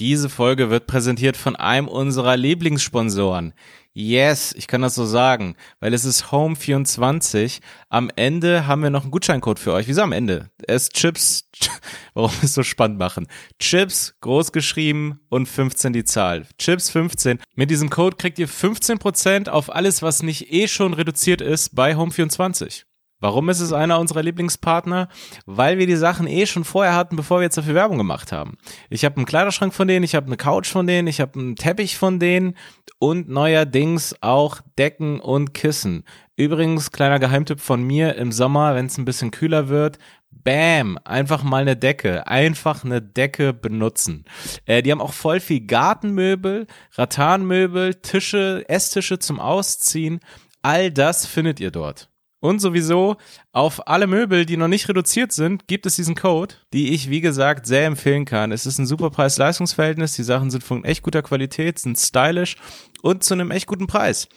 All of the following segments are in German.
Diese Folge wird präsentiert von einem unserer Lieblingssponsoren. Yes, ich kann das so sagen, weil es ist Home24. Am Ende haben wir noch einen Gutscheincode für euch. Wieso am Ende? Es ist Chips, warum es so spannend machen? Chips, groß geschrieben und 15 die Zahl. Chips 15. Mit diesem Code kriegt ihr 15% auf alles, was nicht eh schon reduziert ist bei Home24. Warum ist es einer unserer Lieblingspartner? Weil wir die Sachen eh schon vorher hatten, bevor wir jetzt dafür Werbung gemacht haben. Ich habe einen Kleiderschrank von denen, ich habe eine Couch von denen, ich habe einen Teppich von denen und neuerdings auch Decken und Kissen. Übrigens, kleiner Geheimtipp von mir, im Sommer, wenn es ein bisschen kühler wird, Bam, einfach mal eine Decke, einfach eine Decke benutzen. Äh, die haben auch voll viel Gartenmöbel, Rattanmöbel, Tische, Esstische zum Ausziehen. All das findet ihr dort. Und sowieso auf alle Möbel, die noch nicht reduziert sind, gibt es diesen Code, die ich, wie gesagt, sehr empfehlen kann. Es ist ein super Preis-Leistungs-Verhältnis. Die Sachen sind von echt guter Qualität, sind stylisch und zu einem echt guten Preis.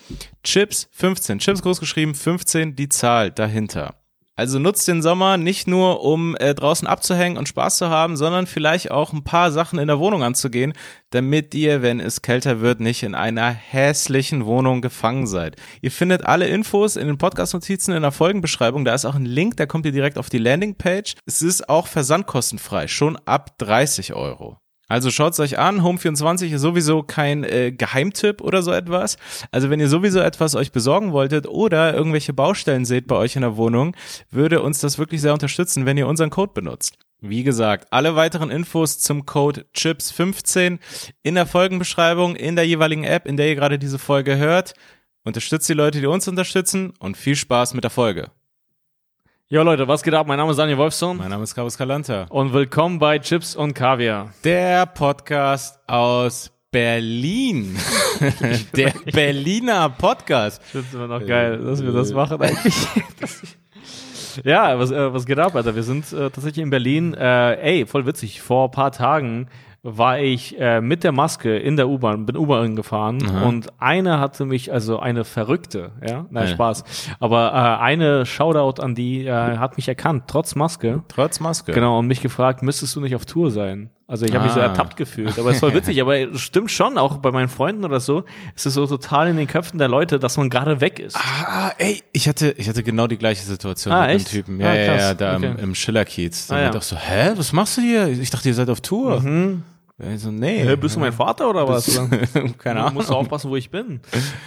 Chips 15, Chips großgeschrieben, 15 die Zahl dahinter. Also nutzt den Sommer nicht nur, um äh, draußen abzuhängen und Spaß zu haben, sondern vielleicht auch ein paar Sachen in der Wohnung anzugehen, damit ihr, wenn es kälter wird, nicht in einer hässlichen Wohnung gefangen seid. Ihr findet alle Infos in den Podcast-Notizen in der Folgenbeschreibung. Da ist auch ein Link, da kommt ihr direkt auf die Landingpage. Es ist auch versandkostenfrei, schon ab 30 Euro. Also schaut's euch an, Home24 ist sowieso kein äh, Geheimtipp oder so etwas. Also wenn ihr sowieso etwas euch besorgen wolltet oder irgendwelche Baustellen seht bei euch in der Wohnung, würde uns das wirklich sehr unterstützen, wenn ihr unseren Code benutzt. Wie gesagt, alle weiteren Infos zum Code CHIPS15 in der Folgenbeschreibung, in der jeweiligen App, in der ihr gerade diese Folge hört. Unterstützt die Leute, die uns unterstützen und viel Spaß mit der Folge. Jo Leute, was geht ab? Mein Name ist Daniel Wolfson. Mein Name ist Carlos Calanta. Und willkommen bei Chips und Kaviar. Der Podcast aus Berlin. Der Berliner Podcast. Finde es immer noch geil, dass wir das machen eigentlich. ja, was, äh, was geht ab, Alter? Wir sind äh, tatsächlich in Berlin. Äh, ey, voll witzig. Vor ein paar Tagen war ich äh, mit der Maske in der U-Bahn, bin U-Bahn gefahren Aha. und eine hatte mich, also eine Verrückte, ja, na ja. Spaß, aber äh, eine Shoutout an die äh, hat mich erkannt, trotz Maske. Trotz Maske. Genau, und mich gefragt, müsstest du nicht auf Tour sein? Also ich habe ah. mich so ah. ertappt gefühlt, aber es war witzig, aber es stimmt schon, auch bei meinen Freunden oder so, es ist so total in den Köpfen der Leute, dass man gerade weg ist. Ah, ey, ich hatte, ich hatte genau die gleiche Situation ah, mit echt? dem Typen. Ja, ah, ja, ja, da okay. im, im Schillerkiez. Da ah, ja. ich so, hä, was machst du hier? Ich dachte, ihr seid auf Tour. Mhm. So, nee. Hey, bist du mein Vater oder was? Keine Ahnung. Du musst aufpassen, wo ich bin.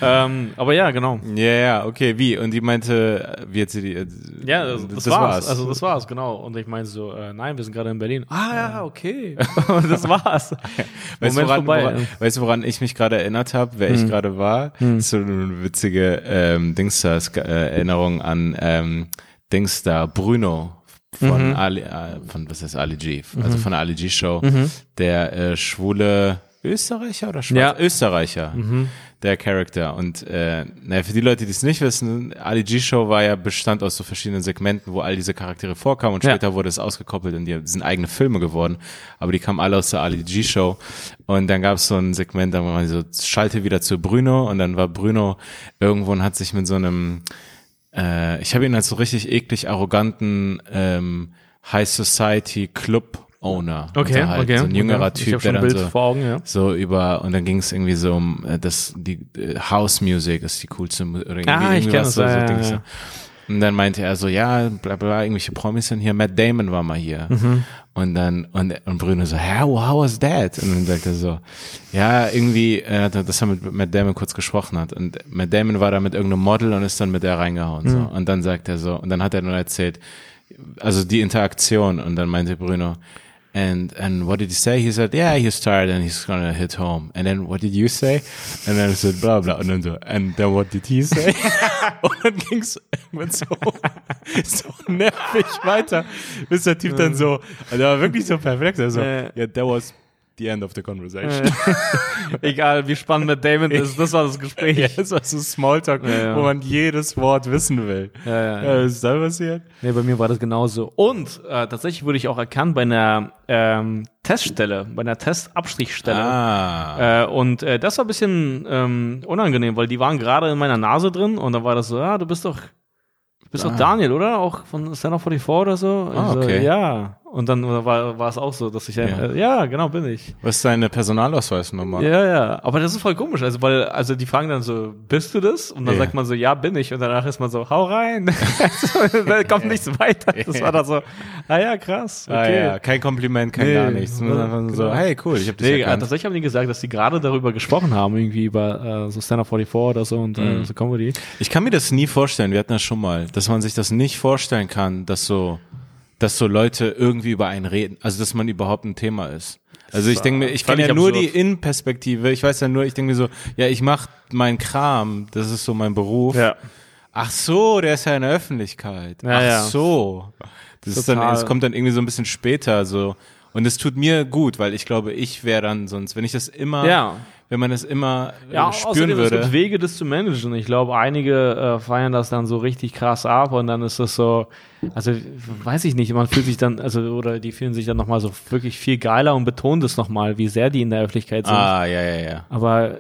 ähm, aber ja, genau. Ja, ja, okay, wie? Und die meinte, wie hat sie die? Äh, ja, das, das, das war's. war's. Also das war's, genau. Und ich meinte so, äh, nein, wir sind gerade in Berlin. Ah ja, okay. Das war's. weißt, Moment woran, Woran, weißt du, woran ich mich gerade erinnert habe, wer hm. ich gerade war? Hm. So eine witzige ähm, Dings äh, Erinnerung an ähm, Dings da, Bruno von mhm. Ali, äh, von was heißt Ali G, also mhm. von der Ali G Show, mhm. der äh, schwule Österreicher oder Schwarz? Ja. Österreicher, mhm. der Charakter. Und äh, naja, für die Leute, die es nicht wissen, Ali G Show war ja bestand aus so verschiedenen Segmenten, wo all diese Charaktere vorkamen und später ja. wurde es ausgekoppelt und die sind eigene Filme geworden. Aber die kamen alle aus der Ali G Show. Und dann gab es so ein Segment, da war man so, schalte wieder zu Bruno und dann war Bruno irgendwo und hat sich mit so einem äh, ich habe ihn als so richtig eklig arroganten ähm, High Society Club Owner. Okay, also halt okay. So ein jüngerer okay. Typ, der dann so, Augen, ja. so über und dann ging es irgendwie so um äh, das die äh, House Music ist die coolste oder irgendwie ah, ich irgendwas so, so, ja, Dings. Ja. Und dann meinte er so, ja, bla bla, irgendwelche Promis sind hier, Matt Damon war mal hier. Mhm. Und dann, und, und Bruno so, hä, how was that? Und dann sagt er so, ja, irgendwie, äh, dass er mit Matt Damon kurz gesprochen hat. Und Matt Damon war da mit irgendeinem Model und ist dann mit der reingehauen. Mhm. So. Und dann sagt er so, und dann hat er nur erzählt, also die Interaktion. Und dann meinte Bruno, And and what did he say? He said, yeah, he's tired and he's gonna hit home. And then what did you say? And then I said, blah blah. Und dann and then what did he say? und dann ging's so, so nervig weiter, bis der Typ dann äh. so, also war wirklich so perfekt. Also, äh. yeah, that was the end of the conversation. Egal, wie spannend mit Damon ist, das war das Gespräch. Ja, das war so Smalltalk, ja, ja. wo man jedes Wort wissen will. Ja, ja, ja. ist da passiert? Nee, bei mir war das genauso. Und äh, tatsächlich wurde ich auch erkannt bei einer ähm, Teststelle, bei einer Testabstrichstelle. Ah. Äh, und äh, das war ein bisschen ähm, unangenehm, weil die waren gerade in meiner Nase drin und dann war das so, ah, du bist doch Du bist ah. doch Daniel, oder? Auch von Stand Up 44 oder so? Ah, also, okay. Ja. Und dann war, war es auch so, dass ich, ja. Äh, ja, genau, bin ich. Was ist deine Personalausweisnummer? Ja, ja. Aber das ist voll komisch. Also, weil, also die fragen dann so, bist du das? Und dann ja. sagt man so, ja, bin ich. Und danach ist man so, hau rein. da kommt nichts weiter. Das war dann so, ah ja, krass. Okay. Ah, ja. Kein Kompliment, kein nee, gar nichts. Man einfach genau. so, hey, cool, ich hab dich nee, erkannt. Tatsächlich haben die gesagt, dass die gerade darüber gesprochen haben, irgendwie über äh, so Stand Up 44 oder so und äh, mhm. äh, so Comedy. Ich kann mir das nie vorstellen, wir hatten das schon mal, dass man sich das nicht vorstellen kann, dass so dass so Leute irgendwie über einen reden, also dass man überhaupt ein Thema ist. Also ich denke mir, ich kenne ja nur die Innenperspektive. Ich weiß ja nur, ich denke mir so, ja, ich mache meinen Kram, das ist so mein Beruf. Ja. Ach so, der ist ja in der Öffentlichkeit. Ja, Ach ja. so. Das ist dann, es kommt dann irgendwie so ein bisschen später so. Und es tut mir gut, weil ich glaube, ich wäre dann sonst, wenn ich das immer ja wenn man es immer äh, ja, spüren würde. Es gibt Wege, das zu managen. Ich glaube, einige äh, feiern das dann so richtig krass ab und dann ist das so, also weiß ich nicht, man fühlt sich dann, also oder die fühlen sich dann nochmal so wirklich viel geiler und betonen das nochmal, wie sehr die in der Öffentlichkeit sind. Ah, ja, ja, ja. Aber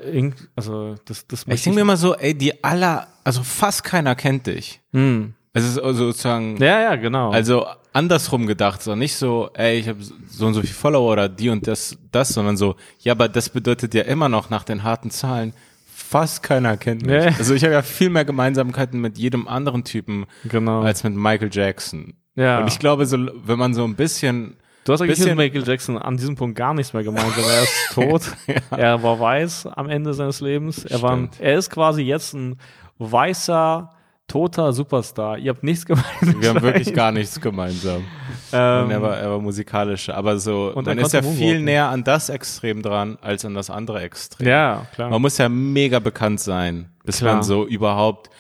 also das, das Ich denke mir immer so, ey, die aller, also fast keiner kennt dich. Hm. Es ist also sozusagen. Ja, ja, genau. Also andersrum gedacht, so nicht so, ey, ich habe so und so viel Follower oder die und das, das, sondern so, ja, aber das bedeutet ja immer noch nach den harten Zahlen, fast keiner kennt mich. Nee. Also ich habe ja viel mehr Gemeinsamkeiten mit jedem anderen Typen genau. als mit Michael Jackson. Ja. Und ich glaube, so, wenn man so ein bisschen Du hast eigentlich mit Michael Jackson an diesem Punkt gar nichts mehr gemeint. Er ist tot. ja. Er war weiß am Ende seines Lebens. Er, war, er ist quasi jetzt ein weißer, toter Superstar. Ihr habt nichts gemeinsam. Wir haben wirklich gar nichts gemeinsam. Ähm, er, war, er war musikalisch, aber so, und man ist ja viel näher an das Extrem dran, als an das andere Extrem. Ja, klar. Man muss ja mega bekannt sein, bis klar. man so überhaupt,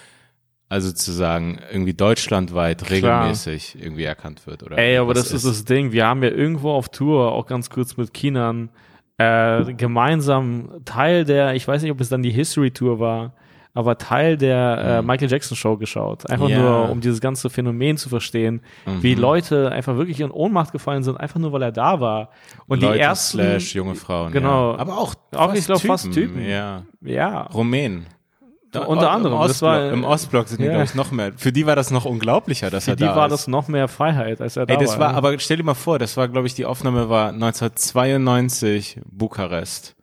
also zu sagen, irgendwie deutschlandweit regelmäßig klar. irgendwie erkannt wird. Oder Ey, aber das ist das Ding. Wir haben ja irgendwo auf Tour, auch ganz kurz mit Kinan, äh, gemeinsam Teil der, ich weiß nicht, ob es dann die History Tour war, aber Teil der äh, mhm. Michael Jackson Show geschaut. Einfach ja. nur, um dieses ganze Phänomen zu verstehen, mhm. wie Leute einfach wirklich in Ohnmacht gefallen sind, einfach nur weil er da war. Und Leute die ersten slash junge Frauen. Genau. Ja. Aber auch, auch ich glaube fast Typen. Ja. Ja. Rumänen. Da, unter anderem. Im Ostblock, war, im Ostblock sind die, glaube ich, noch mehr. Für die war das noch unglaublicher, dass er da ist. Für die war das noch mehr Freiheit, als er da Ey, das war. war aber stell dir mal vor, das war, glaube ich, die Aufnahme war 1992 Bukarest.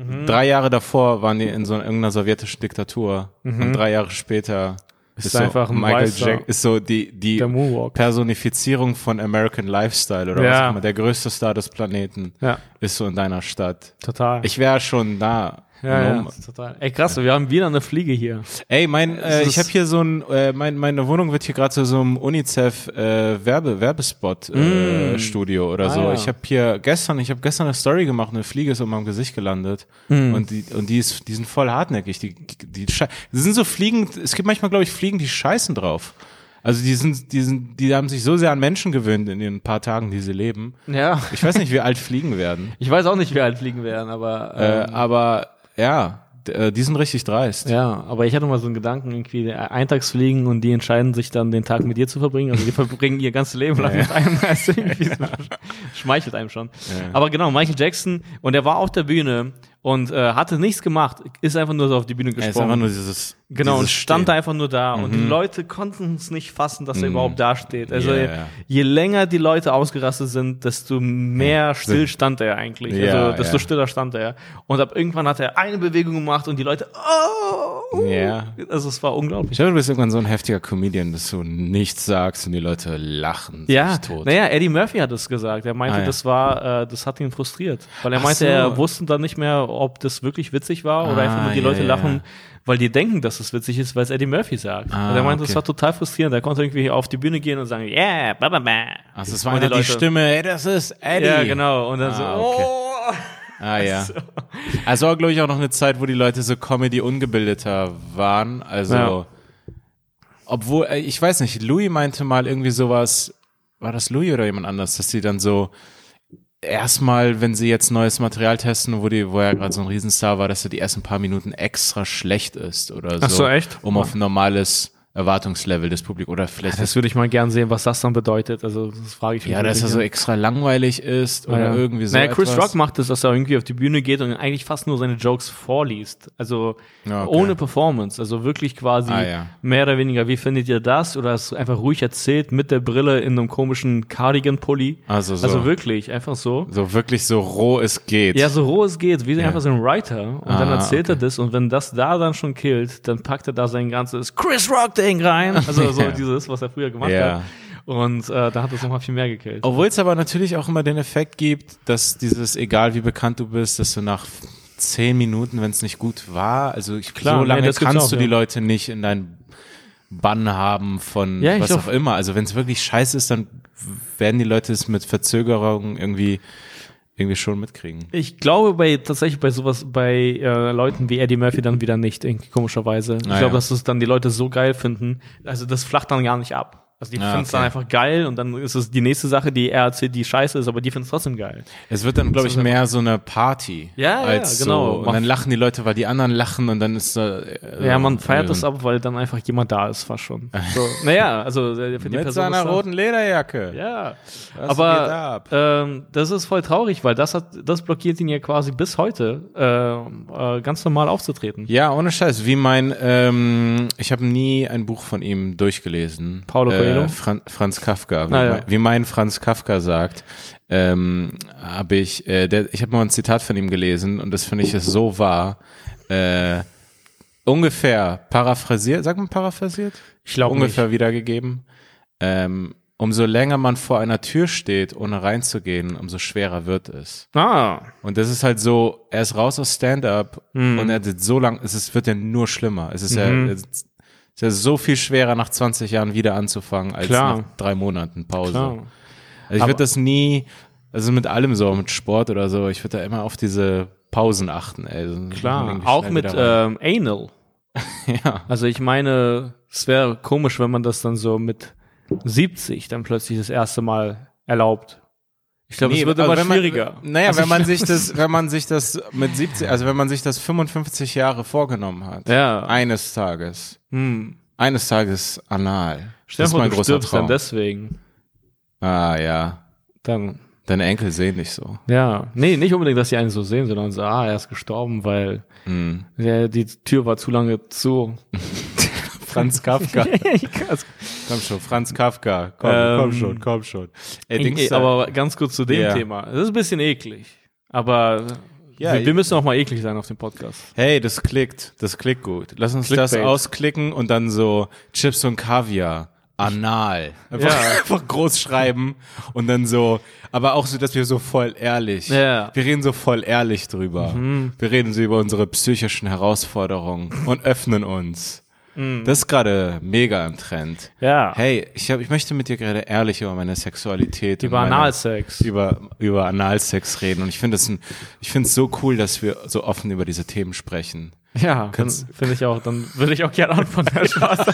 Mhm. Drei Jahre davor waren die in so irgendeiner sowjetischen Diktatur mhm. und drei Jahre später ist, ist so einfach ein Michael Jack ist so die die Personifizierung von American Lifestyle oder ja. was auch immer der größte Star des Planeten ja. ist so in deiner Stadt. Total. Ich wäre schon da ja, ja, total. Ey, krass, wir haben wieder eine Fliege hier. Ey, mein, äh, ich habe hier so ein, äh, mein, meine Wohnung wird hier gerade zu so einem UNICEF äh, Werbe Werbespot äh, mm. Studio oder ah, so. Ja. Ich habe hier gestern, ich habe gestern eine Story gemacht, eine Fliege ist um meinem Gesicht gelandet mm. und die und die ist, die sind voll hartnäckig. Die, die, die, die sind so Fliegen. Es gibt manchmal, glaube ich, Fliegen, die scheißen drauf. Also die sind, die sind, die haben sich so sehr an Menschen gewöhnt in den paar Tagen, die sie leben. Ja. Ich weiß nicht, wie alt Fliegen werden. Ich weiß auch nicht, wie alt Fliegen werden, aber äh, ähm, äh, aber ja, äh, die sind richtig dreist. Ja, aber ich hatte mal so einen Gedanken, irgendwie Eintagsfliegen und die entscheiden sich dann, den Tag mit dir zu verbringen. Also die verbringen ihr ganzes Leben lang ja, mit einem. Also irgendwie schmeichelt einem schon. Ja. Aber genau, Michael Jackson, und er war auf der Bühne und äh, hatte nichts gemacht, ist einfach nur so auf die Bühne gesprungen. Er ist einfach nur dieses Genau, dieses und stand da einfach nur da mhm. und die mhm. Leute konnten es nicht fassen, dass er mhm. überhaupt da steht. Also yeah, je, je, länger die Leute ausgerastet sind, desto mehr still stand er eigentlich. Ja, also desto ja. stiller stand er. Und ab irgendwann hat er eine Bewegung gemacht und die Leute, oh! Ja. Also es war unglaublich. Ich glaube, du bist irgendwann so ein heftiger Comedian, dass du nichts sagst und die Leute lachen ja. tot. Naja, Eddie Murphy hat es gesagt. Er meinte, ah, ja. das war, äh, das hat ihn frustriert. Weil er Ach meinte, so. er wusste dann nicht mehr, ob das wirklich witzig war oder ah, einfach nur die Leute lachen weil die denken, dass es witzig ist, weil es Eddie Murphy sagt. Ah, und er meinte, okay. das war total frustrierend. Er konnte irgendwie auf die Bühne gehen und sagen, yeah, ba, ba, ba. Also es war die, die Stimme, ey, das ist Eddie. Ja, genau. Und dann ah, so, okay. oh. Ah ja. So. Also war, glaube ich, auch noch eine Zeit, wo die Leute so Comedy ungebildeter waren. Also, ja. obwohl, äh, ich weiß nicht, Louis meinte mal irgendwie sowas, war das Louis oder jemand anders, dass die dann so, erstmal, wenn sie jetzt neues Material testen, wo, die, wo er gerade so ein Riesenstar war, dass er die ersten paar Minuten extra schlecht ist oder so. Ach so, echt? Um auf normales Erwartungslevel des Publikums. Oder vielleicht Das würde ich mal gern sehen, was das dann bedeutet. Also das frage ich mich. ja, dass er so extra langweilig ist oder Ja. irgendwie so. Naja, Chris etwas. Rock macht es, dass er irgendwie auf die Bühne geht und eigentlich fast nur seine Jokes vorliest. Also Ja, okay. ohne Performance. Also wirklich quasi Ah, ja. mehr oder weniger, wie findet ihr das? Oder es einfach ruhig erzählt mit der Brille in einem komischen Cardigan-Pulli. Also so. Also wirklich, einfach so. So wirklich so roh es geht. Ja, so roh es geht, wie einfach so ein Writer. Und dann Ah, erzählt er okay. das und wenn das da dann schon killt, dann packt er da sein ganzes Chris Rock-Ding rein. Also so Ja. dieses, was er früher gemacht Ja. hat. Und äh, da hat es nochmal viel mehr gekillt. Obwohl es aber natürlich auch immer den Effekt gibt, dass dieses, egal wie bekannt du bist, dass du nach zehn Minuten, wenn es nicht gut war, also ich, Klar, so nee, lange das gibt's kannst auch, du die ja. Leute nicht in deinen Bann haben von Ja, was glaub- auch immer. Also wenn es wirklich scheiße ist, dann werden die Leute es mit Verzögerung irgendwie irgendwie schon mitkriegen. Ich glaube bei tatsächlich bei sowas bei äh, Leuten wie Eddie Murphy dann wieder nicht, irgendwie komischerweise. Ich Ah, glaube, ja. dass es dann die Leute so geil finden. Also das flacht dann gar nicht ab. Also die Ah, finden es dann okay. einfach geil und dann ist es die nächste Sache, die erzählt, die scheiße ist, aber die finden es trotzdem geil. Es wird dann, glaube ich, mehr so eine Party. Ja, ja, als genau. So, und dann lachen die Leute, weil die anderen lachen und dann ist da. äh, Ja, man feiert äh, das ab, weil dann einfach jemand da ist, fast schon. So, naja, also äh, für die Mit Person seiner ist das- roten Lederjacke. Ja, Was aber ab? ähm, das ist voll traurig, weil das hat, das blockiert ihn ja quasi bis heute, äh, äh, ganz normal aufzutreten. Ja, ohne Scheiß. Wie mein, ähm, ich habe nie ein Buch von ihm durchgelesen. Paulo Coelho? Äh, Fran Franz Kafka. Wie, Ah, ja. mein, wie mein Franz Kafka sagt, ähm, habe ich, äh, der, ich habe mal ein Zitat von ihm gelesen und das finde ich ist so wahr. Äh, ungefähr paraphrasiert, sagt man paraphrasiert? Ich glaube ungefähr wiedergegeben. Ähm, umso länger man vor einer Tür steht, ohne reinzugehen, umso schwerer wird es. Ah, Und das ist halt so, er ist raus aus Stand-up Mhm. und er hat so lang, es ist, wird ja nur schlimmer. Es ist ja, es ist ja so viel schwerer, nach 20 Jahren wieder anzufangen, als Klar. nach drei Monaten Pause. klar. Also ich würde das nie, also mit allem so, mit Sport oder so, ich würde da immer auf diese Pausen achten. Also Klar, auch mit ähm, Anal. ja. Also ich meine, es wäre komisch, wenn man das dann so mit 70 dann plötzlich das erste Mal erlaubt. Ich glaube, es wird also immer wenn man- schwieriger. Naja, Also wenn man ich- sich das, wenn man sich das mit 70, also wenn man sich das 55 Jahre vorgenommen hat, Ja. eines Tages, Hm. eines Tages anal. Stell das ist mein du großer stirbst dann Traum. deswegen. Ah ja, Dann, deine Enkel sehen dich so. ja. Nee, nicht unbedingt, dass sie einen so sehen, sondern so, ah, er ist gestorben, weil Hm. ja, die Tür war zu lange zu. Franz Kafka. Komm schon, Franz Kafka. Komm, Ähm, komm schon, komm schon. Ey, Dings, aber ganz kurz zu dem Ja. Thema. Das ist ein bisschen eklig. Aber Ja, wir, wir müssen auch mal eklig sein auf dem Podcast. hey, das klickt, das klickt gut. Lass uns das Clickbait. ausklicken und dann so Chips und Kaviar. Anal. Einfach, Ja. einfach groß schreiben und dann so, aber auch so, dass wir so voll ehrlich. Ja. Mhm. Wir reden so voll ehrlich drüber. Wir reden so über unsere psychischen Herausforderungen und öffnen uns. Das ist gerade mega im Trend. Ja. Hey, ich, hab, ich möchte mit dir gerade ehrlich über meine Sexualität Über meine, Analsex. über über Analsex reden und ich finde es ich finde es so cool, dass wir so offen über diese Themen sprechen. Ja, finde ich auch. Dann würde ich auch gerne anfangen. Spaß.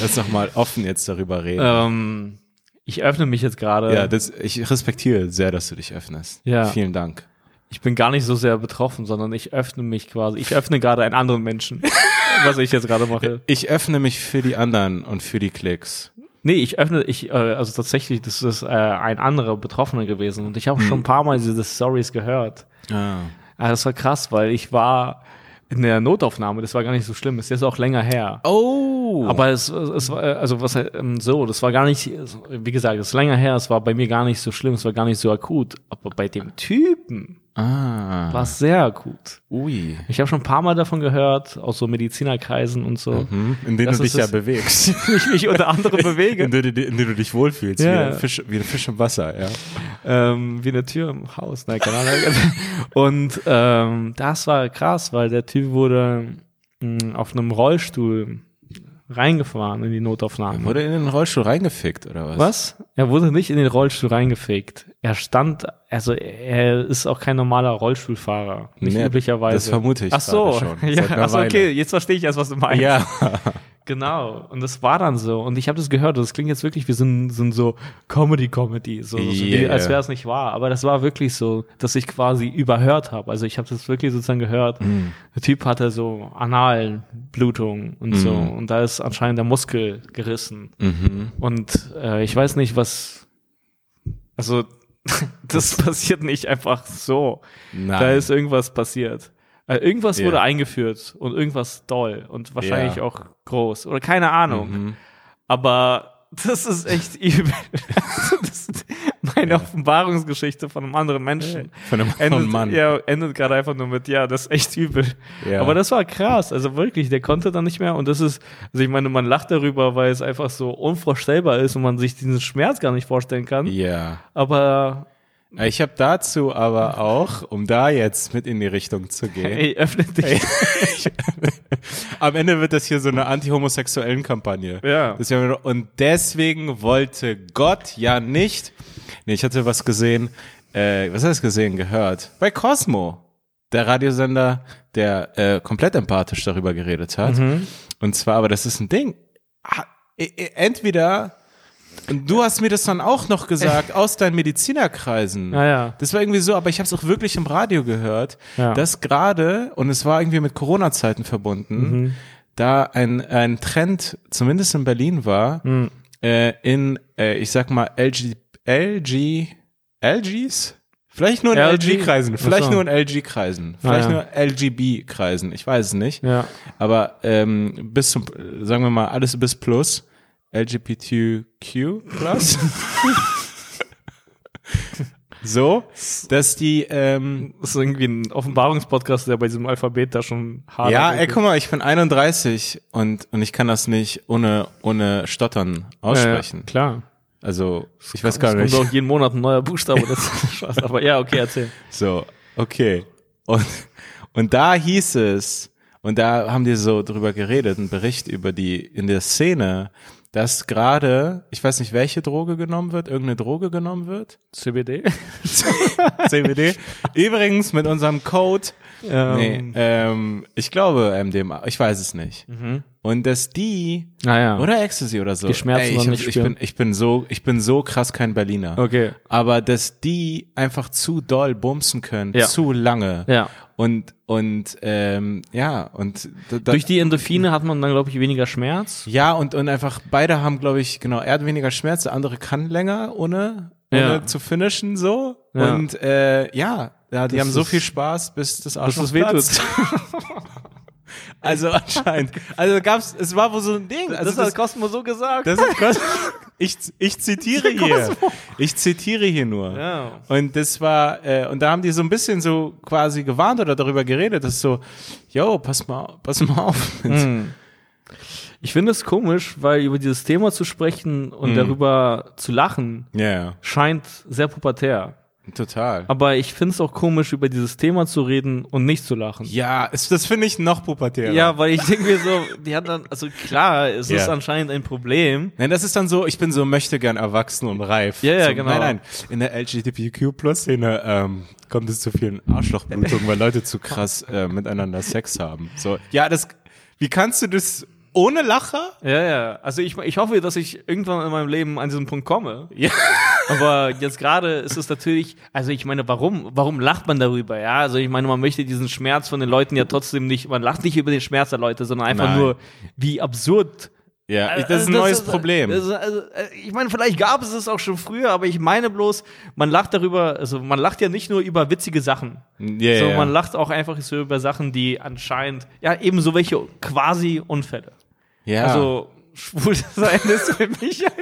Lass doch mal offen jetzt darüber reden. ähm, ich öffne mich jetzt gerade. ja, das, ich respektiere sehr, dass du dich öffnest. Ja. Vielen Dank. Ich bin gar nicht so sehr betroffen, sondern ich öffne mich quasi. Ich öffne gerade einen anderen Menschen, was ich jetzt gerade mache. Ich öffne mich für die anderen und für die Klicks. Nee, ich öffne, ich, äh, also tatsächlich, das ist äh, ein anderer Betroffener gewesen und ich habe schon ein paar Mal diese Stories gehört. Ah. Ah, das war krass, weil ich war in der Notaufnahme, das war gar nicht so schlimm, ist jetzt auch länger her. Oh. Aber es, es war, also was ähm, so, das war gar nicht, wie gesagt, es ist länger her, es war bei mir gar nicht so schlimm, es war gar nicht so akut. Aber bei dem Typen ah. war sehr akut. Ui. Ich habe schon ein paar Mal davon gehört, aus so Medizinerkreisen und so, Hm, in denen du dich ja bewegst. ich mich unter anderem in, bewege, denen, in denen du dich wohlfühlst. Ja. Wie, ein Fisch, wie ein Fisch im Wasser, ja. ähm, wie eine Tür im Haus, nein, keine Ahnung. Und ähm, das war krass, weil der Typ wurde mh, auf einem Rollstuhl reingefahren in die Notaufnahme. Wurde in den Rollstuhl reingefickt, oder was? Was? Er wurde nicht in den Rollstuhl reingefegt. Er stand, also er ist auch kein normaler Rollstuhlfahrer, nicht Nee, üblicherweise. das vermute ich Ach so, ja, ach so, okay, jetzt verstehe ich erst, was du meinst. Ja. Genau, und das war dann so. Und ich habe das gehört, das klingt jetzt wirklich wie so ein, so, ein so Comedy-Comedy, so, so wie, Yeah. als wäre es nicht wahr. Aber das war wirklich so, dass ich quasi überhört habe. Also ich habe das wirklich sozusagen gehört. Mm. Der Typ hatte so Analblutung und so. Und da ist anscheinend der Muskel gerissen. Mhm. Und äh, ich weiß nicht, was. Also, das passiert nicht einfach so. Nein. Da ist irgendwas passiert. Äh, irgendwas Ja. wurde eingeführt und irgendwas doll und wahrscheinlich Ja. auch groß oder keine Ahnung. Mhm. Aber das ist echt übel. das ist meine Offenbarungsgeschichte von einem anderen Menschen. Von einem anderen Endet, Mann. ja, endet gerade einfach nur mit, ja, das ist echt übel. Ja. Aber das war krass, also wirklich, der konnte dann nicht mehr und das ist, also ich meine, man lacht darüber, weil es einfach so unvorstellbar ist und man sich diesen Schmerz gar nicht vorstellen kann. Ja. Aber Ich habe dazu aber auch, um da jetzt mit in die Richtung zu gehen, ey, öffne dich. am Ende wird das hier so eine anti-homosexuellen Kampagne. Ja. Und deswegen wollte Gott ja nicht. Nee, ich hatte was gesehen. Äh, was hast du gesehen, gehört? Bei Cosmo, der Radiosender, der äh, komplett empathisch darüber geredet hat. Mhm. Und zwar, aber das ist ein Ding. Ah, e- e- Entweder und du hast mir das dann auch noch gesagt aus deinen Medizinerkreisen. Ja, ja. Das war irgendwie so, aber ich habe es auch wirklich im Radio gehört, Ja. dass gerade, und es war irgendwie mit Corona-Zeiten verbunden, Mhm. da ein, ein Trend, zumindest in Berlin war, Mhm. äh, in, äh, ich sag mal, LG, LG, LGs? Vielleicht nur in LG? LG-Kreisen, vielleicht Ach so. nur in LG-Kreisen, vielleicht ja. nur LGB-Kreisen, ich weiß es nicht. Ja. Aber ähm, bis zum, sagen wir mal, alles bis plus, LGBTQ plus. so, dass die, ähm, Das ist irgendwie ein Offenbarungspodcast, der bei diesem Alphabet da schon hart ja, ey, guck mal, ich bin 31 und, und ich kann das nicht ohne, ohne Stottern aussprechen. Ja, klar. Also, ich weiß gar es nicht. kommt auch jeden Monat ein neuer Buchstabe. Das. Aber ja, okay, erzähl. So, okay. Und, und da hieß es, und da haben die so drüber geredet, ein Bericht über die, in der Szene, dass gerade, ich weiß nicht, welche Droge genommen wird, irgendeine Droge genommen wird. CBD. CBD. Übrigens mit unserem Code, Ähm, nee, ähm, ich glaube MDMA, ich weiß es nicht. Und dass die, Naja. oder Ecstasy oder so. Die Schmerzen Ey, ich, nicht ich spüren. bin, ich bin so, ich bin so krass kein Berliner. Okay. Aber dass die einfach zu doll bumsen können, Ja. zu lange. Ja. Und, und, ähm, ja, und da, da, Durch die Endorphine hat man dann, glaube ich, weniger Schmerz. ja, und, und einfach, beide haben, glaube ich, genau, er hat weniger Schmerz, der andere kann länger, ohne, ohne Ja. zu finishen, so. Ja. Und, äh, ja, ja, die Das haben so viel Spaß, bis das Arschloch es wehtut. Also anscheinend. Also gab's, es war wohl so ein Ding. Also das hat Cosmo so gesagt. Das ist Cos ich, ich zitiere hier. Cosmo. Ich zitiere hier nur. Ja. Und das war, äh, und da haben die so ein bisschen so quasi gewarnt oder darüber geredet, dass so, yo, pass mal, pass mal auf. Hm. Ich finde es komisch, weil über dieses Thema zu sprechen und darüber zu lachen ja, scheint sehr pubertär. Total. Aber ich finde es auch komisch, über dieses Thema zu reden und nicht zu lachen. Ja, es, das finde ich noch pubertärer. Ja, weil ich denke mir so, die hat dann, also klar, es ist Ja. anscheinend ein Problem. Nein, das ist dann so, ich bin so möchte gern erwachsen und reif. Ja, ja, so, genau. Nein, nein. In der LGBTQ-Plus-Szene ähm, kommt es zu vielen Arschlochblutungen, weil Leute zu krass äh, miteinander Sex haben. So, ja, das, wie kannst du das ohne Lacher? Ja, ja. Also ich, ich hoffe, dass ich irgendwann in meinem Leben an diesen Punkt komme. Ja. Aber jetzt gerade ist es natürlich, also ich meine, warum, warum lacht man darüber? Ja, also ich meine, man möchte diesen Schmerz von den Leuten ja trotzdem nicht, man lacht nicht über den Schmerz der Leute, sondern einfach Nein. nur, wie absurd. Ja, Also das ist ein neues ist- Problem. das ist- also, äh, ich meine, vielleicht gab es es auch schon früher, aber ich meine bloß, man lacht darüber, also man lacht ja nicht nur über witzige Sachen, Ja, so, ja. man lacht auch einfach so über Sachen, die anscheinend, ja, eben so welche quasi Unfälle. ja. Also, schwul sein ist für mich ein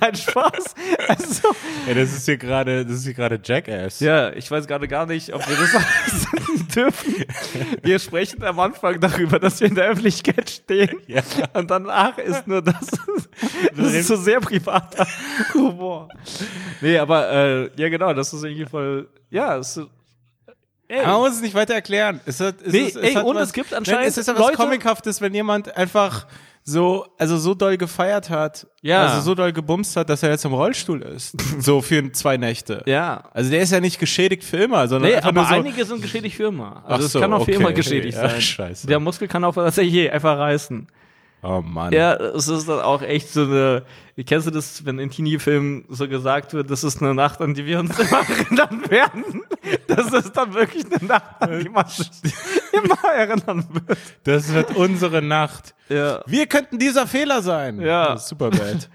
Nein, Spaß. Also, ja, das ist hier gerade, das ist hier gerade Jackass. ja, ich weiß gerade gar nicht, ob wir das sagen dürfen. Wir sprechen am Anfang darüber, dass wir in der Öffentlichkeit stehen. Ja. Und danach ist nur das, das ist so sehr privater Humor. Nee, aber, äh, ja, genau, das ist irgendwie voll, ja, es ist, ey, Man muss es nicht weiter erklären. Es hat, es Nee, ist, es ey, hat und was, es gibt Nein, anscheinend es ist ja was Leute- Comichaftes, wenn jemand einfach so, also so doll gefeiert hat, Ja. also so doll gebumst hat, dass er jetzt im Rollstuhl ist. so für zwei Nächte. ja. Also der ist ja nicht geschädigt für immer, sondern Nee, einfach aber nur so, einige sind geschädigt für immer. Also es so, kann auch für okay. immer geschädigt Ja, sein. scheiße. Der Muskel kann auch tatsächlich einfach reißen. Oh Mann. Ja, es ist dann auch echt so eine. Kennst du das, wenn in Teenie-Filmen so gesagt wird, das ist eine Nacht, an die wir uns immer erinnern werden? Das ist dann wirklich eine Nacht, an die man sich immer erinnern wird. Das wird unsere Nacht. Ja. Wir könnten dieser Fehler sein. Ja. Das ist super bad.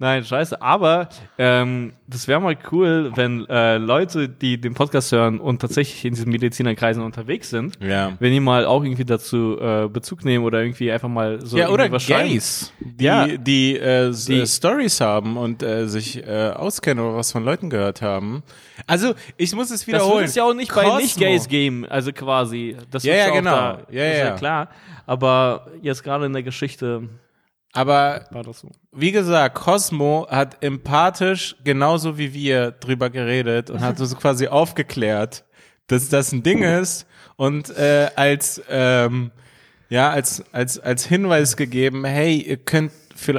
Nein, scheiße. Aber ähm, das wäre mal cool, wenn äh, Leute, die den Podcast hören und tatsächlich in diesen Medizinerkreisen unterwegs sind, Ja. wenn die mal auch irgendwie dazu äh, Bezug nehmen oder irgendwie einfach mal so Ja, oder was. Gays, die, Ja. die, äh, Die- äh, Stories haben und äh, sich äh, auskennen oder was von Leuten gehört haben. Also, ich muss es Das wiederholen. wird es ja auch nicht bei Cosmo. Nicht-Gays geben, also quasi. Das Ja, ja, auch genau. Da, Ja, ist ja, ja. klar. Aber jetzt gerade in der Geschichte Aber so. wie gesagt, Cosmo hat empathisch genauso wie wir drüber geredet und hat uns quasi aufgeklärt, dass das ein Ding ist und äh, als ähm, ja als als als Hinweis gegeben, hey, ihr könnt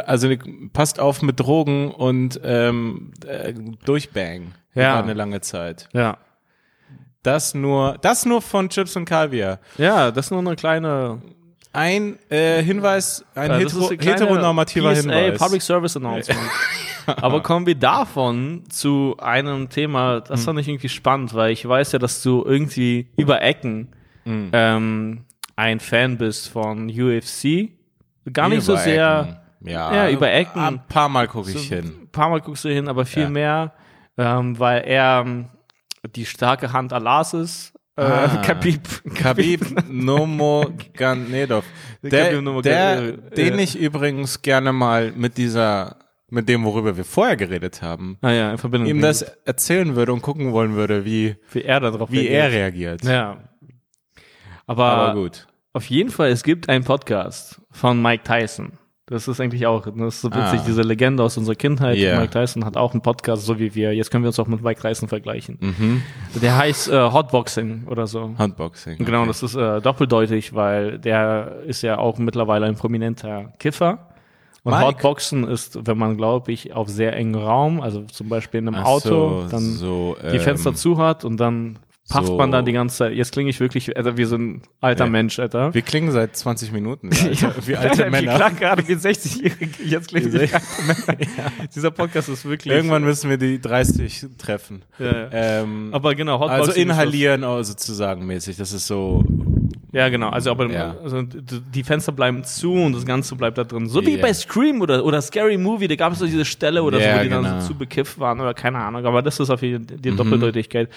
also passt auf mit Drogen und ähm, äh, durchbang Ja. über eine lange Zeit. Ja. Das nur das nur von Chips und Kaviar. Ja, das nur eine kleine Ein äh, Hinweis, ein Ja, hetero heteronormativer PSA, Hinweis. Public Service Announcement. Aber kommen wir davon zu einem Thema, das Hm. fand ich irgendwie spannend, weil ich weiß ja, dass du irgendwie über Ecken Hm. ähm, ein Fan bist von UFC. Gar nicht so Über sehr, Ecken. Ja, Ja, über Ecken. Ein paar Mal gucke ich so hin. ein paar Mal guckst du hin, aber viel Ja. mehr, ähm, weil er ähm, die starke Hand Allahs ist. Äh, Ah. Khabib. Khabib. Khabib Der, Nurmagomedov, der, äh, den äh. ich übrigens gerne mal mit dieser, mit dem, worüber wir vorher geredet haben, Ah ja, in Verbindung ihm das erzählen würde und gucken wollen würde, wie, wie er darauf wie er reagiert. Ja. Aber, Aber gut. auf jeden Fall, es gibt einen Podcast von Mike Tyson. Das ist eigentlich auch, das ist so witzig, Ah. diese Legende aus unserer Kindheit. Ja. Mike Tyson hat auch einen Podcast, so wie wir. Jetzt können wir uns auch mit Mike Tyson vergleichen. Mhm. Der heißt äh, Hotboxing oder so. Handboxing. Genau, okay. das ist äh, doppeldeutig, weil der ist ja auch mittlerweile ein prominenter Kiffer. Und Mike. Hotboxen ist, wenn man, glaube ich, auf sehr engen Raum, also zum Beispiel in einem Ach Auto, so, dann so, die ähm, Fenster zu hat und dann pafft so- man da die ganze Zeit. Jetzt klinge ich wirklich Alter, wie so ein alter Ja. Mensch, Alter. Wir klingen seit 20 Minuten wie alte, wie alte Wir Männer. klangen gerade wie 60-Jährige. Jetzt klinge ich wie alte Männer. Dieser Podcast ist wirklich. Irgendwann müssen wir die 30 treffen. Ja. Ähm, Aber genau, Hotboxing. also inhalieren oh, sozusagen mäßig. Das ist so. Ja, genau. Also, aber Ja. also, die Fenster bleiben zu und das Ganze bleibt da drin. So wie Ja. bei Scream oder, oder Scary Movie, da gab es so diese Stelle oder Ja, so, wo die genau. dann so zu bekifft waren oder keine Ahnung. Aber das ist auf jeden Fall die Mhm. Doppeldeutigkeit.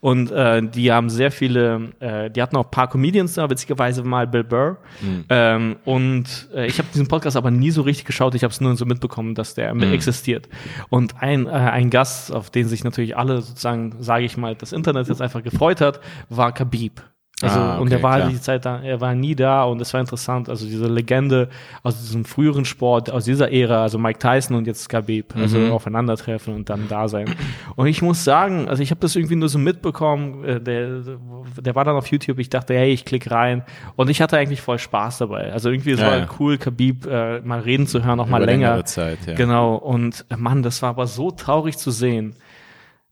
Und äh, die haben sehr viele, äh, die hatten auch ein paar Comedians da, witzigerweise mal Bill Burr. Mhm. Ähm, und äh, ich habe diesen Podcast aber nie so richtig geschaut. Ich habe es nur so mitbekommen, dass der Mhm. existiert. Und ein, äh, ein Gast, auf den sich natürlich alle sozusagen, sage ich mal, das Internet jetzt einfach gefreut hat, war Khabib. Also, Ah, und okay, er war klar. die Zeit da, er war nie da und es war interessant. Also diese Legende aus diesem früheren Sport, aus dieser Ära, also Mike Tyson und jetzt Khabib, also Mhm. aufeinandertreffen und dann da sein. Und ich muss sagen, also ich habe das irgendwie nur so mitbekommen, äh, der, der war dann auf YouTube, ich dachte, hey, ich klicke rein und ich hatte eigentlich voll Spaß dabei. Also irgendwie, es Ja, war ja. cool, Khabib äh, mal reden zu hören, auch mal über länger. Zeit, ja. Genau, und äh, Mann, das war aber so traurig zu sehen,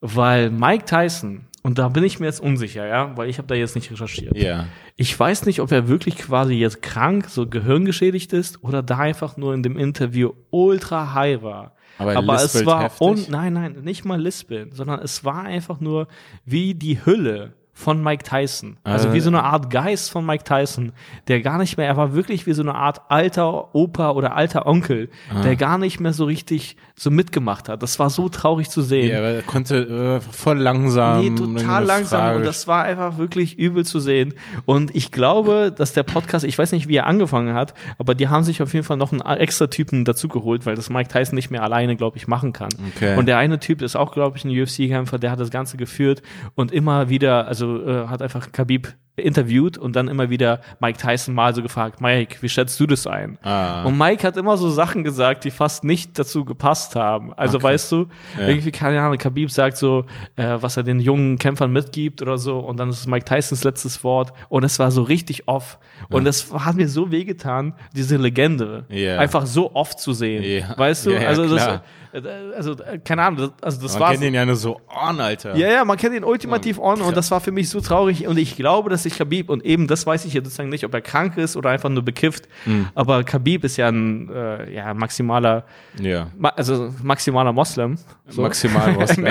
weil Mike Tyson, und da bin ich mir jetzt unsicher, ja, weil ich habe da jetzt nicht recherchiert. Ja. Ich weiß nicht, ob er wirklich quasi jetzt krank, so gehirngeschädigt ist oder da einfach nur in dem Interview ultra high war. Aber er Aber es war heftig? und nein, nein, nicht mal lispeln, sondern es war einfach nur wie die Hülle von Mike Tyson. Also Äh. wie so eine Art Geist von Mike Tyson, der gar nicht mehr, er war wirklich wie so eine Art alter Opa oder alter Onkel, Ah. der gar nicht mehr so richtig so mitgemacht hat. Das war so traurig zu sehen. Ja, aber er konnte äh, voll langsam. Nee, total langsam Frage und das war einfach wirklich übel zu sehen. Und ich glaube, dass der Podcast, ich weiß nicht, wie er angefangen hat, aber die haben sich auf jeden Fall noch einen extra Typen dazugeholt, weil das Mike Tyson nicht mehr alleine, glaube ich, machen kann. Okay. Und der eine Typ ist auch, glaube ich, ein UFC-Kämpfer, der hat das Ganze geführt und immer wieder, also äh, hat einfach Khabib interviewt und dann immer wieder Mike Tyson mal so gefragt, Mike, wie schätzt du das ein? Ah. Und Mike hat immer so Sachen gesagt, die fast nicht dazu gepasst haben. Also Okay. weißt du, Ja. irgendwie, keine Ahnung, Khabib sagt so, äh, was er den jungen Kämpfern mitgibt oder so und dann ist Mike Tysons letztes Wort und es war so richtig off. Und das hat mir so wehgetan, diese Legende Ja. einfach so oft zu sehen. Ja. Weißt du? Ja, ja, also, das, äh, also, äh, keine Ahnung, das, also das Man war kennt ihn ja nur so on, Alter. ja, ja, man kennt ihn ultimativ on und das war für mich so traurig und ich glaube, dass ich sich Khabib und eben das weiß ich jetzt sozusagen nicht, ob er krank ist oder einfach nur bekifft. Mhm. Aber Khabib ist ja ein äh, ja, maximaler, Ja. ma also maximaler Moslem. So. Maximal Moslem.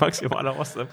Maximaler Moslem.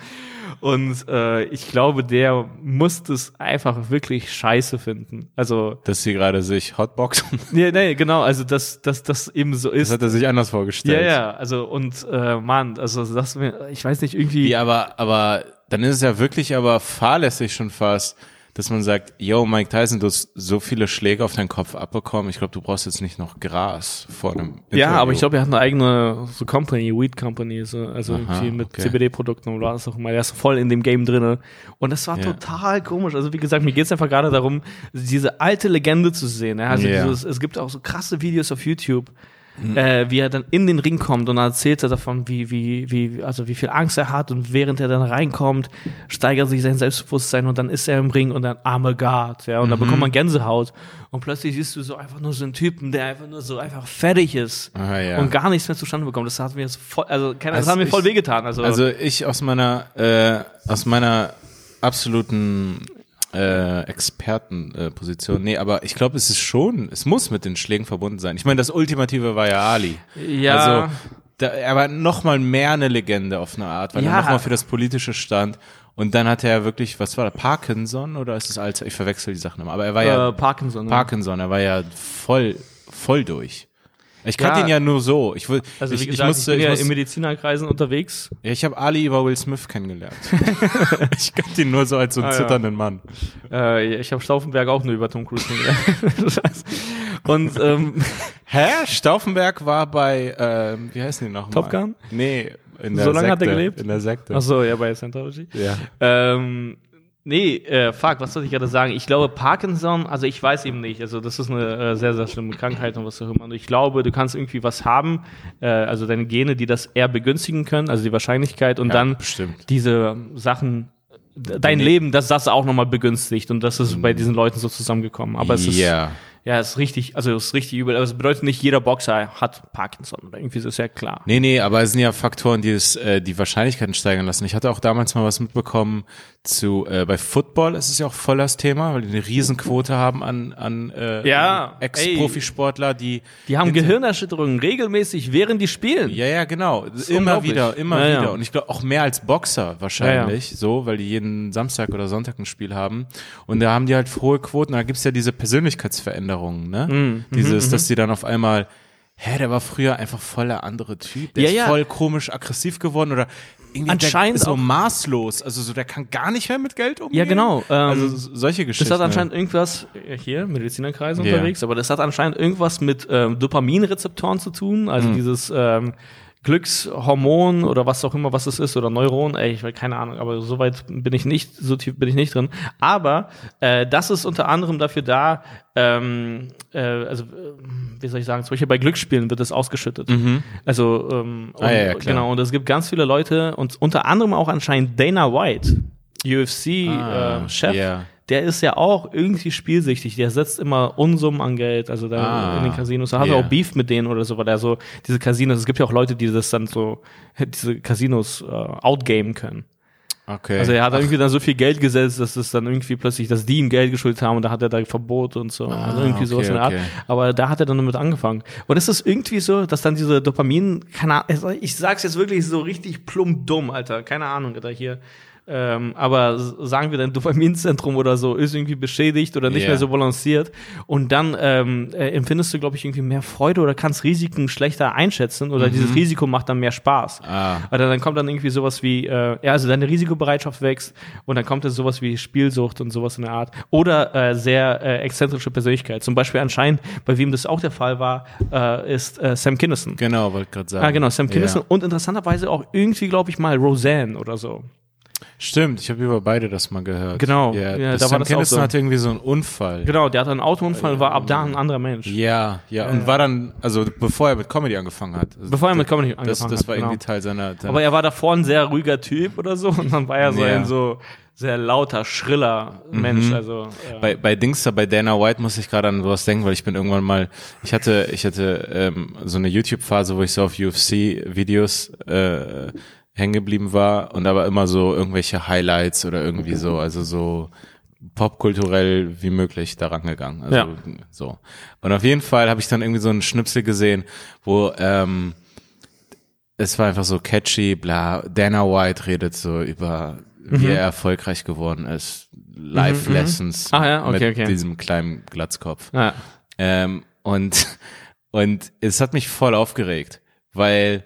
Und äh, ich glaube, der muss das einfach wirklich scheiße finden. Also, Dass sie gerade sich hotboxen. nee, nee, genau, also dass das, das eben so Das ist. hat er sich anders Ja, vorgestellt. ja, also und äh, Mann, also das ich weiß nicht, irgendwie. Ja, aber, aber dann ist es ja wirklich aber fahrlässig schon fast, dass man sagt, yo, Mike Tyson, du hast so viele Schläge auf deinen Kopf abbekommen. Ich glaube, du brauchst jetzt nicht noch Gras vor einem Ja, aber ich Interview. glaube, er hat eine eigene so Company, Weed Company, so, also Aha, irgendwie mit okay. CBD-Produkten oder was auch immer. Der ist voll in dem Game drinne. Und das war Ja. total komisch. Also wie gesagt, mir geht's einfach gerade darum, diese alte Legende zu sehen. Also Ja. dieses, es gibt auch so krasse Videos auf YouTube. Mhm. Äh, wie er dann in den Ring kommt und dann erzählt er davon, wie, wie, wie, also wie viel Angst er hat und während er dann reinkommt, steigert sich sein Selbstbewusstsein und dann ist er im Ring und dann I'm a God, ja, und dann Mhm. bekommt man Gänsehaut und plötzlich siehst du so einfach nur so einen Typen, der einfach nur so einfach fertig ist Ah, ja. und gar nichts mehr zustande bekommt. Das hat mir jetzt voll, also, keine, das Also hat mir voll ich- wehgetan. Also, Also ich aus meiner, äh, aus meiner absoluten äh, Expertenposition, äh, nee, aber ich glaube, es ist schon, es muss mit den Schlägen verbunden sein. Ich meine, das Ultimative war ja Ali. ja, Also da, er war noch mal mehr eine Legende auf eine Art, weil Ja. er noch mal für das Politische stand. Und dann hatte er wirklich, was war der, Parkinson oder ist es Alzheimer? Ich verwechsel die Sachen immer. Aber er war ja äh, Parkinson. ne? Parkinson, er war ja voll, voll durch. Ich kannte Ja. ihn ja nur so. Ich, will- Also wie ich, gesagt, ich, musste, bin ich, ja muss, in Medizinerkreisen unterwegs. ja, ich habe Ali über Will Smith kennengelernt. ich kannte ihn nur so als so einen Ah, ja. zitternden Mann. Äh, ich habe Stauffenberg auch nur über Tom Cruise kennengelernt. Und ähm, Hä? Stauffenberg war bei, ähm, wie heißen die noch? Top Gun? Nee, in der So lange Sekte. hat er gelebt? In der Sekte. ach so, ja, bei Scientology. Ja. Ähm, nee, äh, fuck, was soll ich gerade sagen? Ich glaube, Parkinson, also ich weiß eben nicht. Also, das ist eine äh, sehr, sehr schlimme Krankheit und was auch immer. Und ich glaube, du kannst irgendwie was haben, äh, also deine Gene, die das eher begünstigen können, also die Wahrscheinlichkeit und Ja, dann bestimmt. diese Sachen, dein. Leben, dass das auch nochmal begünstigt und das ist bei diesen Leuten so zusammengekommen. Aber es ist. Ja, es ist richtig, also es ist richtig übel. Aber es bedeutet nicht, jeder Boxer hat Parkinson oder irgendwie ist das ja klar. Nee, nee, aber es sind ja Faktoren, die es, äh, die Wahrscheinlichkeiten steigern lassen. Ich hatte auch damals mal was mitbekommen zu, äh, bei Football ist es ja auch voll das Thema, weil die eine Riesenquote haben an, an äh, Ja, Ex-Profisportler, die Die haben Gehirnerschütterungen regelmäßig, während die spielen. Ja, ja, genau. ist Immer wieder, immer Ja, ja. wieder. Und ich glaube auch mehr als Boxer wahrscheinlich, so, weil die jeden Samstag oder Sonntag ein Spiel haben. Und da haben die halt hohe Quoten. Da gibt's ja diese Persönlichkeitsveränderungen, ne? Mhm, Dieses, dass die dann auf einmal, hä, der war früher einfach voll der andere Typ. Der Ja, ist ja. voll komisch aggressiv geworden oder irgendwie Anscheinend so auch- maßlos. Also so, der kann gar nicht mehr mit Geld umgehen. Ja, genau. Ähm, also so- solche Geschichten. Das hat anscheinend irgendwas, hier, Medizinerkreise Ja. unterwegs, aber das hat anscheinend irgendwas mit ähm, Dopaminrezeptoren zu tun, also Hm. dieses ähm, Glückshormon oder was auch immer, was es ist, oder Neuron, ey, ich weiß keine Ahnung, aber soweit bin ich nicht, so tief bin ich nicht drin. Aber äh, das ist unter anderem dafür da, ähm, äh, also äh, wie soll ich sagen, zum Beispiel bei Glücksspielen wird das ausgeschüttet. Also ähm, Mhm. Ah, ja, ja, und, genau, und es gibt ganz viele Leute und unter anderem auch anscheinend Dana White, Ah, UFC-Chef, ja. Der ist ja auch irgendwie spielsüchtig. Der setzt immer Unsummen an Geld, also da Ah, in den Casinos. Da hat yeah. er auch Beef mit denen oder so, weil er so diese Casinos, es gibt ja auch Leute, die das dann so, diese Casinos äh, outgamen können. Okay. Also er hat irgendwie dann so viel Geld gesetzt, dass es dann irgendwie plötzlich, dass die ihm Geld geschuldet haben und da hat er da Verbot und so. also irgendwie okay, sowas in der Art. okay. Aber da hat er dann damit angefangen. Und es ist irgendwie so, dass dann diese Dopamin, keine Ahnung, ich sag's jetzt wirklich so richtig plump dumm, Alter. Keine Ahnung, Alter, hier. Ähm, aber sagen wir, dein Dopaminzentrum oder so ist irgendwie beschädigt oder nicht Ja. mehr so balanciert. Und dann ähm, äh, empfindest du, glaube ich, irgendwie mehr Freude oder kannst Risiken schlechter einschätzen oder dieses Risiko macht dann mehr Spaß. Mhm. Ah. Oder dann kommt dann irgendwie sowas wie, äh, ja, also deine Risikobereitschaft wächst und dann kommt dann sowas wie Spielsucht und sowas in der Art. Oder äh, sehr äh, exzentrische Persönlichkeit. Zum Beispiel anscheinend, bei wem das auch der Fall war, äh, ist äh, Sam Kinison. genau, wollte gerade sagen. Ah, genau, Sam Kinison Ja. und interessanterweise auch irgendwie, glaube ich, mal Roseanne oder so. Stimmt, ich habe über beide das mal gehört. Genau, Ja, ja, das da war das Kinison so. hatte irgendwie so einen Unfall. Genau, der hatte einen Autounfall, war ab da ein anderer Mensch. Ja, ja, und war dann, also bevor er mit Comedy angefangen hat. Also Bevor er mit Comedy das, angefangen das hat, war genau. irgendwie Teil seiner. seiner Aber er war davor ein sehr ruhiger Typ oder so und dann war er so Ja. ein so sehr lauter, schriller Mensch. Also äh, bei, bei Dings da, bei Dana White muss ich gerade an sowas denken, weil ich bin irgendwann mal, ich hatte, ich hatte ähm, so eine YouTube-Phase, wo ich so auf UFC-Videos äh, hängen geblieben war und aber immer so irgendwelche Highlights oder irgendwie so, also so popkulturell wie möglich daran gegangen. Also Ja. so. Und auf jeden Fall habe ich dann irgendwie so einen Schnipsel gesehen, wo ähm, es war einfach so catchy, bla. Dana White redet so über, Mhm. wie er erfolgreich geworden ist. Life Lessons Ah ja, okay, mit okay. diesem kleinen Glatzkopf. Ja. Ähm, und, und es hat mich voll aufgeregt, weil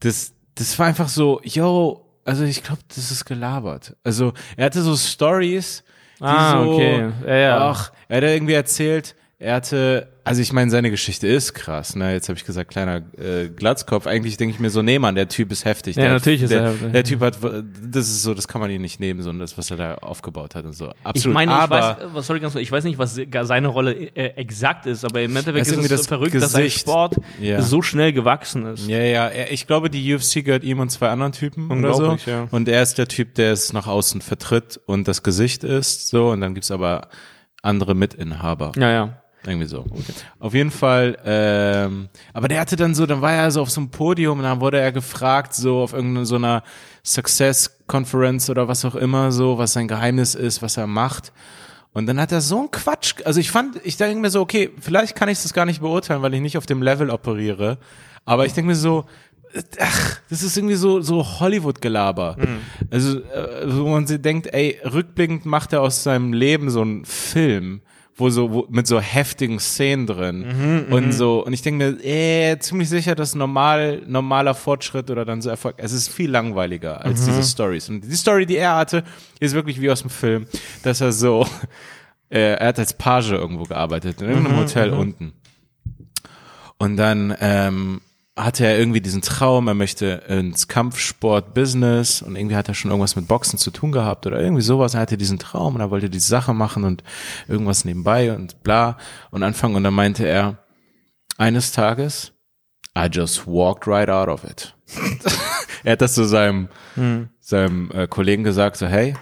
das, das war einfach so, yo, also ich glaube, das ist gelabert. Also er hatte so Stories, die Ah, so, okay. Ja, ja. ach, er hat irgendwie erzählt, er hatte, also ich meine, seine Geschichte ist krass, ne? Jetzt habe ich gesagt, kleiner äh, Glatzkopf. Eigentlich denke ich mir so, nee, Mann, der Typ ist heftig. Ja, der, natürlich ist der, er heftig. Der Typ hat, das ist so, das kann man ihn nicht nehmen, sondern das, was er da aufgebaut hat und so. Absolut. Ich meine, ich aber, weiß, was soll ich ganz kurz, ich weiß nicht, was seine Rolle äh, exakt ist, aber im Endeffekt ist es das verrückt, dass sein Gesicht. Sport Ja. so schnell gewachsen ist. Ja, ja, ich glaube, die UFC gehört ihm und zwei anderen Typen oder so. Unglaublich, ja. Und er ist der Typ, der es nach außen vertritt und das Gesicht ist, so. Und dann gibt's aber andere Mitinhaber. Ja, ja. Irgendwie so. Auf jeden Fall, ähm, aber der hatte dann so, dann war er so auf so einem Podium und dann wurde er gefragt, so auf irgendeiner so einer Success Conference oder was auch immer, so, was sein Geheimnis ist, was er macht. Und dann hat er so einen Quatsch, also ich fand, ich denke mir so, okay, vielleicht kann ich das gar nicht beurteilen, weil ich nicht auf dem Level operiere, aber ich denke mir so, ach, das ist irgendwie so, so Hollywood-Gelaber. Also, äh, wo man sich denkt, ey, rückblickend macht er aus seinem Leben so einen Film, wo so, wo, mit so heftigen Szenen drin und so, und ich denke mir, äh, ziemlich sicher, dass normal, normaler Fortschritt oder dann so Erfolg, es ist viel langweiliger als diese Stories. Und die Story, die er hatte, ist wirklich wie aus dem Film, dass er so, äh, er hat als Page irgendwo gearbeitet, in irgendeinem Hotel unten. Und dann ähm, hatte er irgendwie diesen Traum, er möchte ins Kampfsport-Business und irgendwie hat er schon irgendwas mit Boxen zu tun gehabt oder irgendwie sowas. Er hatte diesen Traum und er wollte die Sache machen und irgendwas nebenbei und bla und anfangen. Und dann meinte er, eines Tages, I just walked right out of it. er hat das zu seinem, seinem äh, Kollegen gesagt, so hey,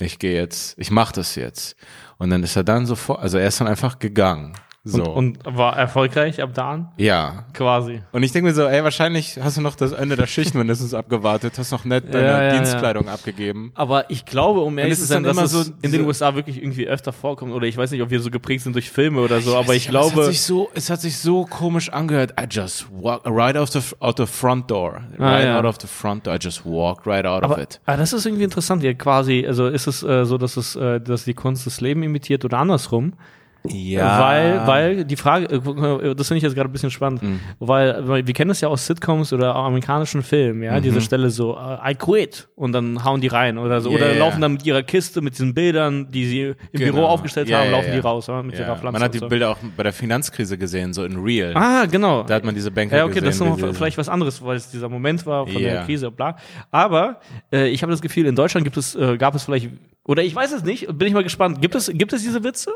ich gehe jetzt, ich mach das jetzt. Und dann ist er dann sofort, also er ist dann einfach gegangen. So. Und, und war erfolgreich ab da an? ja, Quasi. und ich denke mir so, ey, wahrscheinlich hast du noch das Ende der Schicht mindestens abgewartet, hast noch nett deine Ja, ja, Dienstskleidung abgegeben. Aber ich glaube, um ehrlich zu ist sein, dann dass immer es so in den USA wirklich irgendwie öfter vorkommt. Oder ich weiß nicht, ob wir so geprägt sind durch Filme oder so, aber ich Es hat glaube. sich so, es hat sich so komisch angehört. I just walk right out the, out the front door. Ah, Right ja. out of the front door. I just walked right out of Aber, it. aber das ist irgendwie interessant, ja, quasi, also ist es äh, so, dass es, äh, dass die Kunst das Leben imitiert oder andersrum? Ja. Weil, weil die Frage, äh, das finde ich jetzt gerade ein bisschen spannend, Mhm. weil, wir kennen das ja aus Sitcoms oder auch amerikanischen Filmen, ja, Mhm. diese Stelle so, äh, I quit und dann hauen die rein oder so, oder Yeah. laufen dann mit ihrer Kiste, mit diesen Bildern, die sie im Genau. Büro aufgestellt Ja, haben, laufen die raus, ja, mit ihrer Pflanze. Man hat die so. Bilder auch bei der Finanzkrise gesehen, so in Real. Ah, genau. Da hat man diese Banker Ja, okay, gesehen. das ist noch vielleicht was anderes, weil es dieser Moment war von der Krise, bla. Aber äh, ich habe das Gefühl, in Deutschland gibt es, äh, gab es vielleicht, oder ich weiß es nicht, bin ich mal gespannt. Gibt es, gibt es diese Witze?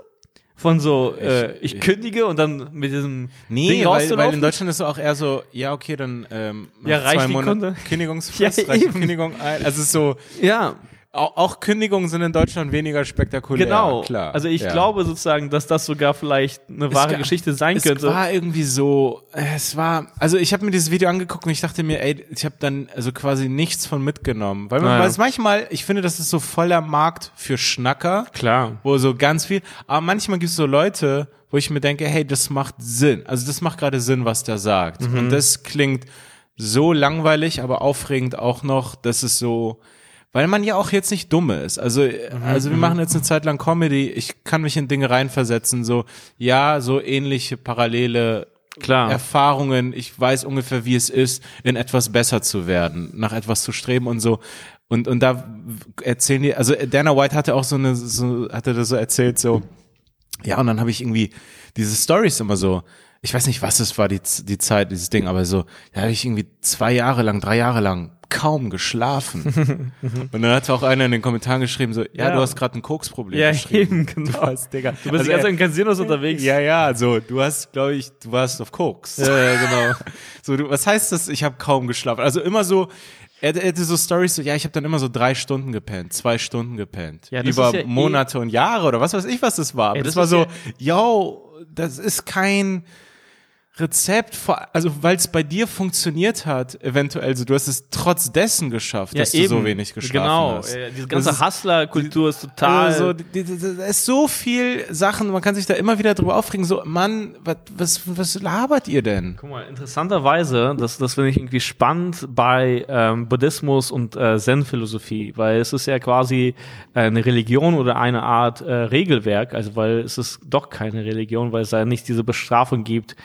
Von so, äh, ich, kündige und dann mit diesem Nee, Ding weil, weil in Deutschland ist es auch eher so, ja, okay, dann ähm, Ja, reicht zwei die Monate Kunde? Kündigungsfrist, Ja, reicht eben. Kündigung ein. Also es ist so, ja, auch, auch Kündigungen sind in Deutschland weniger spektakulär. genau. klar. Also ich ja. glaube sozusagen, dass das sogar vielleicht eine wahre ga- Geschichte sein es könnte. war irgendwie so, es war, also ich habe mir dieses Video angeguckt und ich dachte mir, ey, ich habe dann also quasi nichts von mitgenommen, weil, man, ja. weil es manchmal, ich finde, das ist so voller Markt für Schnacker, Klar. wo so ganz viel, aber manchmal gibt es so Leute, wo ich mir denke, hey, das macht Sinn, also das macht gerade Sinn, was der sagt Mhm. und das klingt so langweilig, aber aufregend auch noch, dass es so, weil man ja auch jetzt nicht dumm ist. Also, also wir machen jetzt eine Zeit lang Comedy. Ich kann mich in Dinge reinversetzen. So, ja, so ähnliche parallele Klar. Erfahrungen. Ich weiß ungefähr, wie es ist, in etwas besser zu werden, nach etwas zu streben und so. Und, und da erzählen die, also Dana White hatte auch so eine, so, hatte das so erzählt, so, ja, und dann habe ich irgendwie diese Stories immer so, ich weiß nicht, was es war, die, die Zeit, dieses Ding, aber so, da habe ich irgendwie zwei Jahre lang, drei Jahre lang kaum geschlafen. und dann hat auch einer in den Kommentaren geschrieben, so, ja, Ja. du hast gerade ein Koksproblem Ja, geschrieben. eben, genau. Du, hast, Digga. Du bist Also er- in Casinos unterwegs. ja, ja, so, du hast, glaube ich, du warst auf Koks. ja, ja, genau. So, du, was heißt das? Ich habe kaum geschlafen. Also immer so, er, hatte so Stories, so, ja, ich habe dann immer so drei Stunden gepennt, zwei Stunden gepennt. Ja, über ja eh- Monate und Jahre oder was weiß ich, was das war. Aber Ey, das, das war so, yo, das ist kein, Rezept, vor, also weil es bei dir funktioniert hat, eventuell so, du hast es trotz dessen geschafft, dass du so wenig geschlafen genau. hast. Genau, diese ganze Hustler-Kultur ist total. Also, da ist so viel Sachen, man kann sich da immer wieder drüber aufregen, so, Mann, was, was, was labert ihr denn? Guck mal, interessanterweise, das, das finde ich irgendwie spannend bei ähm, Buddhismus und äh, Zen-Philosophie, weil es ist ja quasi äh, eine Religion oder eine Art äh, Regelwerk, also weil es ist doch keine Religion, weil es da nicht diese Bestrafung gibt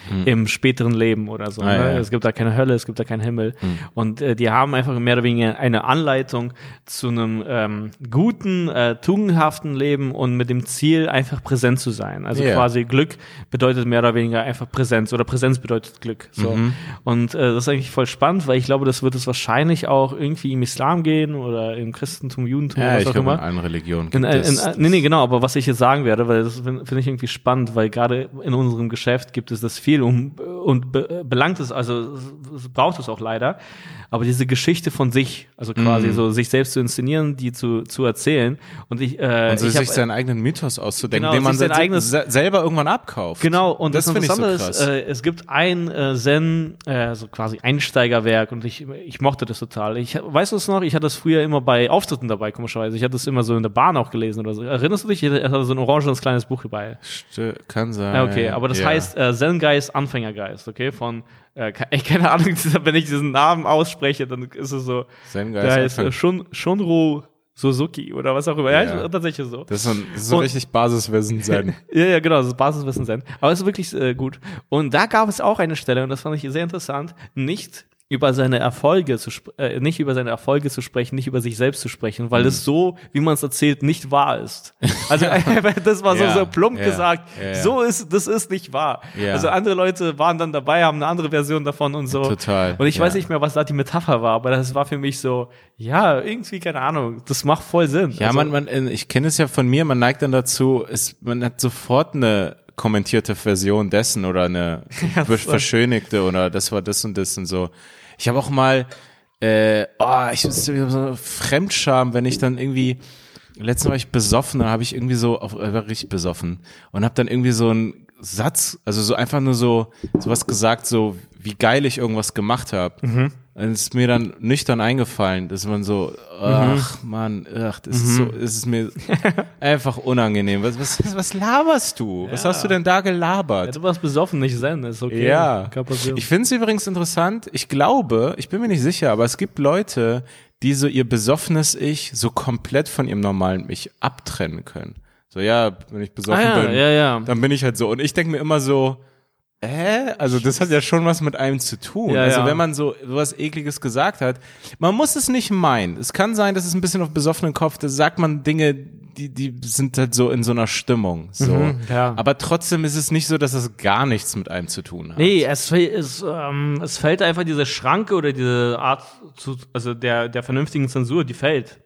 im späteren Leben oder so. Ah, ne? ja. Es gibt da keine Hölle, es gibt da keinen Himmel. Und äh, die haben einfach mehr oder weniger eine Anleitung zu einem ähm, guten, äh, tugendhaften Leben und mit dem Ziel, einfach präsent zu sein. Also Ja. quasi Glück bedeutet mehr oder weniger einfach Präsenz oder Präsenz bedeutet Glück. So. Mhm. Und äh, das ist eigentlich voll spannend, weil ich glaube, das wird es wahrscheinlich auch irgendwie im Islam gehen oder im Christentum, Judentum, Ja, was ich auch glaube, in immer. allen Religionen In, gibt in, es. in, nee, nee, genau, aber was ich jetzt sagen werde, weil das finde find ich irgendwie spannend, weil gerade in unserem Geschäft gibt es das viel um, und be, belangt es, also es, es braucht es auch leider, aber diese Geschichte von sich, also quasi Mhm. so sich selbst zu inszenieren, die zu, zu erzählen und ich, äh, und so ich sich hab, seinen eigenen Mythos auszudenken, Genau, den man sein se- eigenes- se selber irgendwann abkauft. Genau, und das, das finde ich so Interessante krass. ist, äh, es gibt ein äh, Zen, äh, so quasi Einsteigerwerk und ich, ich mochte das total. Ich weißt du es noch? Ich hatte das früher immer bei Auftritten dabei, komischerweise. Ich hatte das immer so in der Bahn auch gelesen oder so. Erinnerst du dich? Ich hatte so ein orangenes kleines Buch dabei. St kann sein. Ja, okay, aber das Ja. heißt äh, Zen-Geist, Anfängergeist, okay? Von, äh, ey, keine Ahnung, wenn ich diesen Namen ausspreche, dann ist es so, Zen-Geist, der heißt äh, Shun, Suzuki oder was auch immer. Ja, Ja. ist tatsächlich so. Das ist so, ein, das ist so Und- richtig Basiswissen sein. Ja, ja, genau, das ist Basiswissen sein. Aber es ist wirklich äh, gut. Und da gab es auch eine Stelle, und das fand ich sehr interessant, nicht über seine Erfolge zu äh, nicht über seine Erfolge zu sprechen, nicht über sich selbst zu sprechen, weil es so, wie man es erzählt, nicht wahr ist. Also das war so, Ja, so plump ja, gesagt. ja. So ist das ist nicht wahr. Also andere Leute waren dann dabei, haben eine andere Version davon und so. Total, Und ich weiß nicht mehr, was da die Metapher war, aber das war für mich so, ja, irgendwie keine Ahnung, das macht voll Sinn. Ja, also, man, man, äh, ich kenne es ja von mir, man neigt dann dazu, es, man hat sofort eine kommentierte Version dessen oder eine verschönigte oder das war das und das und so. Ich habe auch mal, äh, oh, ich ich hab so Fremdscham, wenn ich dann irgendwie, letztens war ich besoffen, da habe ich irgendwie so, auf, äh, war richtig besoffen und habe dann irgendwie so einen Satz, also so einfach nur so sowas gesagt, so wie geil ich irgendwas gemacht habe. Mhm. Und es ist mir dann nüchtern eingefallen, dass man so, ach man, ach, das ist so, Mhm. es ist mir einfach unangenehm. Was, was, was laberst du? Was hast du denn da ja, gelabert? du warst besoffen, nicht Zen, ist okay. Ja, ich finde es übrigens interessant. Ich glaube, ich bin mir nicht sicher, aber es gibt Leute, die so ihr besoffenes Ich so komplett von ihrem normalen Ich abtrennen können. So, ja, wenn ich besoffen ah, ja, bin, ja, ja. dann bin ich halt so. Und ich denke mir immer so, äh, also das hat ja schon was mit einem zu tun. Ja, also ja. wenn man so was ekliges gesagt hat, man muss es nicht meinen. Es kann sein, dass es ein bisschen auf besoffenen Kopf, da sagt man Dinge, die die sind halt so in so einer Stimmung, so. Mhm, ja. Aber trotzdem ist es nicht so, dass es gar nichts mit einem zu tun hat. Nee, es, es, ähm, es fällt einfach diese Schranke oder diese Art zu, also der, der vernünftigen Zensur, die fällt.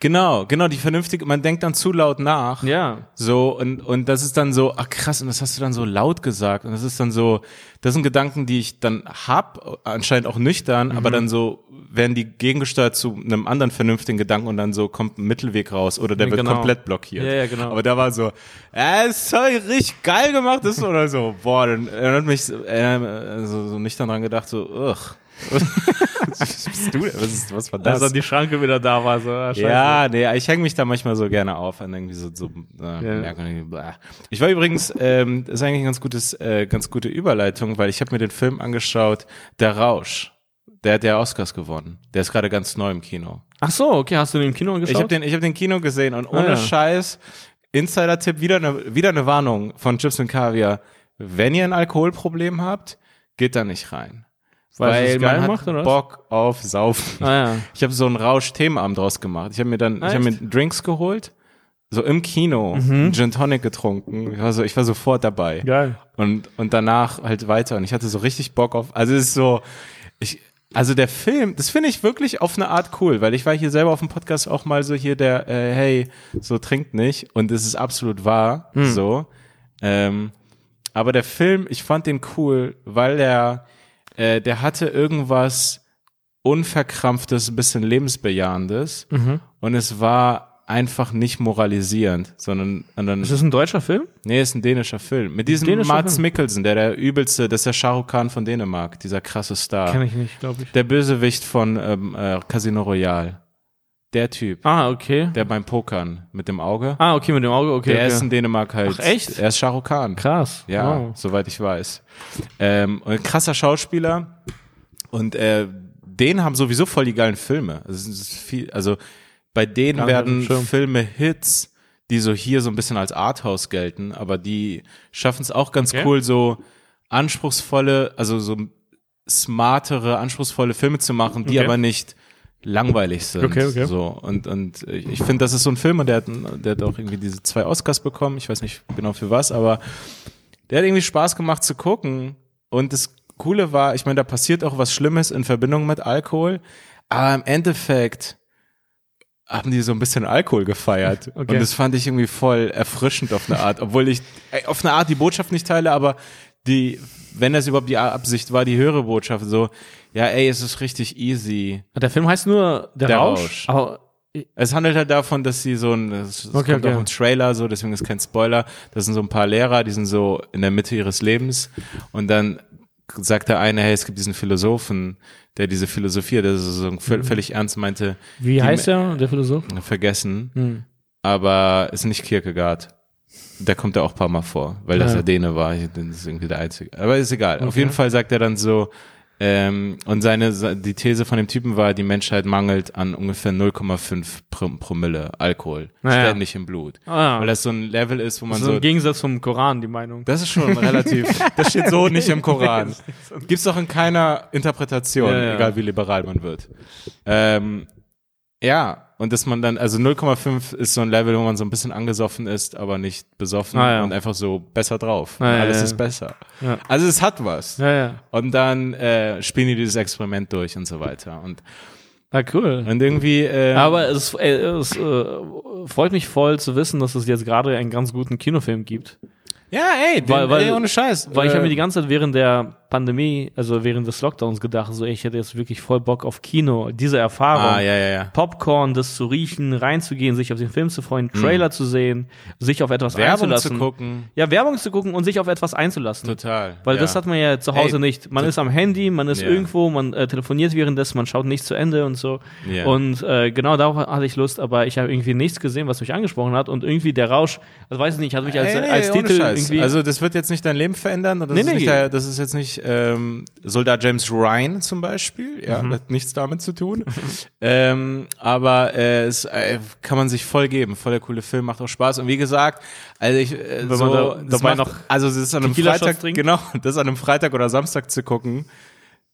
Genau, genau, die vernünftige, man denkt dann zu laut nach. Ja. So, und, und das ist dann so, ach krass, und das hast du dann so laut gesagt. Und das ist dann so, das sind Gedanken, die ich dann hab, anscheinend auch nüchtern, Mhm. aber dann so werden die gegengesteuert zu einem anderen vernünftigen Gedanken und dann so kommt ein Mittelweg raus oder der Ja, wird genau. komplett blockiert. Ja, ja, genau. Aber da war so, äh, sorry, richtig geil gemacht ist oder so. Boah, dann erinnert mich äh, so, so nicht daran gedacht, so, ugh. Was bist du denn? Was, ist, was war das? Als dann die Schranke wieder da war, so, ah. Ja, nee, ich hänge mich da manchmal so gerne auf an irgendwie so, so äh, Ja. Ich war übrigens, ähm, das ist eigentlich ein ganz gutes, äh, ganz gute Überleitung, weil ich habe mir den Film angeschaut, Der Rausch. Der hat ja Oscars gewonnen. Der ist gerade ganz neu im Kino. Ach so, okay, hast du den im Kino geschaut? Ich habe den, ich habe den Kino gesehen und ohne Ah, ja. Scheiß, Insider-Tipp, wieder eine, wieder eine Warnung von Chips und Kaviar. Wenn ihr ein Alkoholproblem habt, geht da nicht rein. Weil Weil man hat macht? Bock auf Saufen. Ah, ja. Ich habe so einen Rausch-Themenabend draus gemacht. Ich habe mir dann, ich habe mir? Drinks geholt, so im Kino, einen Gin Tonic getrunken. Ich war, so, ich war sofort dabei. Geil. Und, und danach halt weiter. Und ich hatte so richtig Bock auf, also es ist so, ich, also der Film, das finde ich wirklich auf eine Art cool, weil ich war hier selber auf dem Podcast auch mal so hier der, äh, hey, so trinkt nicht. Und es ist absolut wahr, so. Ähm, aber der Film, ich fand den cool, weil der, äh, der hatte irgendwas unverkrampftes, ein bisschen lebensbejahendes. Und es war einfach nicht moralisierend, sondern und dann, Ist das ein deutscher Film? nee, ist ein dänischer Film. Mit diesem Dänischer Mats Film? Mikkelsen, der der übelste, das ist der Shah Rukh Khan von Dänemark, dieser krasse Star. Kenn ich nicht, glaube ich. Der Bösewicht von ähm, äh, Casino Royale. Der Typ, Ah, okay. der beim Pokern mit dem Auge. Ah, okay, mit dem Auge, okay. der okay. ist in Dänemark halt. Ach, echt? Er ist Shah Rukh Khan. Krass. Ja, Wow. soweit ich weiß. Ähm, und ein krasser Schauspieler. Und äh, den haben sowieso voll die geilen Filme. Also, viel, also bei denen auf werden. Filme Hits, die so hier so ein bisschen als Arthouse gelten, aber die schaffen es auch ganz Okay. cool, so anspruchsvolle, also so smartere, anspruchsvolle Filme zu machen, die Okay. aber nicht langweilig sind. Okay, okay. So und und ich finde, das ist so ein Film und der hat, der hat auch irgendwie diese zwei Oscars bekommen. Ich weiß nicht genau für was, aber der hat irgendwie Spaß gemacht zu gucken. Und das Coole war, ich meine, da passiert auch was Schlimmes in Verbindung mit Alkohol, aber im Endeffekt haben die so ein bisschen Alkohol gefeiert. Okay. Und das fand ich irgendwie voll erfrischend auf eine Art, obwohl ich äh, auf eine Art die Botschaft nicht teile, aber die, wenn das überhaupt die Absicht war, die höhere Botschaft, so, ja, ey, es ist richtig easy. Der Film heißt nur Der, Der Rausch. Rausch. Aber Es handelt halt davon, dass sie so ein, es Okay, kommt okay. auch im Trailer so, deswegen ist kein Spoiler. Das sind so ein paar Lehrer, die sind so in der Mitte ihres Lebens und dann sagt der eine, hey, es gibt diesen Philosophen, der diese Philosophie, der so Mhm. völ- völlig ernst meinte, wie heißt der, der Philosoph? vergessen, Hm. aber ist nicht Kierkegaard. Der kommt da auch ein paar Mal vor, weil das Ja. Däne war. Das ist irgendwie der einzige. Aber ist egal. Auf Okay. jeden Fall sagt er dann so, ähm, und seine, die These von dem Typen war, die Menschheit mangelt an ungefähr 0,5 Pro- Promille Alkohol. Naja. Ständig im Blut. Ah, Weil das so ein Level ist, wo man das ist so so, im Gegensatz zum Koran, die Meinung. das ist schon relativ, das steht so nicht im Koran. Gibt's doch in keiner Interpretation, Ja, ja. egal wie liberal man wird. Ähm, ja, und dass man dann, also 0,5 ist so ein Level, wo man so ein bisschen angesoffen ist, aber nicht besoffen Ah, ja. und einfach so besser drauf. Ah, ja, Alles ja. ist besser. Also es hat was. Und dann äh, spielen die dieses Experiment durch und so weiter. Und, Ah, cool. und irgendwie, äh, Aber es, äh, es äh, freut mich voll zu wissen, dass es jetzt gerade einen ganz guten Kinofilm gibt. ja, ey, den, weil- weil- ey ohne Scheiß. Weil ich äh, habe mir die ganze Zeit während der Pandemie, also während des Lockdowns gedacht, so ey, ich hätte jetzt wirklich voll Bock auf Kino, diese Erfahrung. Ah, ja, ja, ja. Popcorn, das zu riechen, reinzugehen, sich auf den Film zu freuen, Trailer zu sehen, sich auf etwas Hm. Werbung einzulassen. zu gucken. Ja, Werbung zu gucken und sich auf etwas einzulassen. Total. Weil ja. das hat man ja zu Hause Ey, nicht. Man ist am Handy, man ist Ja. irgendwo, man äh, telefoniert währenddessen, man schaut nicht zu Ende und so. Ja. Und äh, genau darauf hatte ich Lust, aber ich habe irgendwie nichts gesehen, was mich angesprochen hat und irgendwie der Rausch, also weiß ich nicht, hat mich als, Ey, nee, als Titel Scheiß. irgendwie. Also das wird jetzt nicht dein Leben verändern. Oder das, Nee, ist nee. der, das ist jetzt nicht ähm, Soldat James Ryan zum Beispiel. Ja, Mhm. hat nichts damit zu tun. ähm, aber äh, es äh, kann man sich voll geben. Voll der coole Film, macht auch Spaß. Und wie gesagt, also ich äh, Wenn so, da- das dabei macht, noch also es ist an einem Freitag, genau, das an einem Freitag oder Samstag zu gucken,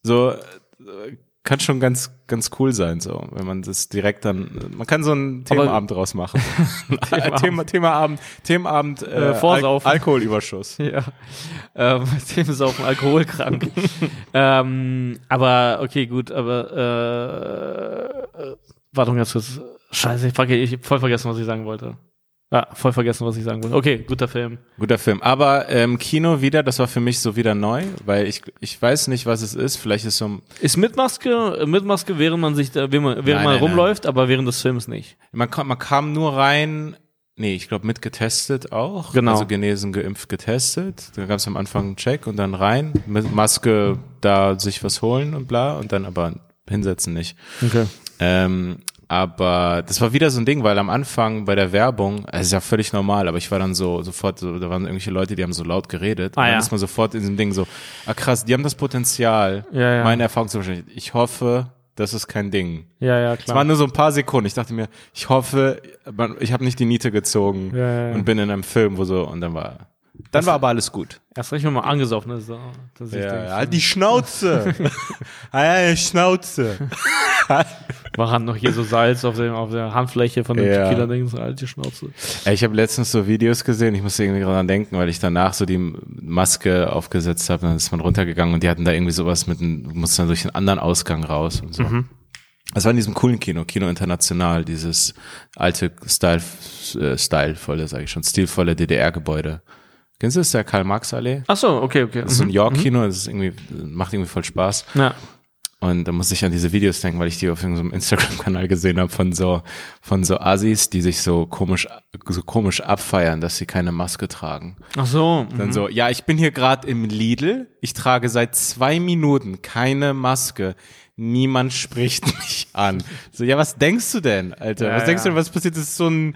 so äh, kann schon ganz ganz cool sein, so wenn man das direkt dann, man kann so einen Aber- Themenabend draus machen. Themenabend. Thema, Themaabend, Themenabend äh, Äh, vorsaufen. Al Alkoholüberschuss. Ja. Ähm, Themen ist auf dem Alkoholkrank. ähm, aber okay, gut, aber äh, äh, warte ganz kurz. Scheiße, ich, ich hab voll vergessen, was ich sagen wollte. Ja, voll vergessen, was ich sagen wollte. Okay, guter Film. Guter Film. Aber ähm, Kino wieder, das war für mich so wieder neu, weil ich ich weiß nicht, was es ist. Vielleicht ist so ein, Ist mit Maske, mit Maske, während man sich da, während man, während Nein, man nein, rumläuft, aber während des Films nicht. man kam, man kam nur rein. Nee, ich glaube mit getestet auch. Genau. Also genesen, geimpft, getestet. Da gab es am Anfang einen Check und dann rein mit Maske da sich was holen und bla und dann aber hinsetzen nicht. Okay. Ähm, aber das war wieder so ein Ding, weil am Anfang bei der Werbung, es ist ja völlig normal, aber ich war dann so sofort, so, da waren irgendwelche Leute, die haben so laut geredet. Ah, und dann ja. ist man sofort in diesem Ding so, ah krass, die haben das Potenzial, Ja, ja. meine Erfahrung zu verstehen. Ich hoffe, das ist kein Ding. Ja, ja, Es waren klar. nur so ein paar Sekunden. Ich dachte mir, ich hoffe, ich habe nicht die Niete gezogen Ja, ja, ja. und bin in einem Film, wo so, und dann war, dann war aber alles gut. Erst recht, man angesoffen ist. So, dass Ja, denke, halt die Schnauze. ja, die Schnauze. Halt noch hier so Salz auf, dem, auf der Handfläche von dem Ja. Tequila-Ding, alte Schnauze. Ey, Ich habe letztens so Videos gesehen, ich musste irgendwie dran denken, weil ich danach so die Maske aufgesetzt habe, dann ist man runtergegangen und die hatten da irgendwie sowas mit einem, du musst dann durch einen anderen Ausgang raus und so. Mhm. Das war in diesem coolen Kino, Kino International, dieses alte Style, äh, stylevolle, sage ich schon, stilvolle DDR-Gebäude. Kennst du das, der Karl-Marx-Allee? Ach so, okay, okay. Das ist so ein Mhm. York-Kino, das ist irgendwie, macht irgendwie voll Spaß. Ja. Und da muss ich an diese Videos denken, weil ich die auf irgendeinem Instagram-Kanal gesehen habe von so, von so Assis, die sich so komisch, so komisch abfeiern, dass sie keine Maske tragen. Ach so. Dann so, ja, ich bin hier gerade im Lidl, ich trage seit zwei Minuten keine Maske. Niemand spricht mich an. So, ja, was denkst du denn, Alter? Ja, was denkst ja. du denn, was passiert? Das ist so ein,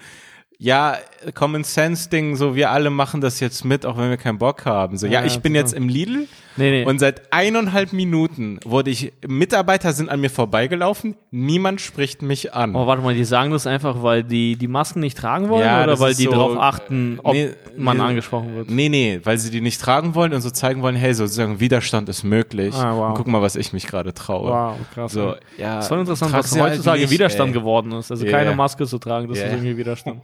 ja, Common Sense Ding, so wir alle machen das jetzt mit, auch wenn wir keinen Bock haben. So, ja, Ja, ich bin total. jetzt im Lidl Nee, nee. und seit eineinhalb Minuten wurde ich, Mitarbeiter sind an mir vorbeigelaufen, niemand spricht mich an. Oh, warte mal, die sagen das einfach, weil die die Masken nicht tragen wollen Ja, oder weil die so, darauf achten, ob nee, man angesprochen wird? Nee, nee, weil sie die nicht tragen wollen und so zeigen wollen, hey, sozusagen Widerstand ist möglich. Ah, wow. Und guck mal, was ich mich gerade traue. Wow, krass. So, ja. Das ist voll interessant, was heutzutage eigentlich, Widerstand ey. geworden ist. Also Ja, keine. Maske zu tragen, das Ja. ist irgendwie Widerstand.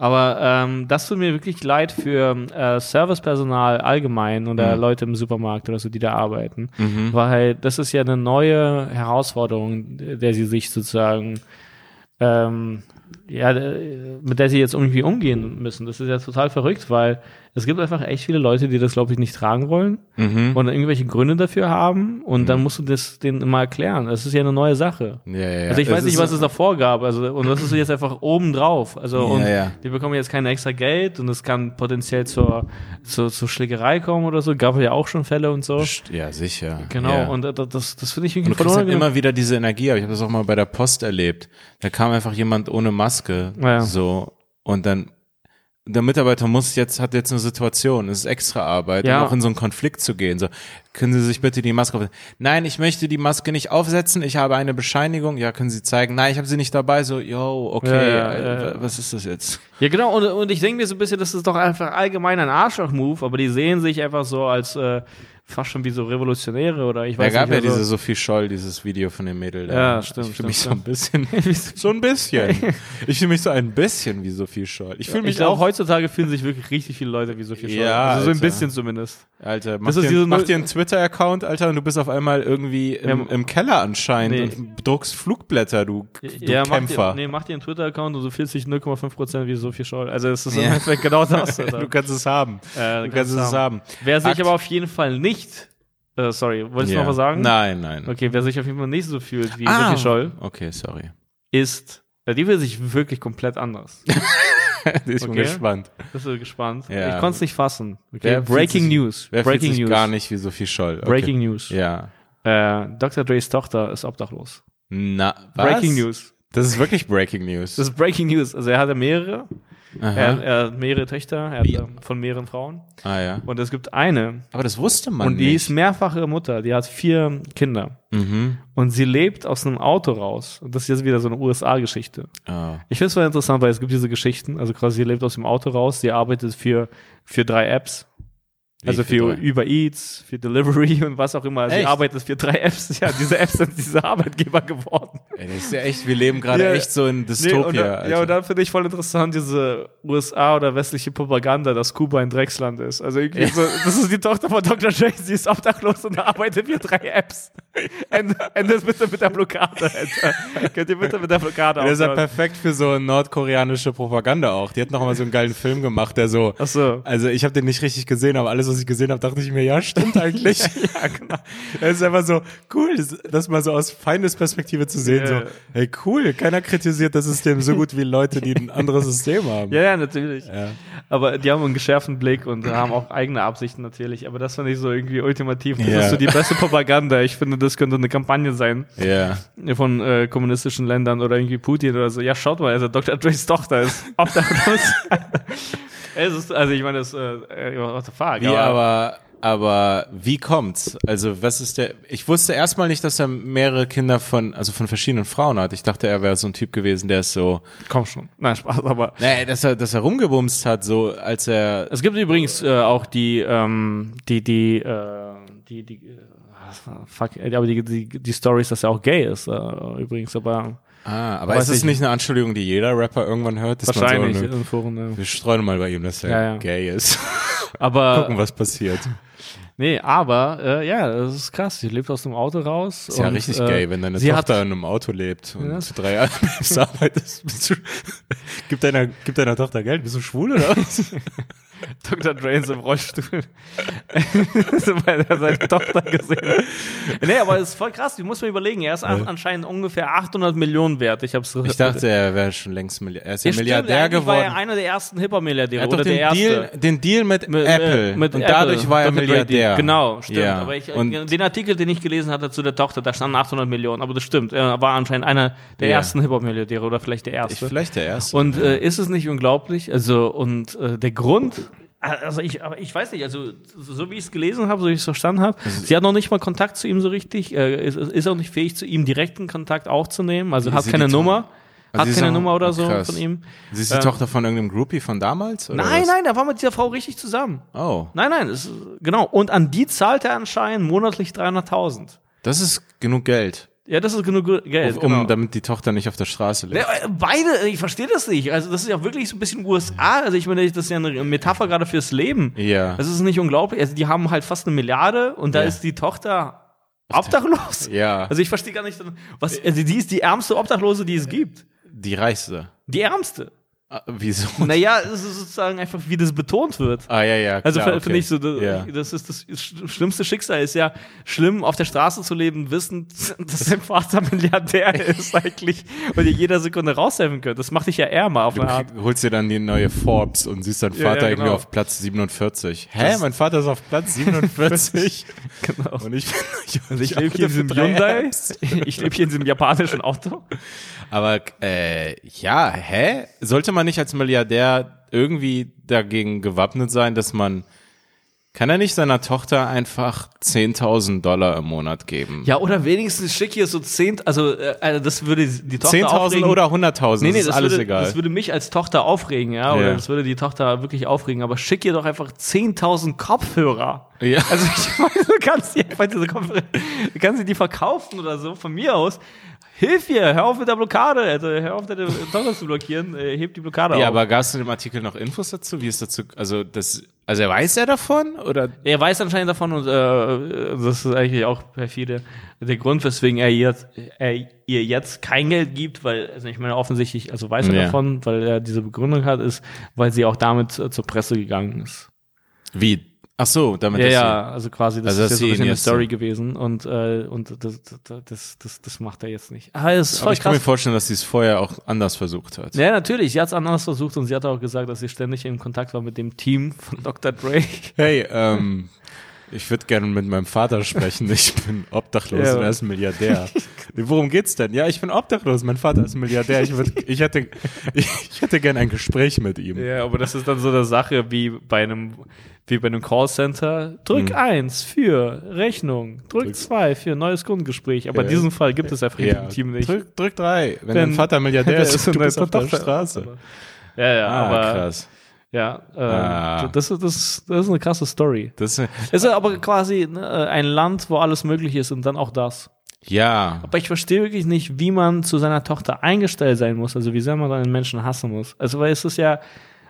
Aber ähm, das tut mir wirklich leid für äh, Servicepersonal allgemein oder Mhm. Leute im Supermarkt oder so, die da arbeiten. Weil das ist ja eine neue Herausforderung, der sie sich sozusagen ähm, ja, äh, mit der sie jetzt irgendwie umgehen müssen. Das ist ja total verrückt, weil es gibt einfach echt viele Leute, die das, glaube ich, nicht tragen wollen Mhm. und irgendwelche Gründe dafür haben und dann musst du das denen immer erklären. Das ist ja eine neue Sache. Ja, ja, ja. Also ich weiß nicht, was es davor gab. Also und das ist jetzt einfach oben drauf. Also und die bekommen jetzt kein extra Geld und es kann potenziell zur, zur, zur Schlägerei kommen oder so. Gab ja auch schon Fälle und so. Ja, sicher. Genau. Und das, das finde ich Und irgendwie du kriegst halt immer wieder diese Energie, aber ich habe das auch mal bei der Post erlebt. Da kam einfach jemand ohne Maske, Ja. so, und dann, der Mitarbeiter muss jetzt, hat jetzt eine Situation, es ist extra Arbeit, Ja. um auch in so einen Konflikt zu gehen, so, können Sie sich bitte die Maske aufsetzen? Nein, ich möchte die Maske nicht aufsetzen, ich habe eine Bescheinigung, ja, können Sie zeigen? Nein, ich habe sie nicht dabei, so, yo, okay, Ja, ja, äh, ja, ja. was ist das jetzt? Ja, genau. Und, und ich denke mir so ein bisschen, das ist doch einfach allgemein ein Arschloch-Move, aber die sehen sich einfach so als äh, fast schon wie so Revolutionäre oder ich Da weiß gab nicht. ja also- diese Sophie Scholl, dieses Video von dem Mädel da. Ja, stimmt, Ich fühle mich stimmt, so ein bisschen, so ein bisschen. Ich fühle mich so ein bisschen wie Sophie Scholl. Ich fühle mich ich glaube, auch heutzutage fühlen sich wirklich richtig viele Leute wie so viel Ja, Also so ein bisschen zumindest. Alter, mach, Das dir, mach dir einen Twitter-Account, Alter, und du bist auf einmal irgendwie im, im Keller anscheinend Nee. und druckst Flugblätter, du, du ja, mach Kämpfer. dir, nee, mach dir einen Twitter-Account und du fühlst dich 0,5% wie so viel Scholl. Also es ist Ja. im Endeffekt genau das. Alter. du kannst es haben. Äh, Du kannst es haben. Wer sich aber auf jeden Fall nicht, äh, sorry, wolltest Ja. du noch was sagen? Nein, nein. Okay, wer sich auf jeden Fall nicht so fühlt wie Ah. Sophie Scholl, Okay, sorry. ist, äh, die will sich wirklich komplett anders. Die ist Okay. gespannt. Bist du gespannt? Ja. Ich konnte es nicht fassen. Okay. Breaking sich- News. Wer Breaking fühlt sich News. gar nicht wie Sophie Scholl? Okay. Breaking News. Ja. Äh, Dr. Dre's Tochter ist obdachlos. Na, was? Breaking News. Das ist wirklich Breaking News. Das ist Breaking News. Also er hatte mehrere. Er, er hat mehrere Töchter. Er hat Wie? äh, von mehreren Frauen. ah, ja. Und es gibt eine. Aber das wusste man und die nicht. ist mehrfache Mutter. Die hat vier Kinder. mhm. Und sie lebt aus einem Auto raus. Und das ist jetzt wieder so eine USA-Geschichte. oh. Ich finde es voll interessant, weil es gibt diese Geschichten. Also quasi, sie lebt aus dem Auto raus. Sie arbeitet für, für drei Apps. Also für drei? Uber Eats, für Delivery und was auch immer. Sie Echt? arbeitet für drei Apps. Ja, diese Apps sind diese Arbeitgeber geworden. Ey, das ist ja echt, wir leben gerade Ja. echt so in Nee, Dystopia. und dann, ja, und dann finde ich voll interessant, diese USA oder westliche Propaganda, dass Kuba ein Drecksland ist. Also irgendwie so, das ist die Tochter von Dr. J, sie ist obdachlos und arbeitet für drei Apps. Ende, endet bitte mit der Blockade, Alter. Könnt ihr bitte mit der Blockade Das ist ja aufhören? perfekt für so nordkoreanische Propaganda auch. Die hat noch mal so einen geilen Film gemacht, der so. Ach so. Also ich habe den nicht richtig gesehen, aber alles, was ich gesehen habe, dachte ich mir, ja, stimmt eigentlich. Ja, genau. Es ist einfach so cool, das, das mal so aus Feindesperspektive zu sehen. Ja. So, hey, cool, keiner kritisiert das System so gut wie Leute, die ein anderes System haben. Ja, ja, natürlich. Ja. Aber die haben einen geschärften Blick und haben auch eigene Absichten natürlich. Aber das fand ich so irgendwie ultimativ. Das Ja. ist so die beste Propaganda. Ich finde, das könnte eine Kampagne sein Ja. von äh, kommunistischen Ländern oder irgendwie Putin oder so. Ja, schaut mal, also Dr. Dre's Tochter ist obdachlos. Es ist, also ich meine, das, äh, äh, what the fuck. Wie aber, aber wie kommt's? Also was ist der? Ich wusste erstmal nicht, dass er mehrere Kinder von, also von verschiedenen Frauen hat. Ich dachte, er wäre so ein Typ gewesen, der ist so, Komm schon. Nein, Spaß, aber. nee, dass er, dass er rumgebumst hat, so als er. Es gibt übrigens äh, auch die, ähm, die, die, äh, die, die, äh, fuck, aber die, die, die Stories, dass er auch gay ist, äh, übrigens, aber Ah, aber Weiß ist es ich nicht eine Anschuldigung, die jeder Rapper irgendwann hört? dass man wahrscheinlich So eine, in Foren, ja. wir streuen mal bei ihm, dass er Ja, ja. gay ist. Aber Gucken, was passiert. Nee, aber äh, ja, das ist krass. Sie lebt aus dem Auto raus. Ist ja und, richtig äh, gay, wenn deine Tochter hat- in einem Auto lebt und Ja. zu drei Jahren arbeitest. Bist du, gib, deiner, gib deiner Tochter Geld. Bist du schwul oder was? Dr. Dre ist im Rollstuhl. Weil er seine Tochter gesehen hat. Nee, aber es ist voll krass. Du musst mir überlegen, er ist an, anscheinend ungefähr 800 Millionen wert. Ich hab's Ich dachte, er wäre schon längst Milliardär. Er ist ja, Ja, stimmt, Milliardär war er geworden. einer der ersten Hipper-Milliardäre Er hat oder den der erste. Deal, den Deal mit, Mit, Apple. äh, mit und Apple, dadurch war er Dr. Milliardär. Genau, stimmt. Ja. Aber ich, und den Artikel, den ich gelesen hatte zu der Tochter, da standen 800 Millionen. Aber das stimmt. Er war anscheinend einer der Ja. ersten Hip-Hop-Milliardäre oder vielleicht der ich, erste. vielleicht der Erste. Und äh, ist es nicht unglaublich? Also, und äh, der Grund, also ich, aber ich weiß nicht, also so wie ich es gelesen habe, so wie ich es verstanden habe, Also sie hat noch nicht mal Kontakt zu ihm so richtig, äh, ist, ist auch nicht fähig, zu ihm direkten Kontakt aufzunehmen, also hat keine Nummer, Also hat ist keine auch- Nummer oder ah, so krass. von ihm. Sie ist die äh, Tochter von irgendeinem Groupie von damals? Nein, was? nein, er war mit dieser Frau richtig zusammen. Oh, Nein, nein, es, genau. Und an die zahlt er anscheinend monatlich 300.000. das ist genug Geld, Ja, das ist genug Geld. um, genau. damit die Tochter nicht auf der Straße lebt. Äh, Beide, ich verstehe das nicht. Also, das ist ja wirklich so ein bisschen USA. Also, ich meine, das ist ja eine Metapher gerade fürs Leben. Ja. Das ist nicht unglaublich. Also, die haben halt fast eine Milliarde und da Ja. ist die Tochter obdachlos. Ja, Also, ich verstehe gar nicht, was, also, die ist die ärmste Obdachlose, die es gibt. die reichste. Die ärmste. Ah, wieso? Naja, es ist sozusagen einfach, wie das betont wird. Ah, ja, ja. Also klar, finde okay. ich so, das, Ja. das ist das sch- schlimmste Schicksal ist ja schlimm, auf der Straße zu leben, wissend, dass dein Vater Milliardär ist eigentlich und dir jeder Sekunde raushelfen könnte. Das macht dich ja ärmer auf eine Art. Du holst dir dann die neue Forbes und siehst deinen Ja, Vater ja, irgendwie genau. auf Platz 47. Hä? mein Vater ist auf Platz 47. Genau. und ich, ich, Also ich lebe hier in diesem Hyundai, ich lebe hier in diesem japanischen Auto. Aber äh, ja, hä? Sollte man nicht als Milliardär irgendwie dagegen gewappnet sein, dass man kann er nicht seiner Tochter einfach 10.000 Dollar im Monat geben? Ja, oder wenigstens schick hier so 10, also äh, also das würde die Tochter 10.000 aufregen. oder 100.000, Nee, nee, das ist alles würde, egal. das würde mich als Tochter aufregen, ja, oder Ja. das würde die Tochter wirklich aufregen, aber schick ihr doch einfach 10.000 Kopfhörer. Ja. Also ich meine, du kannst die einfach diese Kopfhörer, du kannst sie die verkaufen oder so, von mir aus. Hilf ihr, hör auf mit der Blockade, also hör auf deine Tochter zu blockieren, äh, heb die Blockade ja, auf. aber gab es in dem Artikel noch Infos dazu? Wie ist dazu? Also das, also weiß er davon oder? Er weiß anscheinend davon und äh, das ist eigentlich auch perfide. Der Grund, weswegen er, jetzt, er ihr jetzt kein Geld gibt, weil, also ich meine offensichtlich, also weiß er Ja. davon, weil er diese Begründung hat, ist, weil sie auch damit äh, zur Presse gegangen ist. Wie? Ach so, damit Ja, ja, also quasi, das Also, ist jetzt so ein bisschen eine Story gewesen und, äh, und das, das, das, das, macht er jetzt nicht. Aber es ist Aber voll ich kann mir krass. vorstellen, dass sie es vorher auch anders versucht hat. Ja, natürlich, sie hat es anders versucht und sie hat auch gesagt, dass sie ständig in Kontakt war mit dem Team von Dr. Dre. Hey, ähm, ich würde gerne mit meinem Vater sprechen. Ich bin obdachlos Ja. und er ist ein Milliardär. Worum geht's denn? Ja, ich bin obdachlos. Mein Vater ist ein Milliardär. Ich, würd, ich hätte, ich, ich hätte gerne ein Gespräch mit ihm. Ja, aber das ist dann so eine Sache wie bei einem, wie bei einem Callcenter. Drück eins für Rechnung, drück, Drück- zwei für neues Kundengespräch. Aber Ja. in diesem Fall gibt es einfach Ja, im Team nicht. drück, drück drei. Wenn Wenn- dein Vater Milliardär ist, ist du bist auf der. Straße. Ja, ja, Ah, aber krass. ja, äh, Ah. das, ist, das, das ist eine krasse Story. Das, ist- Es ist aber quasi ne, ein Land, wo alles möglich ist und dann auch das. ja, Aber ich verstehe wirklich nicht, wie man zu seiner Tochter eingestellt sein muss, also wie sehr man dann einen Menschen hassen muss. Also weil es ist ja,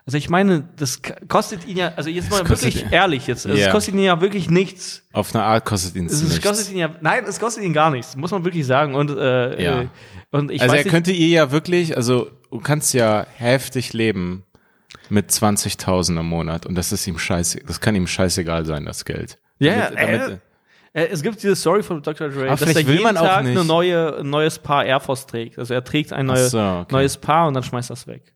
also ich meine, das kostet ihn ja, also jetzt mal wirklich ihn- ehrlich jetzt, also Ja. es kostet ihn ja wirklich nichts. auf eine Art kostet ihn Es, nichts. kostet ihn ja, nein, es kostet ihn gar nichts, muss man wirklich sagen. Und, äh, Ja. äh, und ich also er nicht, könnte ihr ja wirklich, also du kannst ja heftig leben mit 20.000 im Monat und das ist ihm scheiße, das kann ihm scheißegal sein, das Geld. Ja, ja, damit, äh, es gibt diese Story von Dr. Dre, dass er jeden man auch Tag eine neue, ein neues Paar Air Force trägt. Also er trägt ein Ach neues, so, okay. neues Paar und dann schmeißt es weg.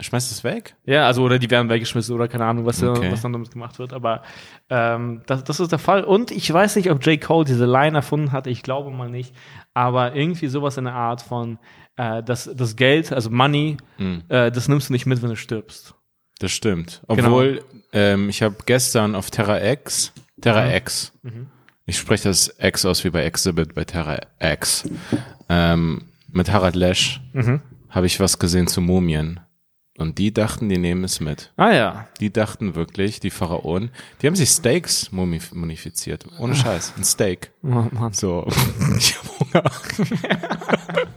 Schmeißt es weg? Ja, also oder die werden weggeschmissen oder keine Ahnung, was, Okay. was dann damit gemacht wird. Aber ähm, das, das ist der Fall. Und ich weiß nicht, ob J. Cole diese Line erfunden hat. Ich glaube mal nicht. Aber irgendwie sowas in der Art von äh, das, das Geld, also Money, Hm. äh, das nimmst du nicht mit, wenn du stirbst. Das stimmt. Genau. Obwohl, ähm, ich habe gestern auf Terra X, Terra Mhm. X, ich spreche das X aus wie bei Exhibit bei Terra X, ähm, mit Harald Lesch Mhm. habe ich was gesehen zu Mumien. Und die dachten, die nehmen es mit. Ah ja. Die dachten wirklich, die Pharaonen, die haben sich Steaks mumif mumifiziert. Ohne Scheiß. Ein Steak. Oh, Mann. So, ich hab Hunger.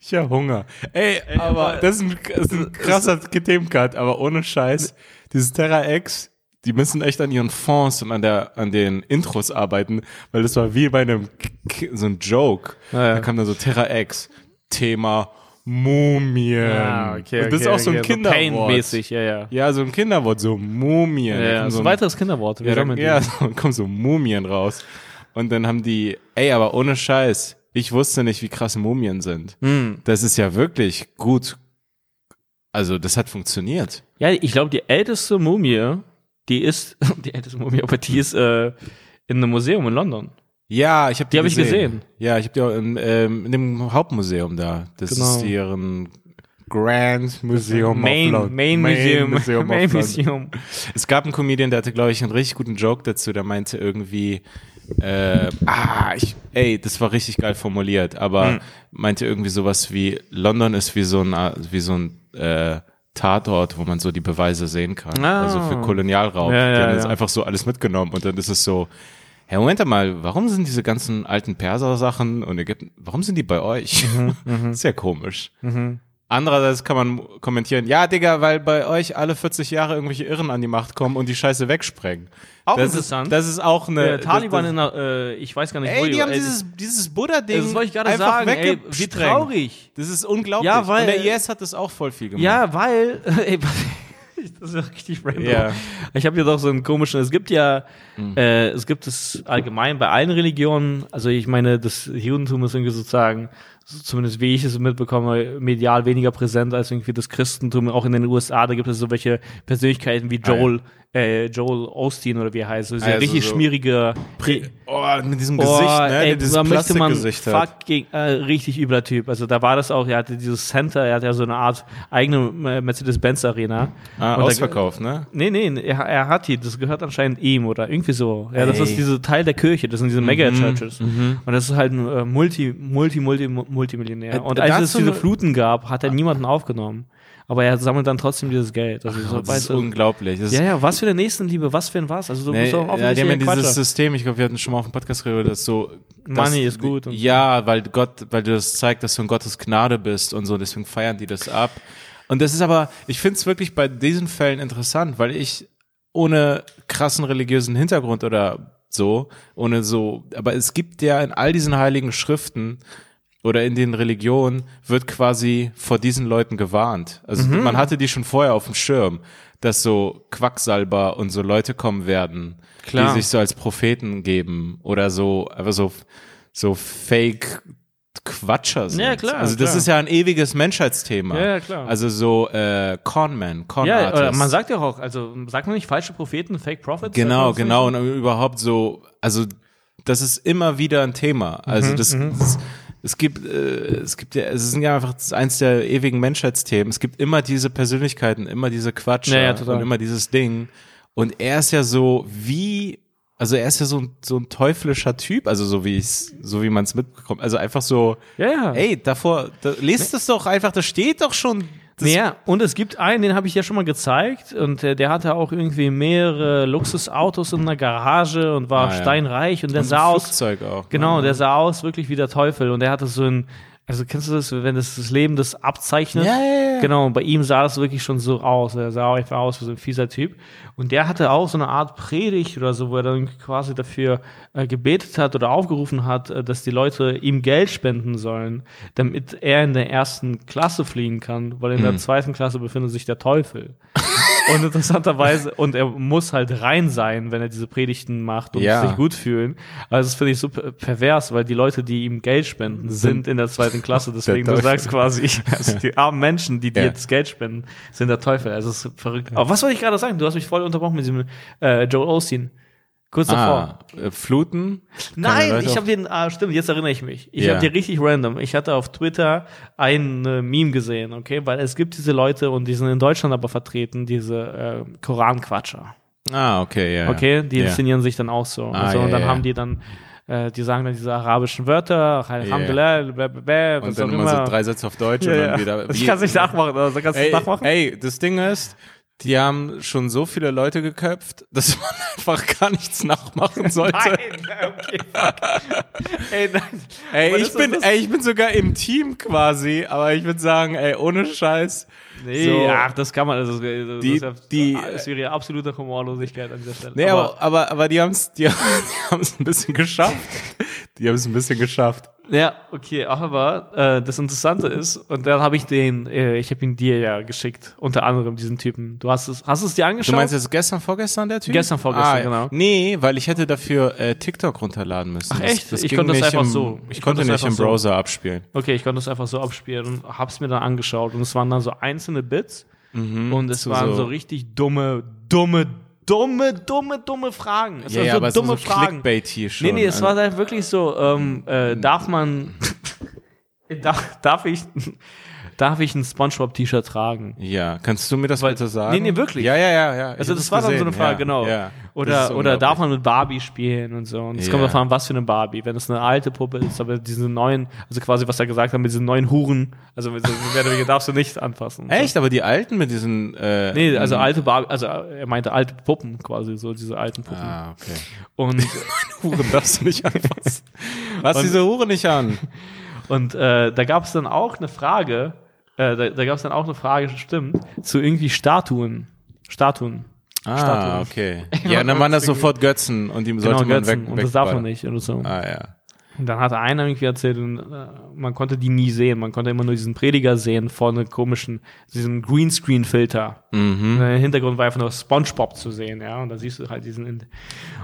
ich hab Hunger. Ey, aber aber- das ist ein, das ist ein krasser Themencut, aber ohne Scheiß. Dieses Terra X, die müssen echt an ihren Fonds und an der an den Intros arbeiten, weil das war wie bei einem K so ein Joke. Ja, ja. Da kam dann so Terra X Thema Mumien. Ah, okay, und das ist okay, auch so ein okay, Kinderwort. Pain-mäßig, ja, ja. ja, so ein Kinderwort, so Mumien. Ja, ja. So so ein weiteres Kinderwort. Wie ja, soll da, man ja, so kommen so Mumien raus. Und dann haben die, ey, aber ohne Scheiß, ich wusste nicht, wie krass Mumien sind. Hm. Das ist ja wirklich gut. Also, das hat funktioniert. Ja, ich glaube, die älteste Mumie, die ist, die älteste Mumie, aber die ist äh, in einem Museum in London. Ja, ich habe Die hab ich gesehen. Ja, ich habe die auch in, ähm, in dem Hauptmuseum da. Das Genau. ist deren Grand Museum Main, of London. Main Museum. Museum Main. Museum. Es gab einen Comedian, der hatte, glaube ich, einen richtig guten Joke dazu. Der meinte irgendwie, äh, ah, ich, ey, das war richtig geil formuliert, aber Hm. meinte irgendwie sowas wie, London ist wie so ein, äh, wie so ein äh, Tatort, wo man so die Beweise sehen kann. Ah. Also für Kolonialraub. Ja, die ja, haben jetzt ja. einfach so alles mitgenommen und dann ist es so, Herr, Moment mal, warum sind diese ganzen alten Perser-Sachen und Ägypten, warum sind die bei euch? Mhm, Sehr komisch. Andererseits kann man kommentieren, ja, Digga, weil bei euch alle 40 Jahre irgendwelche Irren an die Macht kommen und die Scheiße wegsprengen. Auch das interessant. Ist, das ist auch eine. Der Taliban das, in der, äh, ich weiß gar nicht, wo Ey, die haben ey, dieses, dieses Buddha-Ding. Das wollte ich gerade einfach sagen, ey, wie traurig. Das ist unglaublich. Ja, weil- und der IS hat das auch voll viel gemacht. Ja, weil, ey, das ist ja richtig random. Ja. Ich habe hier doch so einen komischen, es gibt ja, Hm. äh, es gibt es allgemein bei allen Religionen, also ich meine, das Judentum ist irgendwie sozusagen, so zumindest wie ich es mitbekomme, medial weniger präsent als irgendwie das Christentum. Auch in den USA, da gibt es so welche Persönlichkeiten wie Ah, ja. Joel, äh, Joel Osteen oder wie er heißt. So sehr Ah, ja, so- richtig so- schmierige, Oh, mit diesem Oh, Gesicht, ne? ey, dieses da Plastikgesicht fucking äh, richtig übler Typ. Also da war das auch, er hatte dieses Center, er hatte ja so eine Art eigene äh, Mercedes-Benz Arena. Ah, Und da- ausverkauft, ne? Nee, nee, er, er hat die, das gehört anscheinend ihm oder irgendwie so. Ja, das Ey. ist diese Teil der Kirche, das sind diese Mega-Churches. Und das ist halt ein äh, Multi, Multi, Multi, Multimillionär. Äh, Und als es diese Fluten gab, hat er niemanden aufgenommen. Aber er sammelt dann trotzdem dieses Geld. Also, so, Das weißt ist du, unglaublich. Das ja, ja, was für eine Nächstenliebe, was für ein was. Also du Nee, bist doch ja, die haben ja dieses. System, ich glaube, wir hatten schon mal auf dem Podcast geredet, dass so dass, Money ist gut ja, weil Gott, weil du das zeigt, dass du in Gottes Gnade bist und so, deswegen feiern die das ab. Und das ist aber, ich finde es wirklich bei diesen Fällen interessant, weil ich ohne krassen religiösen Hintergrund oder so, ohne so, aber es gibt ja in all diesen heiligen Schriften oder in den Religionen wird quasi vor diesen Leuten gewarnt. Also Mhm. man hatte die schon vorher auf dem Schirm, dass so Quacksalber und so Leute kommen werden, Klar. die sich so als Propheten geben oder so, einfach so, so Fake Quatscher sind. Ja, klar, Also das klar. ist ja ein ewiges Menschheitsthema. Ja, klar. Also so äh, Conman, Con Ja, oder man sagt ja auch, also sagt man nicht falsche Propheten, Fake Prophets? Genau, genau. Und überhaupt so, also das ist immer wieder ein Thema. Also Mhm, das, das es gibt, äh, es gibt ja, es sind ja einfach eins der ewigen Menschheitsthemen. Es gibt immer diese Persönlichkeiten, immer diese Quatscher Ja, ja, und immer dieses Ding. Und er ist ja so wie, also er ist ja so ein, so ein teuflischer Typ, also so wie ich so wie man es mitbekommt. Also einfach so, Ja, ja. ey, davor, da, lest es doch einfach, da steht doch schon. Das, Ja, und es gibt einen, den habe ich ja schon mal gezeigt und äh, der hatte auch irgendwie mehrere Luxusautos in der Garage und war Ah, steinreich und der und sah ein aus, Flugzeug auch. genau, ne? der sah aus wirklich wie der Teufel und der hatte so ein, also kennst du das, wenn das das Leben das abzeichnet? Ja, ja, ja. Genau, und bei ihm sah das wirklich schon so aus. Er sah einfach aus wie so ein fieser Typ. Und der hatte auch so eine Art Predigt oder so, wo er dann quasi dafür äh, gebetet hat oder aufgerufen hat, äh, dass die Leute ihm Geld spenden sollen, damit er in der ersten Klasse fliegen kann, weil in Hm. der zweiten Klasse befindet sich der Teufel. Und interessanterweise, und er muss halt rein sein, wenn er diese Predigten macht und Ja. sich gut fühlen. Also das finde ich super pervers, weil die Leute, die ihm Geld spenden, sind in der zweiten Klasse. Deswegen, du sagst quasi, also die armen Menschen, die dir Ja. jetzt Geld spenden, sind der Teufel. Also es ist verrückt. Aber was wollte ich gerade sagen? Du hast mich voll unterbrochen mit diesem äh, Joel Osteen. Kurz davor. Ah, äh, Fluten? Nein, ich habe den, ah, stimmt, jetzt erinnere ich mich. Ich Ja. habe dir richtig random. Ich hatte auf Twitter ein äh, Meme gesehen, okay, weil es gibt diese Leute und die sind in Deutschland aber vertreten, diese äh, Koranquatscher. Ah, okay, ja. Okay, die ja. inszenieren sich dann auch so. Ah, also, und dann haben die dann, äh, die sagen dann diese arabischen Wörter, Alhamdulillah, blah, blah, blah, was Und dann immer so drei Sätze auf Deutsch Ja, und dann wieder. Ich kann es nicht nachmachen, also kannst du Ey, nachmachen? ey, das Ding ist, Die haben schon so viele Leute geköpft, dass man einfach gar nichts nachmachen sollte. Nein, okay. Ey, nein. Ey, ich bin, ey, ich bin sogar im Team quasi, aber ich würde sagen, ey, ohne Scheiß. Nee, so, ach, das kann man, das, ist- das Die- ist ja, die- das wäre ja absolute Humorlosigkeit an dieser Stelle. Nee, aber, aber, aber die haben es die, die haben's ein bisschen geschafft. Die haben es ein bisschen geschafft. Ja, okay, aber äh, das Interessante ist, und dann habe ich den, äh, ich habe ihn dir ja geschickt, unter anderem diesen Typen. Du hast es, hast du es dir angeschaut? Du meinst jetzt gestern, vorgestern der Typ? Gestern, vorgestern, ah, genau. Nee, weil ich hätte dafür äh, TikTok runterladen müssen. Ach, echt? Ich ging konnte das einfach im, so. Ich, Ich konnte konnte das nicht im einfach so. Browser abspielen. Okay, ich konnte es einfach so abspielen und hab's mir dann angeschaut und es waren dann so einzelne Bits und es so- waren so- so richtig dumme, dumme, dumme, dumme, dumme Fragen. Es Ja, waren ja, so aber es war dumme so Fragen. Clickbait hier schon. Nee, nee, es Also- war dann wirklich so, ähm, äh, darf man, darf, darf ich, darf ich ein Spongebob-T-Shirt tragen? Ja, kannst du mir das Weil- bitte sagen? Nee, nee, wirklich. Ja, ja, ja, ja. Also das war dann so eine Frage, ja, genau. Ja. Oder, oder darf man mit Barbie spielen und so. Und es kommt Ja. davon an, was für eine Barbie. Wenn es eine alte Puppe ist, aber diese neuen, also quasi, was er gesagt hat, mit diesen neuen Huren, also mit so weniger darfst du nicht anfassen. Echt? Aber die alten mit diesen. Äh, Nee, also alte Barbie, also er meinte alte Puppen quasi, so diese alten Puppen. Ah, okay. Und, Huren darfst du nicht anfassen. Was Und- diese Hure nicht an? und äh, da gab es dann auch eine Frage, äh, da, da gab es dann auch eine Frage, stimmt, zu irgendwie Statuen. Statuen. Ah, Statuen. okay. Ja, dann waren das sofort Götzen und die sollte man Götzen. weg. und das darf man nicht oder so. Ah, ja. Und dann hat einer irgendwie erzählt, und, äh, man konnte die nie sehen. Man konnte immer nur diesen Prediger sehen vor einem komischen, diesem Greenscreen-Filter. Mhm. Im Hintergrund war einfach nur SpongeBob zu sehen, ja. Und da siehst du halt diesen.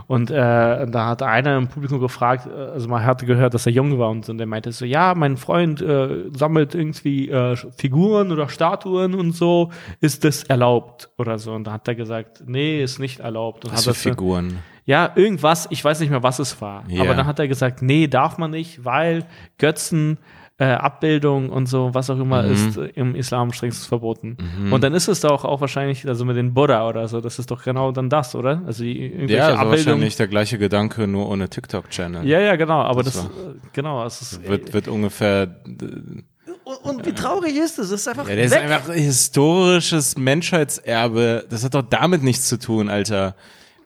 Und äh, da hat einer im Publikum gefragt, äh, also man hatte gehört, dass er jung war und, und der meinte so, ja, mein Freund äh, sammelt irgendwie äh, Figuren oder Statuen und so, ist das erlaubt oder so. Und da hat er gesagt, nee, ist nicht erlaubt. Und Was für Figuren? Ja, irgendwas, ich weiß nicht mehr, was es war. Ja. Aber dann hat er gesagt, nee, darf man nicht, weil Götzen, äh, Abbildung und so, was auch immer, Mhm. ist äh, im Islam strengstens verboten. Und dann ist es doch auch wahrscheinlich, also mit den Buddha oder so, das ist doch genau dann das, oder? Also irgendwelche Ja, also wahrscheinlich der gleiche Gedanke, nur ohne TikTok-Channel. Ja, ja, genau, aber das, Das äh, genau, es ist, Wird, wird ungefähr. und, und wie traurig ist es? Es ist einfach Ja, der ist weg. einfach historisches Menschheitserbe. Das hat doch damit nichts zu tun, Alter.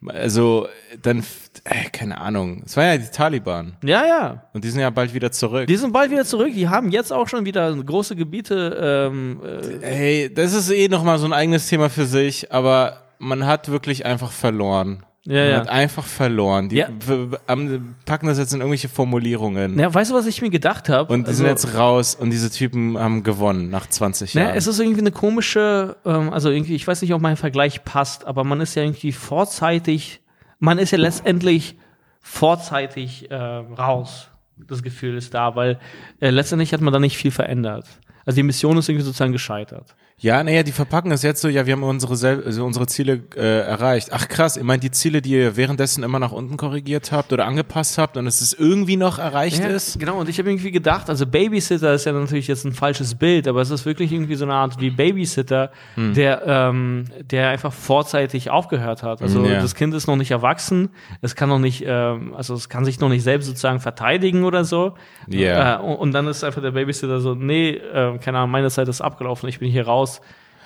Also, dann, äh, keine Ahnung. Es waren ja die Taliban. Ja, ja. Und die sind ja bald wieder zurück. Die sind bald wieder zurück. Die haben jetzt auch schon wieder große Gebiete. Ähm, äh, Hey, das ist eh nochmal so ein eigenes Thema für sich, aber man hat wirklich einfach verloren. Ja, ja. hat einfach verloren. Die Ja. packen das jetzt in irgendwelche Formulierungen. ja, weißt du, was ich mir gedacht habe? Und die sind jetzt raus und diese Typen haben gewonnen nach 20 Ne, Jahren. es ist irgendwie eine komische, ähm, also irgendwie, ich weiß nicht, ob mein Vergleich passt, aber man ist ja irgendwie vorzeitig, man ist ja letztendlich vorzeitig äh, raus. Das Gefühl ist da, weil äh, letztendlich hat man da nicht viel verändert. Also die Mission ist irgendwie sozusagen gescheitert. Ja, naja, die verpacken es jetzt so, ja, wir haben unsere, sel also unsere Ziele äh, erreicht. Ach krass, ihr meint die Ziele, die ihr währenddessen immer nach unten korrigiert habt oder angepasst habt und es ist irgendwie noch erreicht ist? Genau, und ich habe irgendwie gedacht, also Babysitter ist ja natürlich jetzt ein falsches Bild, aber es ist wirklich irgendwie so eine Art wie Babysitter, Hm. der, ähm, der einfach vorzeitig aufgehört hat. Also Ja. das Kind ist noch nicht erwachsen, es kann noch nicht, ähm, also es kann sich noch nicht selbst sozusagen verteidigen oder so. Ja. Äh, und, und dann ist einfach der Babysitter so, nee, äh, keine Ahnung, meine Zeit ist abgelaufen, ich bin hier raus.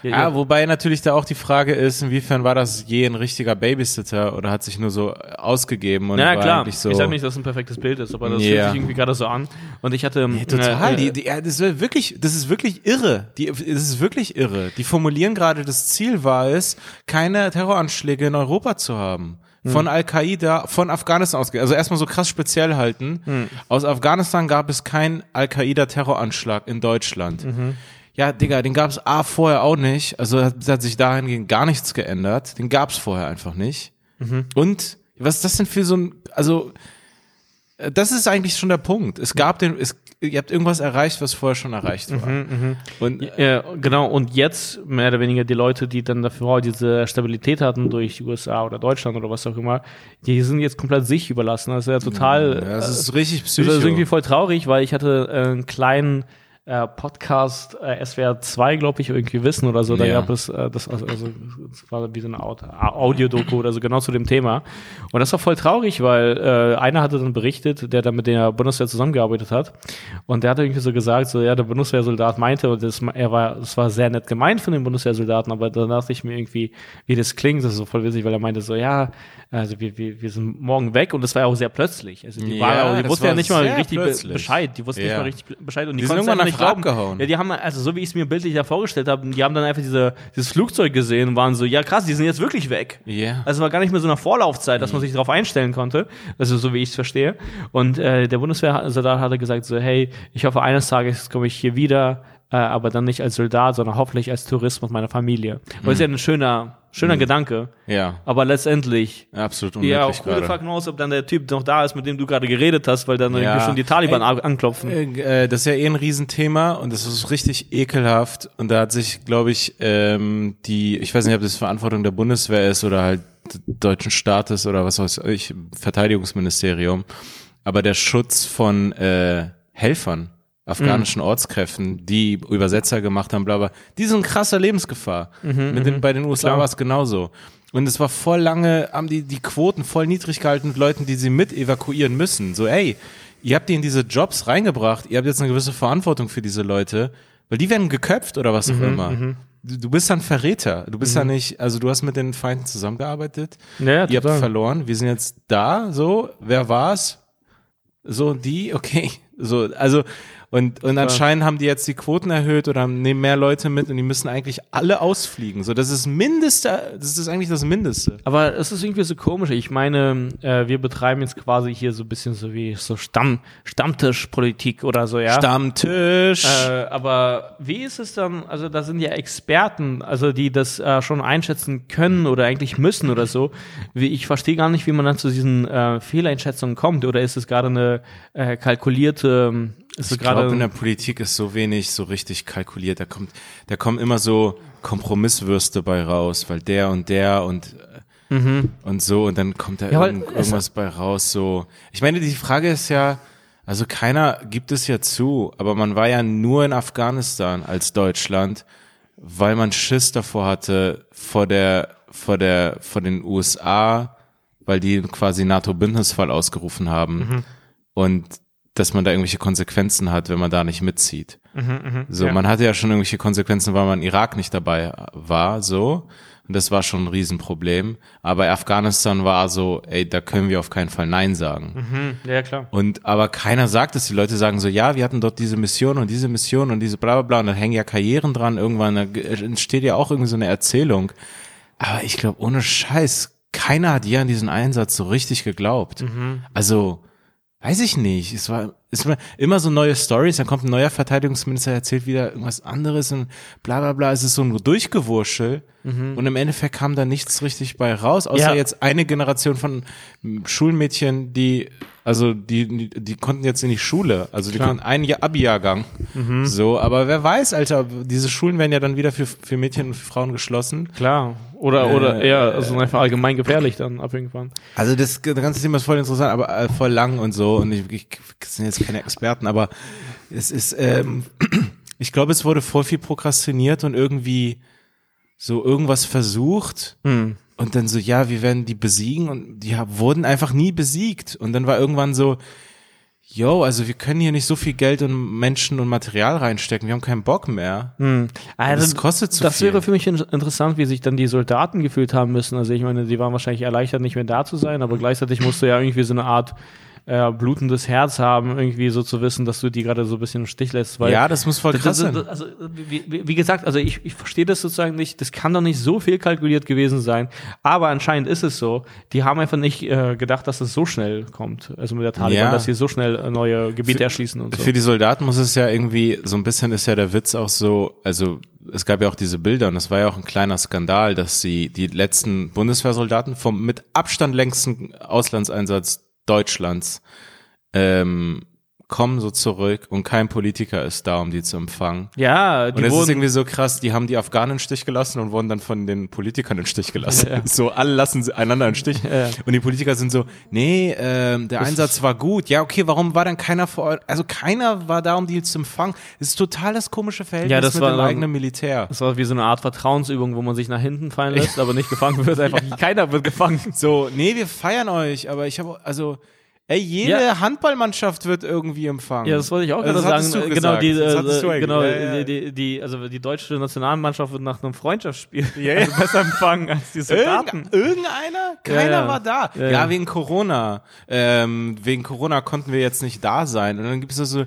Ja, Ah, wobei natürlich da auch die Frage ist, inwiefern war das je ein richtiger Babysitter oder hat sich nur so ausgegeben und ja, war klar. so. Ich sage nicht, dass es ein perfektes Bild ist, aber das Ja. fühlt sich irgendwie gerade so an. Und ich hatte Ja, total. äh, die, die, ja, das ist wirklich, das ist wirklich irre. Die, das ist wirklich irre. Die formulieren gerade, das Ziel war es, keine Terroranschläge in Europa zu haben. Von Al-Qaida, von Afghanistan ausgegangen. Also erstmal so krass speziell halten. Aus Afghanistan gab es keinen Al-Qaida-Terroranschlag in Deutschland. Ja, Digga, den gab es A vorher auch nicht. Also hat, hat sich dahingehend gar nichts geändert. Den gab es vorher einfach nicht. Und was ist das denn für so ein, also äh, das ist eigentlich schon der Punkt. Es gab den, es, ihr habt irgendwas erreicht, was vorher schon erreicht war. Und Ja, genau, und jetzt mehr oder weniger die Leute, die dann dafür diese Stabilität hatten durch die USA oder Deutschland oder was auch immer, die sind jetzt komplett sich überlassen. Das ist ja total. ja, das ist richtig das ist irgendwie voll traurig, weil ich hatte äh, einen kleinen äh, Podcast äh, SWR 2, glaube ich, irgendwie wissen oder so. Da Ja. gab es äh, das, also, also das war wie so eine Aud- Audiodoku oder so genau zu dem Thema. Und das war voll traurig, weil äh, einer hatte dann berichtet, der da mit der Bundeswehr zusammengearbeitet hat. Und der hat irgendwie so gesagt, so ja, der Bundeswehrsoldat meinte, und das, er war, das war sehr nett gemeint von den Bundeswehrsoldaten, aber da dachte ich mir irgendwie, wie das klingt, das ist so voll witzig, weil er meinte so, ja, also wir, wir, wir sind morgen weg und das war ja auch sehr plötzlich. Also die, Ja, war, die das wussten ja nicht mal richtig plötzlich. Bescheid. Die wussten nicht Ja. mal richtig Bescheid und die, Die konnten es irgendwann nicht glauben. abgehauen. Ja, die haben, also so wie ich es mir bildlich da vorgestellt habe, die haben dann einfach diese, dieses Flugzeug gesehen und waren so, ja krass, die sind jetzt wirklich weg. Ja. Also war gar nicht mehr so eine Vorlaufzeit, dass man sich darauf einstellen konnte. Also so wie ich es verstehe. Und äh, der Bundeswehrsoldat hatte gesagt so, hey, ich hoffe eines Tages komme ich hier wieder, äh, aber dann nicht als Soldat, sondern hoffentlich als Tourist mit meiner Familie. Und das ist ja ein schöner, schöner Gedanke. Ja, Aber letztendlich absolut ja, unmöglich auch cool gerade. knows, ob dann der Typ noch da ist, mit dem du gerade geredet hast, weil dann Ja. irgendwie schon die Taliban Ey, an- anklopfen. Äh, äh, das ist ja eh ein Riesenthema und das ist richtig ekelhaft. Und da hat sich, glaube ich, ähm, die, ich weiß nicht, ob das Verantwortung der Bundeswehr ist oder halt des deutschen Staates oder was weiß ich, Verteidigungsministerium, aber der Schutz von äh, Helfern, afghanischen Ortskräften, die Übersetzer gemacht haben, bla bla, die sind in krasser Lebensgefahr. Mit den, bei den USA war es genauso. Und es war voll lange, haben die die Quoten voll niedrig gehalten mit Leuten, die sie mit evakuieren müssen. So, ey, ihr habt die in diese Jobs reingebracht, ihr habt jetzt eine gewisse Verantwortung für diese Leute, weil die werden geköpft oder was auch immer. Du, du bist dann Verräter. Du bist ja nicht, also du hast mit den Feinden zusammengearbeitet. Ja, ja, ihr habt verloren. Wir sind jetzt da, so. Wer war's? So, die, okay. So, also, und, und anscheinend haben die jetzt die Quoten erhöht oder nehmen mehr Leute mit und die müssen eigentlich alle ausfliegen. So, das ist Mindeste, das ist eigentlich das Mindeste. Aber es ist irgendwie so komisch. Ich meine, äh, wir betreiben jetzt quasi hier so ein bisschen so wie so Stamm, Stammtischpolitik oder so, ja. Stammtisch. Äh, aber wie ist es dann, also da sind ja Experten, also die das äh, schon einschätzen können oder eigentlich müssen oder so. Wie, ich verstehe gar nicht, wie man dann zu diesen äh, Fehleinschätzungen kommt. Oder ist es gerade eine äh, kalkulierte, ich glaube, in der Politik ist so wenig so richtig kalkuliert. Da kommt, da kommen immer so Kompromisswürste bei raus, weil der und der und und so und dann kommt da Mhm. Ja, irgend, irgendwas bei raus. So, ich meine, die Frage ist ja, also keiner gibt es ja zu, aber man war ja nur in Afghanistan als Deutschland, weil man Schiss davor hatte vor der vor der vor den USA, weil die quasi NATO-Bündnisfall ausgerufen haben Mhm. und dass man da irgendwelche Konsequenzen hat, wenn man da nicht mitzieht. So, ja. man hatte ja schon irgendwelche Konsequenzen, weil man in Irak nicht dabei war, so. Und das war schon ein Riesenproblem. Aber Afghanistan war so, ey, da können wir auf keinen Fall Nein sagen. Mhm. Ja, klar. Und aber keiner sagt es. Die Leute sagen so, ja, wir hatten dort diese Mission und diese Mission und diese bla bla bla. Und dann hängen ja Karrieren dran. Irgendwann da entsteht ja auch irgendwie so eine Erzählung. Aber ich glaube, ohne Scheiß, keiner hat je an diesen Einsatz so richtig geglaubt. Also, weiß ich nicht. Es war, es war immer so neue Stories, dann kommt ein neuer Verteidigungsminister, erzählt wieder irgendwas anderes und bla bla bla. Es ist so ein Durchgewurschel. Und im Endeffekt kam da nichts richtig bei raus, außer Ja. jetzt eine Generation von Schulmädchen, die, also die, die, konnten jetzt in die Schule. Also die Klar. konnten einen Jahr Abi-Jahrgang. So, aber wer weiß, Alter, diese Schulen werden ja dann wieder für, für Mädchen und für Frauen geschlossen. Klar. Oder, Äh, oder eher, also einfach allgemein gefährlich dann ab irgendwann. Also das, ganze Thema ist voll interessant, aber äh, voll lang und so. Und ich, ich sind jetzt keine Experten, aber es ist, ähm, ich glaube, es wurde voll viel prokrastiniert und irgendwie so irgendwas versucht. Hm. Und dann so, ja, wir werden die besiegen und die wurden einfach nie besiegt. Und dann war irgendwann so, yo, also wir können hier nicht so viel Geld und Menschen und Material reinstecken, wir haben keinen Bock mehr. Also, Das kostet zu das viel. wäre für mich in- interessant, wie sich dann die Soldaten gefühlt haben müssen. Also ich meine, die waren wahrscheinlich erleichtert, nicht mehr da zu sein, aber gleichzeitig musst du ja irgendwie so eine Art äh, blutendes Herz haben, irgendwie so zu wissen, dass du die gerade so ein bisschen im Stich lässt. Weil ja, das muss voll krass sein. also, wie, wie, wie gesagt, also ich, ich verstehe das sozusagen nicht, das kann doch nicht so viel kalkuliert gewesen sein, aber anscheinend ist es so. Die haben einfach nicht äh, gedacht, dass es so schnell kommt, also mit der Taliban, Ja. dass sie so schnell äh, neue Gebiete Für- erschließen und so. Für die Soldaten muss es ja irgendwie, so ein bisschen ist ja der Witz auch so, also es gab ja auch diese Bilder und es war ja auch ein kleiner Skandal, dass sie die letzten Bundeswehrsoldaten vom mit Abstand längsten Auslandseinsatz Deutschlands ähm, kommen so zurück und kein Politiker ist da, um die zu empfangen. Ja, die Und es ist irgendwie so krass, die haben die Afghanen im Stich gelassen und wurden dann von den Politikern im Stich gelassen. Ja. So, alle lassen einander im Stich. Ja. Und die Politiker sind so, nee, ähm, der Einsatz war gut. Ja, okay, warum war dann keiner vor Ort? Also keiner war da, um die zu empfangen. Das ist total das komische Verhältnis Ja, das mit war dem eigenen Militär. das war wie so eine Art Vertrauensübung, wo man sich nach hinten fallen lässt, aber nicht gefangen wird. Einfach keiner wird gefangen. So, nee, wir feiern euch, aber ich habe, also, ey, jede Ja. Handballmannschaft wird irgendwie empfangen. Ja, das wollte ich auch Also gerade sagen. du Äh. Genau, die, Das hattest du äh, genau Ja. Die, die, also die deutsche Nationalmannschaft wird nach einem Freundschaftsspiel also besser empfangen als die Soldaten. Irgend, irgendeiner? Keiner war da. Ja, wegen Corona. Ähm, wegen Corona konnten wir jetzt nicht da sein. Und dann gibt es so. so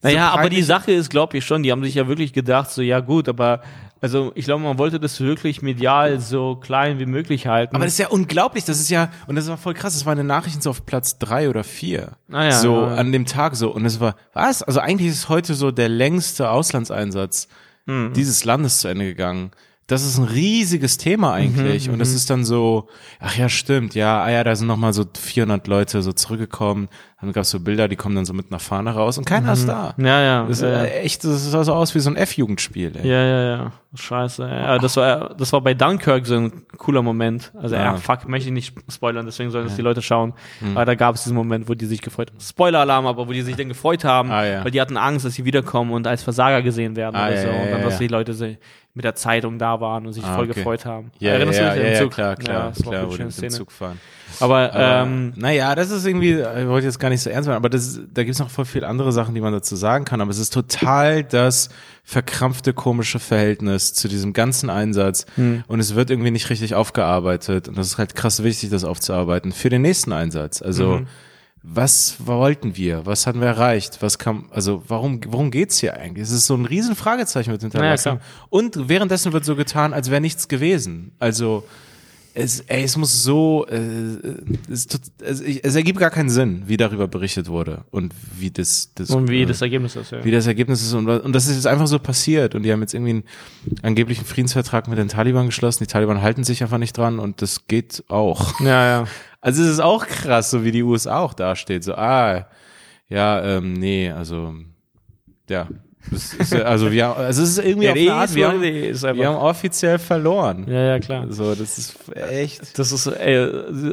Naja, aber die Sache ist, glaube ich schon, die haben sich ja wirklich gedacht, so, ja gut, aber also ich glaube, man wollte das wirklich medial so klein wie möglich halten. Aber das ist ja unglaublich. Das ist ja, und das war voll krass. Das war in den Nachrichten so auf Platz drei oder vier. Ah ja, so ja, an dem Tag so. Und es war, was? Also eigentlich ist heute so der längste Auslandseinsatz Hm. dieses Landes zu Ende gegangen. Das ist ein riesiges Thema eigentlich. Mhm, und das ist dann so, ach ja, stimmt, ja, ah ja, da sind nochmal so 400 Leute so zurückgekommen. Dann gab es so Bilder, die kommen dann so mit einer Fahne raus und keiner ist da. ja, ja. Das ist ja, äh, echt, das sah so aus wie so ein F-Jugendspiel, ey. ja, ja, ja. Scheiße. Ja, das war, das war bei Dunkirk so ein cooler Moment. Also, ja, Ja. fuck, möchte ich nicht spoilern, deswegen sollen das die Leute schauen. Aber da gab es diesen Moment, wo die sich gefreut haben. Spoiler-Alarm, aber wo die sich dann gefreut haben, Ah, ja. weil die hatten Angst, dass sie wiederkommen und als Versager gesehen werden Ah, oder ja, so. und dann, dass die Leute se- mit der Zeitung da waren und sich Ah, voll okay. gefreut haben. Ja, Erinnerst ja, du dich ja, an den ja, Zug? klar, klar, Ja, klar, wo die mit dem. Zug fahren. Aber, Aber, ähm, naja, das ist irgendwie, ich wollte jetzt gar nicht so ernst machen, aber das, da gibt's noch voll viel andere Sachen, die man dazu sagen kann. Aber es ist total das verkrampfte, komische Verhältnis zu diesem ganzen Einsatz. Hm. Und es wird irgendwie nicht richtig aufgearbeitet. Und das ist halt krass wichtig, das aufzuarbeiten für den nächsten Einsatz. Also, Mhm. Was wollten wir? Was hatten wir erreicht? Was kam, also, warum, worum geht's hier eigentlich? Es ist so ein riesen Fragezeichen mit hinterlassen. klar. Und währenddessen wird so getan, als wäre nichts gewesen. Also, es, ey, es muss so, äh, es, tut- es, ich- es ergibt gar keinen Sinn, wie darüber berichtet wurde und wie das, das und wie äh, das Ergebnis ist, ja. wie das Ergebnis ist und, und das ist jetzt einfach so passiert und die haben jetzt irgendwie einen angeblichen Friedensvertrag mit den Taliban geschlossen. Die Taliban halten sich einfach nicht dran und das geht auch. Ja, ja. Also es ist auch krass, so wie die USA auch dasteht. So, ah, ja, ähm, nee, also, ja. Ist, also wir, haben- also es ist irgendwie Ja, auf eine Art, wir haben, wir haben offiziell verloren. ja, ja, klar. So, das ist echt. Das ist, ey,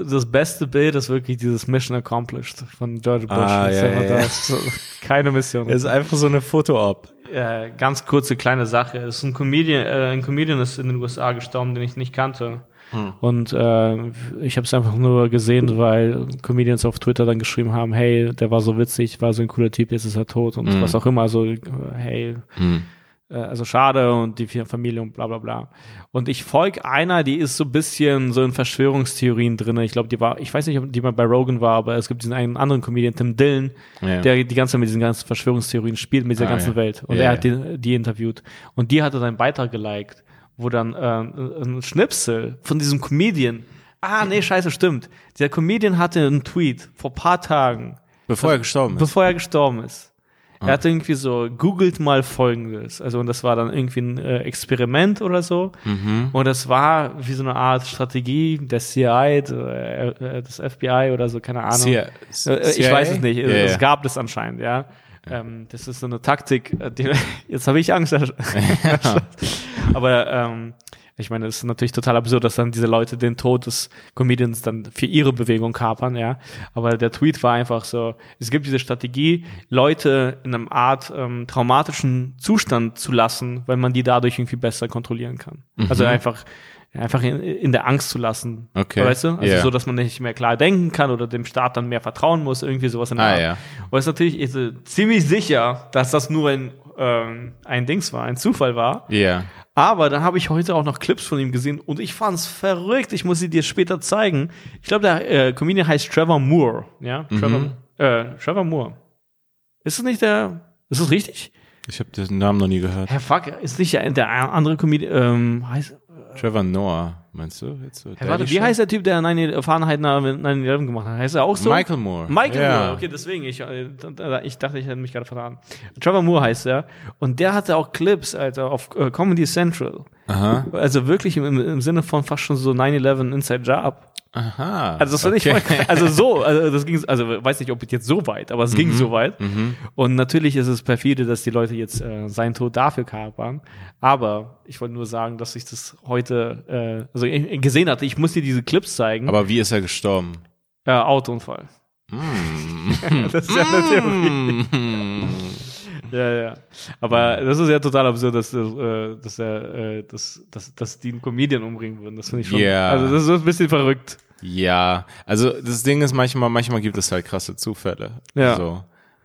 das beste Bild ist wirklich dieses Mission Accomplished von George Bush. Ah, ja, ja, ja. so, keine Mission. Es ist einfach so eine Foto-Op. äh, ganz kurze kleine Sache. Es ist ein Comedian, äh, ein Comedian ist in den USA gestorben, den ich nicht kannte. Hm. Und äh, ich habe es einfach nur gesehen, weil Comedians auf Twitter dann geschrieben haben, hey, der war so witzig, war so ein cooler Typ, jetzt ist er tot und Mhm. was auch immer. So, äh, hey, äh, also schade und die Familie und bla bla bla. Und ich folge einer, die ist so ein bisschen so in Verschwörungstheorien drin. Ich glaube, die war, ich weiß nicht, ob die mal bei Rogan war, aber es gibt diesen einen anderen Comedian, Tim Dillon, Ja. der die ganze Zeit mit diesen ganzen Verschwörungstheorien spielt, mit dieser Ah, ganzen ja. Welt. Und Ja, er hat die, die interviewt. Und die hatte seinen Beitrag geliked, wo dann äh, ein Schnipsel von diesem Comedian. Ah, nee, scheiße, stimmt. Der Comedian hatte einen Tweet vor paar Tagen, Bevor er gestorben ist. bevor er gestorben ist. Ah. Er hat irgendwie so, googelt mal folgendes. Also, und das war dann irgendwie ein äh, Experiment oder so. Mhm. Und das war wie so eine Art Strategie der CIA, äh, äh, des FBI oder so, keine Ahnung. CIA? Äh, Ich weiß es nicht. Ja, es ja. gab es anscheinend, ja. Ähm, das ist so eine Taktik. äh, Die, jetzt habe ich Angst. Aber ähm, ich meine, es ist natürlich total absurd, dass dann diese Leute den Tod des Comedians dann für ihre Bewegung kapern, ja. Aber der Tweet war einfach so, es gibt diese Strategie, Leute in einem Art ähm, traumatischen Zustand zu lassen, weil man die dadurch irgendwie besser kontrollieren kann. Also einfach einfach in, in der Angst zu lassen. Okay. Weißt du? Also Ja. so, dass man nicht mehr klar denken kann oder dem Staat dann mehr vertrauen muss, irgendwie sowas in der Ah, Art. ja. Und es ist natürlich ist, äh, ziemlich sicher, dass das nur ein, ähm, ein Dings war, ein Zufall war. Ja. Aber dann habe ich heute auch noch Clips von ihm gesehen und ich fand's verrückt. Ich muss sie dir später zeigen. Ich glaube, der äh, Comedian heißt Trevor Moore. Ja, Trevor, äh, Trevor Moore. Ist es nicht der? Ist es richtig? Ich habe den Namen noch nie gehört. Herr Fuck, ist nicht der, der andere Comedian? Ähm, heißt, Trevor Noah, meinst du? Jetzt so Herr, warte, wie heißt der Typ, der 9 Fahrenheit 9-11 gemacht hat? Heißt er auch so? Michael Moore. Michael ja. Moore, okay, deswegen, ich, äh, ich dachte, ich hätte mich gerade verraten. Trevor Moore heißt er. Und der hatte auch Clips, Alter, auf äh, Comedy Central. Aha. Also wirklich im, im Sinne von fast schon so 9-11 Inside Job. Aha. Also das ich okay. voll. Also so, also das ging, also weiß nicht, ob jetzt so weit, aber es Mhm. ging so weit. Und natürlich ist es perfide, dass die Leute jetzt äh, seinen Tod dafür kapern. Aber ich wollte nur sagen, dass ich das heute, äh, also gesehen hatte. Ich muss dir diese Clips zeigen. Aber wie ist er gestorben? äh, Autounfall. Mm. das ist ja eine Theorie. Ja, ja. Aber das ist ja total absurd, dass, äh, dass, er, äh, dass, dass, dass die einen Comedian umbringen würden. Das finde ich schon. Ja. Also das ist ein bisschen verrückt. Ja, also das Ding ist manchmal, manchmal gibt es halt krasse Zufälle. Ja. So.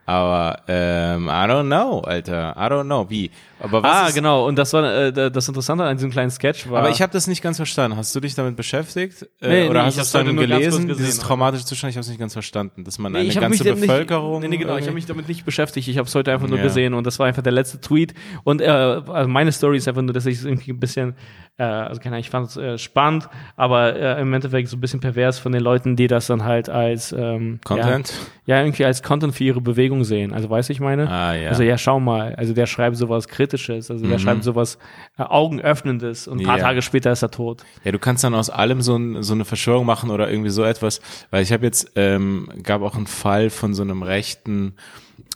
Aber ähm, I don't know, Alter. I don't know. Wie? Aber was ah, genau. Und das war äh, das Interessante an diesem kleinen Sketch war. Aber ich habe das nicht ganz verstanden. Hast du dich damit beschäftigt? Äh, Nee, oder nee, hast du es dann ganz kurz gelesen? Dieses traumatische Zustand, ich habe es nicht ganz verstanden. Dass man Nee, eine ganze Bevölkerung. Nicht, nee, nee, genau, ich habe irgendwie- mich damit nicht beschäftigt. Ich habe es heute einfach nur Ja. gesehen und das war einfach der letzte Tweet. Und äh, also meine Story ist einfach nur, dass ich es irgendwie ein bisschen, äh, also keine Ahnung, ich fand es äh, spannend, aber äh, im Endeffekt so ein bisschen pervers von den Leuten, die das dann halt als ähm, Content? Ja, ja, irgendwie als Content für ihre Bewegung sehen. Also weiß ich meine? Ah, ja. Mhm. Also ja, schau mal. Also der schreibt sowas Kritisches, also der schreibt sowas äh, Augenöffnendes und ein paar Ja. Tage später ist er tot. Ja, du kannst dann aus allem so, ein, so eine Verschwörung machen oder irgendwie so etwas, weil ich habe jetzt, ähm, gab auch einen Fall von so einem rechten,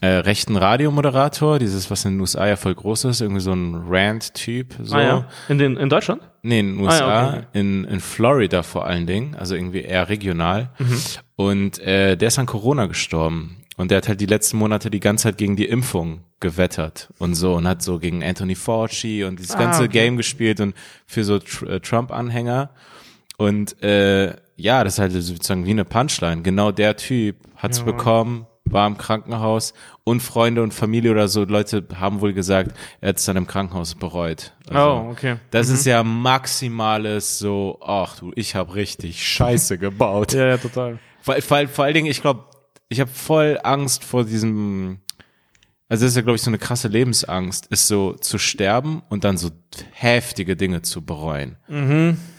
äh, rechten Radiomoderator, dieses, was in den USA ja voll groß ist, irgendwie so ein Rant-Typ, so. Ah, ja. In, den, in Deutschland? Nee, in den Ah, USA, ja, okay. in, in Florida vor allen Dingen, also irgendwie eher regional. Mhm. Und äh, der ist an Corona gestorben. Und der hat halt die letzten Monate die ganze Zeit gegen die Impfung gewettert und so und hat so gegen Anthony Fauci und dieses Ah, ganze okay. Game gespielt und für so Tr äh, Trump-Anhänger. Und äh, ja, das ist halt sozusagen wie eine Punchline. Genau der Typ hat's Ja. bekommen, war im Krankenhaus und Freunde und Familie oder so Leute haben wohl gesagt, er hat es dann im Krankenhaus bereut. Also, oh, okay. das ist ja maximales so, ach du, ich habe richtig Scheiße gebaut. Ja, ja, total. Vor, vor, vor allen Dingen, ich glaube, ich habe voll Angst vor diesem, also das ist ja, glaube ich, so eine krasse Lebensangst, ist so zu sterben und dann so heftige Dinge zu bereuen.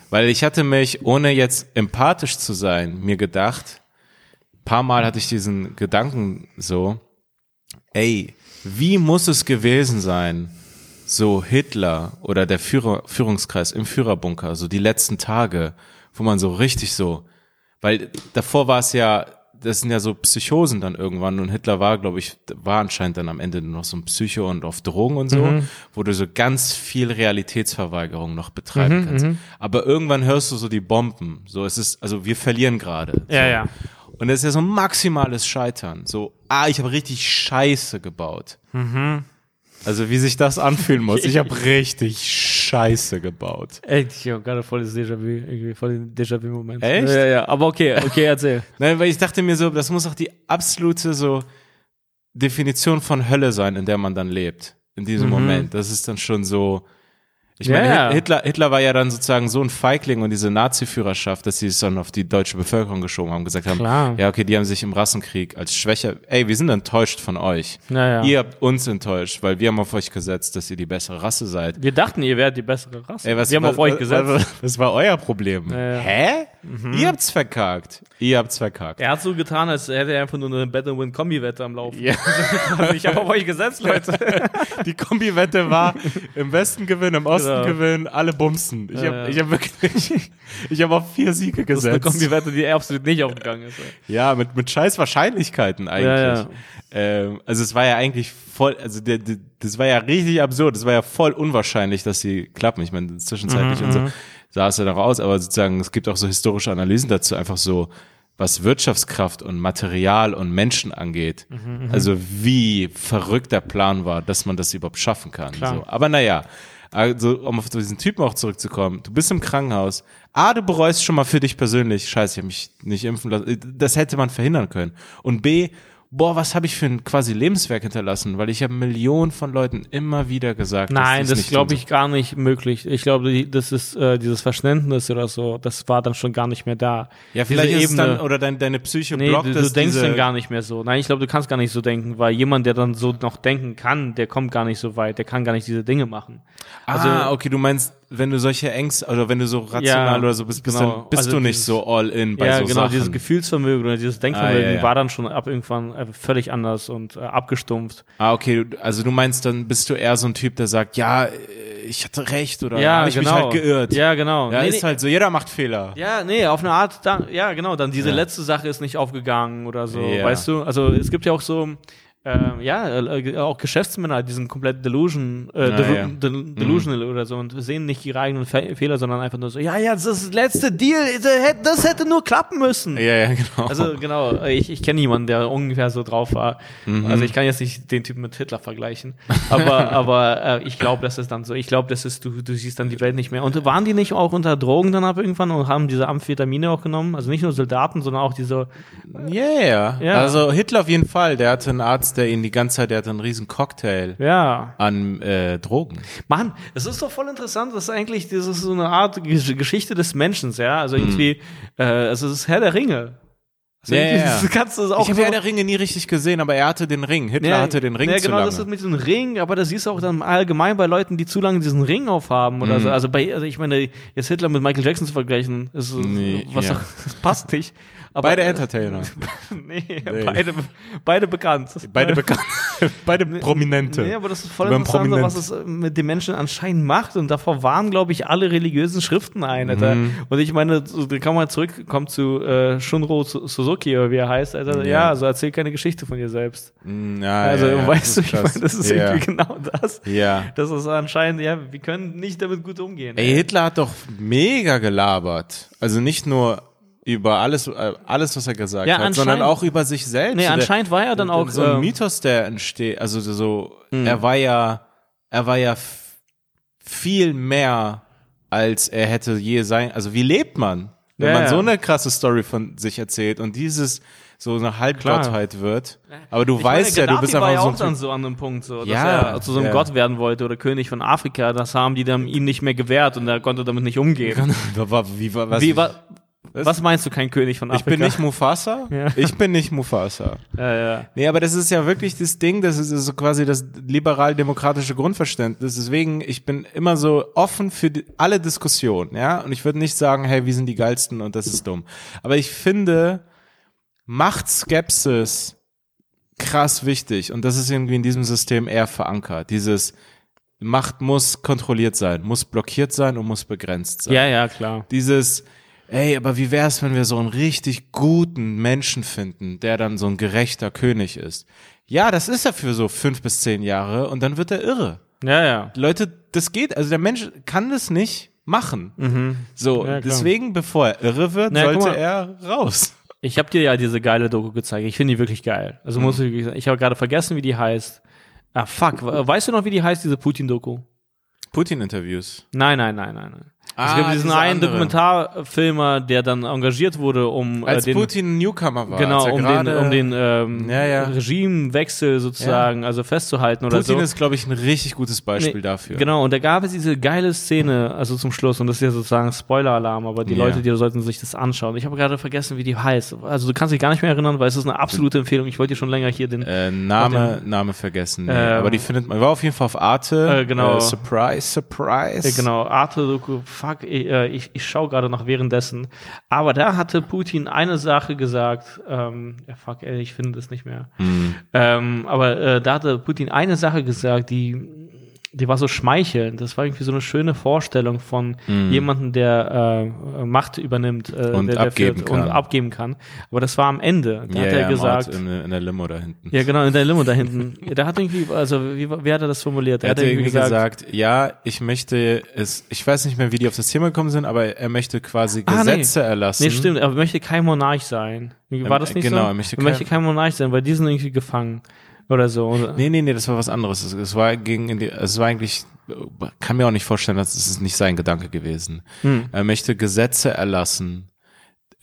Weil ich hatte mich, ohne jetzt empathisch zu sein, mir gedacht, paar Mal hatte ich diesen Gedanken so, ey, wie muss es gewesen sein, so Hitler oder der Führer, Führungskreis im Führerbunker, so die letzten Tage, wo man so richtig so, weil davor war es ja, das sind ja so Psychosen dann irgendwann und Hitler war, glaube ich, war anscheinend dann am Ende nur noch so ein Psycho und auf Drogen und so, wo du so ganz viel Realitätsverweigerung noch betreiben kannst. Aber irgendwann hörst du so die Bomben, so es ist, also wir verlieren gerade. Ja, so. ja. Und das ist ja so maximales Scheitern. So, ah, ich habe richtig Scheiße gebaut. Also wie sich das anfühlen muss. Ich habe richtig Scheiße gebaut. Echt, ich habe gerade volles Déjà-vu, irgendwie voll den Déjà-vu-Moment. Echt? Ja, ja, aber okay, okay, erzähl. Nein, weil ich dachte mir so, das muss auch die absolute so Definition von Hölle sein, in der man dann lebt. In diesem Moment. Das ist dann schon so. Ich meine, Hitler, Hitler war ja dann sozusagen so ein Feigling und diese Nazi-Führerschaft, dass sie es dann auf die deutsche Bevölkerung geschoben haben, gesagt haben, Klar. ja, okay, die haben sich im Rassenkrieg als Schwäche, ey, wir sind enttäuscht von euch. Ja, ja. Ihr habt uns enttäuscht, weil wir haben auf euch gesetzt, dass ihr die bessere Rasse seid. Wir dachten, ihr wärt die bessere Rasse. Ey, was, Wir haben was, auf euch gesetzt. Was, was war euer Problem? Ja. Hä? Ihr habt's verkackt. Ihr habt's verkackt. Er hat so getan, als hätte er einfach nur eine Bet-and-Win-Kombi-Wette am Laufen. Ja. ich habe auf euch gesetzt, Leute. Die Kombi-Wette war im Westen gewinnen, im Osten Genau. gewinnen, alle bumsen. Ich habe ich hab wirklich, ich habe auf vier Siege Das ist eine gesetzt. Kombi-Wette, die absolut nicht aufgegangen ist. ey. Ja, mit, mit scheiß Wahrscheinlichkeiten eigentlich. Ähm, also es war ja eigentlich voll, also der, der, das war ja richtig absurd. Es war ja voll unwahrscheinlich, dass sie klappen. Ich meine, zwischenzeitlich Mhm, und so sah es ja noch aus, aber sozusagen, es gibt auch so historische Analysen dazu, einfach so, was Wirtschaftskraft und Material und Menschen angeht. Mhm, Also wie verrückt der Plan war, dass man das überhaupt schaffen kann. Klar. So. Aber naja, also um auf diesen Typen auch zurückzukommen, du bist im Krankenhaus. A, du bereust schon mal für dich persönlich, scheiße, ich habe mich nicht impfen lassen. Das hätte man verhindern können. Und B, boah, was habe ich für ein quasi Lebenswerk hinterlassen? Weil ich habe Millionen von Leuten immer wieder gesagt, Nein, das nicht glaube ich gar nicht möglich. Ich glaube, das ist äh, dieses Verständnis oder so, das war dann schon gar nicht mehr da. Ja, vielleicht Diese ist es dann, oder dein, deine Psyche Nee, blockt du, du denkst dann gar nicht mehr so. Nein, ich glaube, du kannst gar nicht so denken, weil jemand, der dann so noch denken kann, der kommt gar nicht so weit, der kann gar nicht diese Dinge machen. Also, ah, okay, du meinst, wenn du solche Ängste, oder wenn du so rational Ja, oder so bist, bist, genau. dann bist Also du nicht dieses- so all in bei ja, so genau, Sachen. dieses Gefühlsvermögen oder dieses Denkvermögen Ah, ja, ja. war dann schon ab irgendwann äh, völlig anders und äh, abgestumpft. ah, okay, also du meinst, dann bist du eher so ein Typ, der sagt, ja, ich hatte recht oder ja, habe ich genau. mich halt geirrt. Ja, genau. Ja, Nee, ist nee, halt so, jeder macht Fehler. Ja, nee, auf eine Art, da, ja, genau, dann diese letzte Sache ist nicht aufgegangen oder so, weißt du? Also es gibt ja auch so, ähm, ja, äh, auch Geschäftsmänner, die sind komplett delusion, äh, Ja, ja. Mhm. del- delusional oder so und sehen nicht ihre eigenen Fe Fehler, sondern einfach nur so, ja, ja, das ist das letzte Deal, das hätte- das hätte nur klappen müssen. Ja, ja, genau. Also genau, ich, ich kenne jemanden, der ungefähr so drauf war. Mhm. Also ich kann jetzt nicht den Typen mit Hitler vergleichen, aber aber äh, ich glaube, das ist dann so. Ich glaube, das ist du du siehst dann die Welt nicht mehr. Und waren die nicht auch unter Drogen dann ab irgendwann und haben diese Amphetamine auch genommen? Also nicht nur Soldaten, sondern auch diese. Ja, ja. Ja. Also Hitler auf jeden Fall. Der hatte einen Arzt, der ihn die ganze Zeit, der hatte einen riesen Cocktail Ja, an äh, Drogen. Mann, das ist doch voll interessant. Das ist eigentlich das ist so eine Art Gesch- Geschichte des Menschen, ja. Also irgendwie, äh, also es ist Herr der Ringe. Also Mhm. Ja, ja, ja. kannst du es auch ich habe so- Herr der Ringe nie richtig gesehen, aber er hatte den Ring. Hitler hatte den Ring ja, zu genau, lange. das ist mit diesem Ring, aber das siehst du auch dann allgemein bei Leuten, die zu lange diesen Ring aufhaben oder Mhm. so. Also bei, also ich meine, jetzt Hitler mit Michael Jackson zu vergleichen, ist, Nee, was ja. das passt nicht. Aber, Beide Entertainer. nee, Beide, beide bekannt. Beide bekannt. Beide Prominente. Nee, aber das ist voll Über interessant, Prominent. was es äh, mit den Menschen anscheinend macht. Und davor waren, glaube ich, alle religiösen Schriften ein, Alter. Mhm. Und ich meine, da kann man zurückkommen zu äh, Shunro Su- Suzuki, oder wie er heißt, Alter. Ja, Ja. also erzähl keine Geschichte von dir selbst. Mm, Ja, also, ja, weißt du, ich meine, das ist ja. irgendwie genau das. Ja. Das ist anscheinend, ja, wir können nicht damit gut umgehen. Ey, Hitler hat doch mega gelabert. Also nicht nur über alles, äh, alles, was er gesagt Ja, hat, sondern auch über sich selbst. Nee, anscheinend war er dann auch. so ein ähm, Mythos, der entsteht, also so, Hm. er war ja, er war ja viel mehr, als er hätte je sein, also wie lebt man, wenn Ja, man ja. so eine krasse Story von sich erzählt und dieses so eine Halbgottheit wird, aber du ich weißt meine, ja, du bist Gaddafi war ja einfach auch so ein so an einem Punkt, so, dass Ja, er zu so einem. Gott werden wollte oder König von Afrika. Das haben die dann ihm nicht mehr gewährt und er konnte damit nicht umgehen. Wie, wa- was, was? meinst du, kein König von ich Afrika? bin nicht Mufasa, Ja. ich bin nicht Mufasa. Ja, ja. Nee, aber das ist ja wirklich das Ding, das ist so quasi das liberal-demokratische Grundverständnis. Deswegen, ich bin immer so offen für die, alle Diskussionen, ja. Und ich würde nicht sagen, hey, wir sind die geilsten und das ist dumm. Aber ich finde, Machtskepsis krass wichtig. Und das ist irgendwie in diesem System eher verankert. Dieses Macht muss kontrolliert sein, muss blockiert sein und muss begrenzt sein ja, ja, klar. dieses, ey, aber wie wär's, wenn wir so einen richtig guten Menschen finden, der dann so ein gerechter König ist? Ja, das ist er für so fünf bis zehn Jahre und dann wird er irre. Ja, ja. Leute, das geht, also der Mensch kann das nicht machen. So, Ja, deswegen, bevor er irre wird, Na, guck sollte er raus. Ich habe dir ja diese geile Doku gezeigt. Ich finde die wirklich geil. Also muss ich wirklich sagen, ich habe gerade vergessen, wie die heißt. Ah, fuck. We- Weißt du noch, wie die heißt, diese Putin-Doku? Putin-Interviews. Nein, nein, nein, nein, nein. Es Ah, gibt diesen diese einen andere. Dokumentarfilmer, der dann engagiert wurde, um Als äh, den, Putin Newcomer war. genau, um den, um den ähm, Ja, ja. Regimewechsel sozusagen, also festzuhalten oder Putin so. ist, glaube ich, ein richtig gutes Beispiel Nee, dafür. Genau, und da gab es diese geile Szene, also zum Schluss, und das ist ja sozusagen Spoiler-Alarm, aber die Ja. Leute, die sollten sich das anschauen. Ich habe gerade vergessen, wie die heißt. Also du kannst dich gar nicht mehr erinnern, weil es ist eine absolute Empfehlung. Ich wollte dir schon länger hier den. Äh, Name, Auf Name vergessen. Nee, Ähm, aber die findet man. War auf jeden Fall auf Arte. Äh, genau. Äh, surprise, surprise. Äh, genau, Arte-Doku, fuck, ich, äh, ich, ich schaue gerade noch währenddessen. Aber da hatte Putin eine Sache gesagt, ähm, ja, fuck, ey, ich finde das nicht mehr. Hm. Ähm, aber äh, da hatte Putin eine Sache gesagt, die, die war so schmeichelnd. Das war irgendwie so eine schöne Vorstellung von jemandem, der äh, Macht übernimmt äh. Und der, der abgeben kann. und abgeben kann. Aber das war am Ende. Da Ja, hat ja, er im Ort, gesagt, in, in der Limo da hinten. ja genau, in der Limo da hinten. Ja, Da hat irgendwie, also wie, wie hat er das formuliert? Er hat irgendwie gesagt, ja, ich möchte es, ich weiß nicht mehr, wie die auf das Thema gekommen sind, aber er möchte quasi Ah, nee. Gesetze erlassen. Nee, stimmt, er möchte kein Monarch sein. War das nicht genau, so? er möchte er möchte kein Monarch sein, weil die sind irgendwie gefangen. Oder so. Nee, nee, nee, das war was anderes. Es, es war gegen, in die, es war eigentlich, kann mir auch nicht vorstellen, dass es nicht sein Gedanke gewesen. Hm. Er möchte Gesetze erlassen,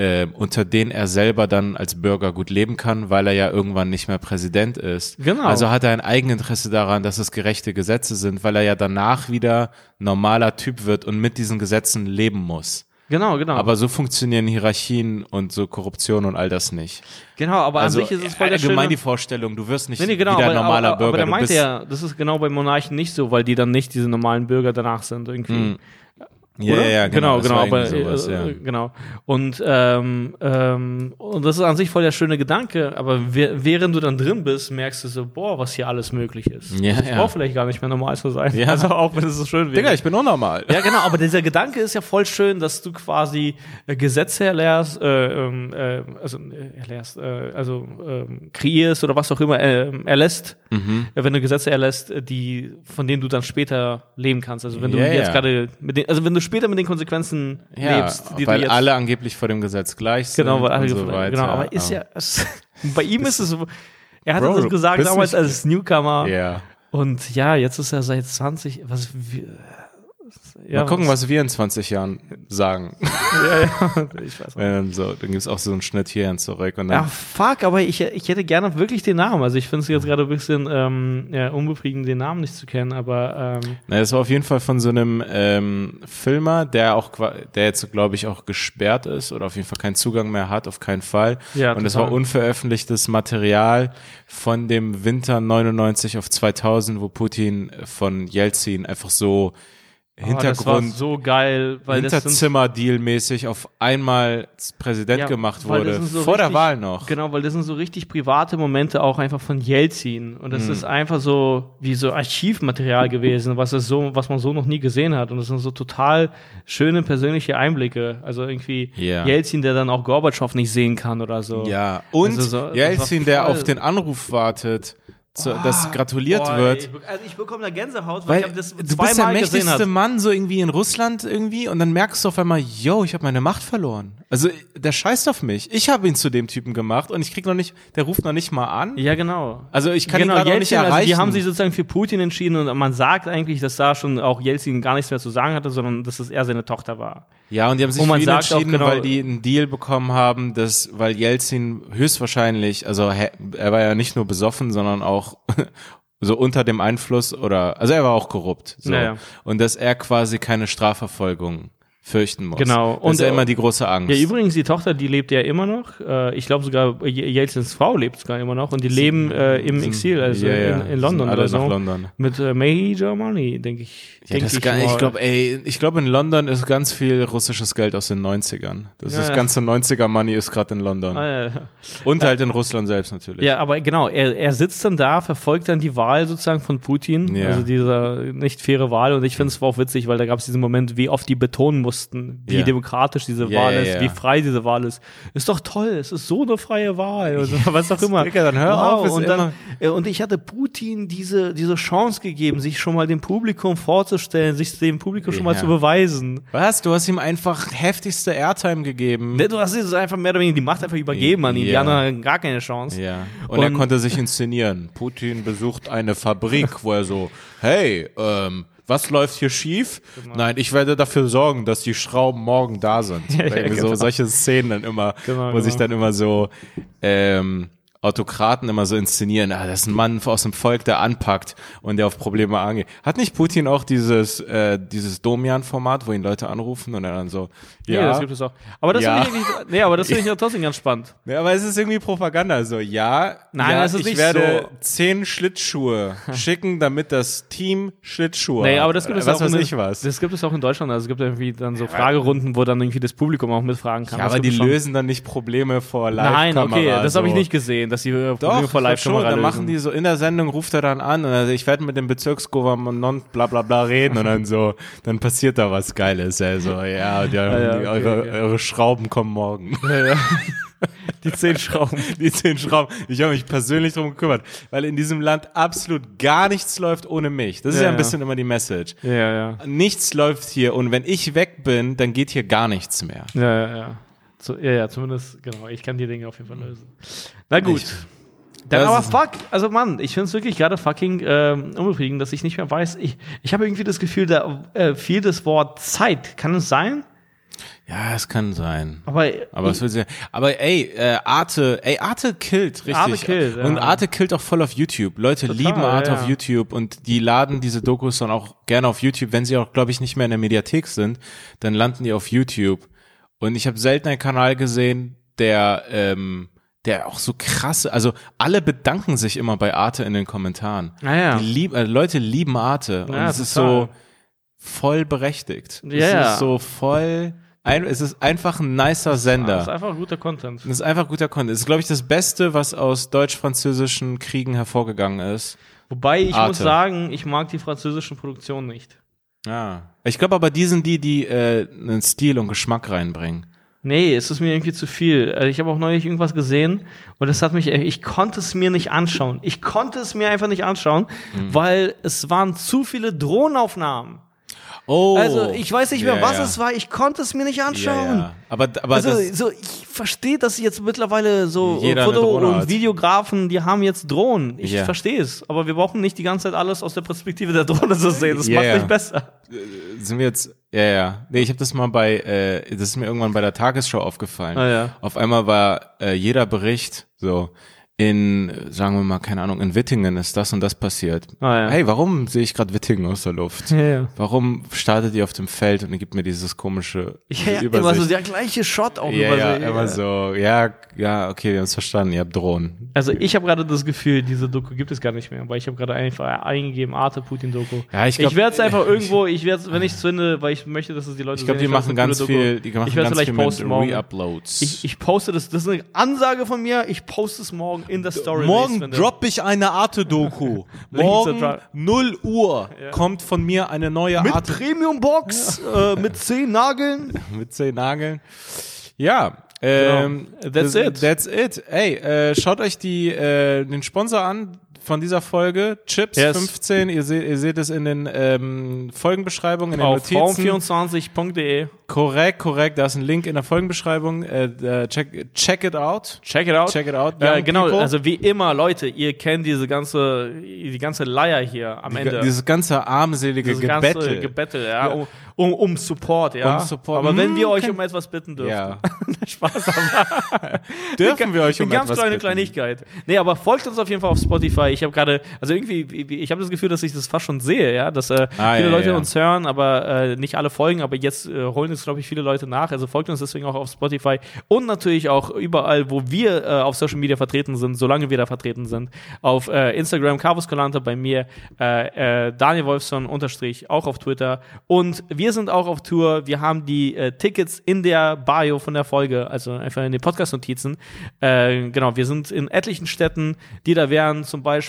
äh, unter denen er selber dann als Bürger gut leben kann, weil er ja irgendwann nicht mehr Präsident ist. Genau. Also hat er ein Eigeninteresse daran, dass es gerechte Gesetze sind, weil er ja danach wieder normaler Typ wird und mit diesen Gesetzen leben muss. Genau, genau. Aber so funktionieren Hierarchien und so Korruption und all das nicht. genau, aber Also an sich ist es voll der allgemein schöne... die Vorstellung, du wirst nicht Nee, nee, genau, wieder aber, ein normaler aber, Bürger. aber der meinte ja, das ist genau bei Monarchen nicht so, weil die dann nicht diese normalen Bürger danach sind irgendwie. Hm. Ja, oder? ja, genau, genau, genau, aber, irgendwie sowas, äh, ja. äh, genau. Und ähm, ähm, und das ist an sich voll der schöne Gedanke, aber we- während du dann drin bist, merkst du so, boah, was hier alles möglich ist. Ja, ich ja. brauche vielleicht gar nicht mehr normal zu sein. Ja. Also auch wenn es so schön wäre. Digga, ich bin unnormal. Ja, genau, aber dieser Gedanke ist ja voll schön, dass du quasi äh, Gesetze erlernst, äh, ähm, äh, also äh, erlernst, äh, also ähm, kreierst oder was auch immer äh, erlässt, Mhm. äh, wenn du Gesetze erlässt, äh, die von denen du dann später leben kannst. Also wenn du Ja, jetzt gerade mit den, also wenn du später mit den Konsequenzen Ja, lebst, die weil du jetzt alle angeblich vor dem Gesetz gleich sind genau, weil alle so gefallen- weiter. genau, aber ist ja es, bei ihm ist es so. Er hat Bro, das gesagt damals als Newcomer Ja. und ja, jetzt ist er seit 20, was wie, ja, Mal gucken, was wir in 20 Jahren sagen. ja, ja, ich weiß auch. Ähm, so, dann gibt's auch so einen Schnitt hierhin zurück und Ja, dann. fuck, aber ich, ich hätte gerne wirklich den Namen. Also ich finde es jetzt gerade ein bisschen ähm, ja, unbefriedigend, den Namen nicht zu kennen, aber ähm, Na, das war auf jeden Fall von so einem ähm, Filmer, der auch, der jetzt, glaube ich, auch gesperrt ist oder auf jeden Fall keinen Zugang mehr hat, auf keinen Fall. Ja, und es war unveröffentlichtes Material von dem Winter 99 auf 2000, wo Putin von Jelzin einfach so oh, das war Hintergrund, so geil, weil Hinterzimmer-Deal-mäßig auf einmal Präsident Ja, gemacht wurde. so vor der richtig- Wahl noch. Genau, weil das sind so richtig private Momente auch einfach von Jelzin und Mhm. das ist einfach so wie so Archivmaterial gewesen, was es so, was man so noch nie gesehen hat und das sind so total schöne persönliche Einblicke. Also irgendwie Ja. Jelzin, der dann auch Gorbatschow nicht sehen kann oder so. Ja, und Also so- Jelzin, der auf den Anruf wartet, zu, dass gratuliert Boah, wird. Ich, be- also ich bekomme da Gänsehaut, weil, Weil ich hab das du bist der mächtigste. Mann so irgendwie in Russland irgendwie und dann merkst du auf einmal, yo, ich habe meine Macht verloren. Also der scheißt auf mich. Ich habe ihn zu dem Typen gemacht und ich krieg noch nicht, der ruft noch nicht mal an. Ja, genau. Also ich kann genau, ihn gerade nicht erreichen. also die haben sich sozusagen für Putin entschieden und man sagt eigentlich, dass da schon auch Jelzin gar nichts mehr zu sagen hatte, sondern dass es eher seine Tochter war. Ja, und die haben sich Und man sagt entschieden, genau- weil die einen Deal bekommen haben, dass, weil Jelzin höchstwahrscheinlich, also er war ja nicht nur besoffen, sondern auch so unter dem Einfluss oder, also er war auch korrupt. So. Ja, ja. Und dass er quasi keine Strafverfolgung fürchten muss. Genau. Das Und, ist ja äh, immer die große Angst. Ja, übrigens, die Tochter, die lebt ja immer noch. Äh, ich glaube sogar, Jelzins Frau lebt sogar immer noch und die leben äh, im Exil, also Ja, ja. in, in London Sind alle oder so. nach London. Mit äh, May Germany, denke ich. Ja, denk das ich, ich glaube, ey, ich glaube in London ist ganz viel russisches Geld aus den 90ern. Das, Ja, ja. ganze 90er Money ist gerade in London. Ah. Und halt in Russland selbst natürlich. Ja, aber genau, er, er sitzt dann da, verfolgt dann die Wahl sozusagen von Putin, also diese nicht faire Wahl. Und ich finde es war auch witzig, weil da gab es diesen Moment, wie oft die betonen mussten, wie Ja. demokratisch diese Ja, Wahl ja, ist, wie frei diese Wahl ist. Ist doch toll, es ist so eine freie Wahl und was auch immer. Digga, dann hör auf, ist und, dann, äh, und ich hatte Putin diese, diese Chance gegeben, sich schon mal dem Publikum vorzustellen, sich dem Publikum schon mal zu beweisen. Was? Du hast ihm einfach heftigste Airtime gegeben. Ne, Du hast es einfach mehr oder weniger die Macht einfach übergeben an ihn. Die anderen hatten gar keine Chance. Ja. Und, er Und- konnte sich inszenieren. Putin besucht eine Fabrik, wo er so, hey, ähm, was läuft hier schief? Genau. Nein, ich werde dafür sorgen, dass die Schrauben morgen da sind. Irgendwie so genau. solche Szenen dann immer, Genau, wo sich genau. dann immer so ähm, Autokraten immer so inszenieren. Ah, das ist ein Mann aus dem Volk, der anpackt und der auf Probleme angeht. Hat nicht Putin auch dieses äh, dieses Domian-Format, wo ihn Leute anrufen und er dann so, Ja, ja, das gibt es auch. Aber das Ja. finde ich, nee, aber das finde ich ja trotzdem ganz spannend. Ja, aber es ist irgendwie Propaganda. So, ja, Nein, ja, das ist ich nicht werde so. zehn Schlittschuhe schicken, damit das Team Schlittschuhe Nee, aber das gibt es was auch weiß in, ich was. Das gibt es auch in Deutschland. Also es gibt irgendwie dann so Fragerunden, wo dann irgendwie das Publikum auch mitfragen kann. ja, Das aber die lösen dann nicht Probleme vor live Nein, okay, das habe ich so. nicht gesehen, dass die äh, Probleme Doch, vor live schon. Dann machen die so in der Sendung, ruft er dann an und also ich werde mit dem Bezirksgouverneur bla bla bla reden und dann so, dann passiert da was Geiles. Ja, so, ja, die, ja, die, okay, eure, okay. eure Schrauben kommen morgen. Ja, ja. Die zehn Schrauben. Die zehn Schrauben. Ich habe mich persönlich drum gekümmert, weil in diesem Land absolut gar nichts läuft ohne mich. Das ist Ja, ja ein ja. bisschen immer die Message. Ja, ja. Nichts läuft hier und wenn ich weg bin, dann geht hier gar nichts mehr. Ja, ja, ja. So, ja, ja, zumindest, genau. Ich kann die Dinge auf jeden Fall lösen. Na gut. Ich- Dann aber fuck, also Mann, ich finde es wirklich gerade fucking ähm, unbefriedigend, dass ich nicht mehr weiß. Ich, ich habe irgendwie das Gefühl, da äh, fiel das Wort Zeit. Kann es sein? Ja, es kann sein. Aber, Aber will sehr, aber ey, äh, Arte, ey, Arte killt richtig. Arte killt, ja. Und Arte killt auch voll auf YouTube. Leute Total, lieben Arte ja, auf ja. YouTube und die laden diese Dokus dann auch gerne auf YouTube, wenn sie auch, glaube ich, nicht mehr in der Mediathek sind, dann landen die auf YouTube. Und ich habe selten einen Kanal gesehen, der, ähm, der auch so krasse, also alle bedanken sich immer bei Arte in den Kommentaren. Ah, ja. Die lieb, äh, Leute lieben Arte. Und Ja, es ist so, voll berechtigt. Ja, es ja. ist so voll, ein, es ist einfach ein nicer Das ist Sender. einfach guter Content. Es ist einfach guter Content. Es ist, glaube ich, das Beste, was aus deutsch-französischen Kriegen hervorgegangen ist. Wobei ich Arte. muss sagen, ich mag die französischen Produktionen nicht. Ja. Ich glaube aber, die sind die, die äh, einen Stil und Geschmack reinbringen. Nee, es ist mir irgendwie zu viel. Äh, Ich habe auch neulich irgendwas gesehen und das hat mich, ich konnte es mir nicht anschauen. Ich konnte es mir einfach nicht anschauen, Mhm. weil es waren zu viele Drohnenaufnahmen. Oh. Also ich weiß nicht mehr, Ja, was ja. es war. Ich konnte es mir nicht anschauen. ja. Aber, aber Also so, ich verstehe, dass jetzt mittlerweile so Foto- und hat. Videografen, die haben jetzt Drohnen. Ich verstehe es, aber wir brauchen nicht die ganze Zeit alles aus der Perspektive der Drohne zu sehen. Das macht nicht besser. sind wir jetzt, ja, ja. Nee, ich habe das mal bei, äh, das ist mir irgendwann bei der Tagesschau aufgefallen. Ah, ja. Auf einmal war äh, jeder Bericht so, in, sagen wir mal, keine Ahnung, in Wittingen ist das und das passiert. Ah, ja. Hey, warum sehe ich gerade Wittingen aus der Luft? Ja, ja. Warum startet ihr auf dem Feld und ihr gibt mir dieses komische Ja, ja, Übersicht? immer so der gleiche Shot auch ja, immer ja, so. immer so, ja, ja, okay, wir haben es verstanden, ihr habt Drohnen. Also ich habe gerade das Gefühl, diese Doku gibt es gar nicht mehr, weil ich habe gerade einfach eingegeben, Arte Putin-Doku. Ja, ich glaub- ich werde es einfach irgendwo, ich werde wenn ich es finde, weil ich möchte, dass es die Leute Ich glaube, die sehen, machen finde, es ganz eine coole viel, Doku. die machen ich werde es ganz vielleicht viel posten mit. Reuploads. Ich, ich poste das, das ist eine Ansage von mir, ich poste es morgen in der Story. Morgen droppe ich eine Arte-Doku. Morgen zur Dra- 0 Uhr kommt von mir eine neue Mit Arte Premium-Box, äh, mit zehn Nageln. mit zehn Nageln. Ja, ähm, Genau. That's das- it. That's it. Ey, äh, schaut euch die, äh, den Sponsor an von dieser Folge. Chips Yes. 15. Ihr, seht, ihr seht es in den ähm, Folgenbeschreibungen, in den Auf Notizen. form24.de. Korrekt, korrekt. Da ist ein Link in der Folgenbeschreibung. Äh, äh, check, check it out. Check it out. Check it out. Äh, young genau, people. also wie immer, Leute, ihr kennt diese ganze, die ganze Leier hier am Ende. Dieses ganze armselige Dieses Gebettel. ganze Gebettel, ja, Um, um, um Support, ja. Um Support. Aber wenn Hm, wir euch kein- um etwas bitten dürfen. ja. Spaß aber. Dürfen wir euch um Eine ganz etwas kleine bitten? Kleinigkeit. Nee, aber folgt uns auf jeden Fall auf Spotify. Ich habe gerade, also irgendwie, wie- wie- ich habe das Gefühl, dass ich das fast schon sehe, ja, dass äh, Ah, viele ja, Leute ja. uns hören, aber äh, nicht alle folgen, aber jetzt äh, holen es, glaube ich, viele Leute nach. Also folgt uns deswegen auch auf Spotify und natürlich auch überall, wo wir äh, auf Social Media vertreten sind, solange wir da vertreten sind. Auf äh, Instagram, Carvus Colante, bei mir, äh, Daniel Wolfson, unterstrich, auch auf Twitter. Und wir sind auch auf Tour. Wir haben die Tickets in der Bio von der Folge, also einfach in den Podcast-Notizen. Genau, wir sind in etlichen Städten, die da wären, zum Beispiel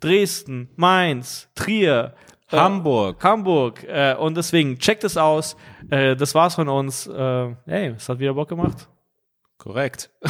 Dresden, Mainz, Trier, äh, Hamburg. Hamburg. Äh, und deswegen checkt es aus. Äh, das war's von uns. Äh, hey, es hat wieder Bock gemacht. Korrekt.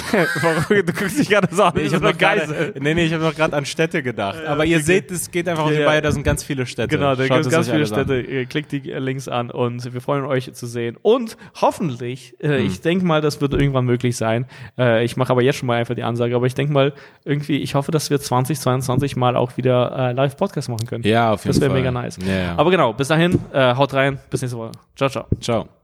du guckst dich gerade so an. Ich habe noch gerade, nee, nee, ich habe noch gerade an Städte gedacht. Aber ihr okay. seht, es geht einfach Ja. Beine, da sind ganz viele Städte. Genau, da gibt es ganz viele an. Städte. Ihr klickt die äh, Links an und wir freuen euch zu sehen. Und hoffentlich, äh, Hm. ich denke mal, das wird irgendwann möglich sein. Äh, ich mache aber jetzt schon mal einfach die Ansage, aber ich denke mal, irgendwie, ich hoffe, dass wir 2022 mal auch wieder äh, Live-Podcast machen können. Ja, auf jeden Das wäre Fall. mega nice. Ja, ja. Aber genau, bis dahin, äh, haut rein, bis nächste Woche. Ciao, ciao. Ciao.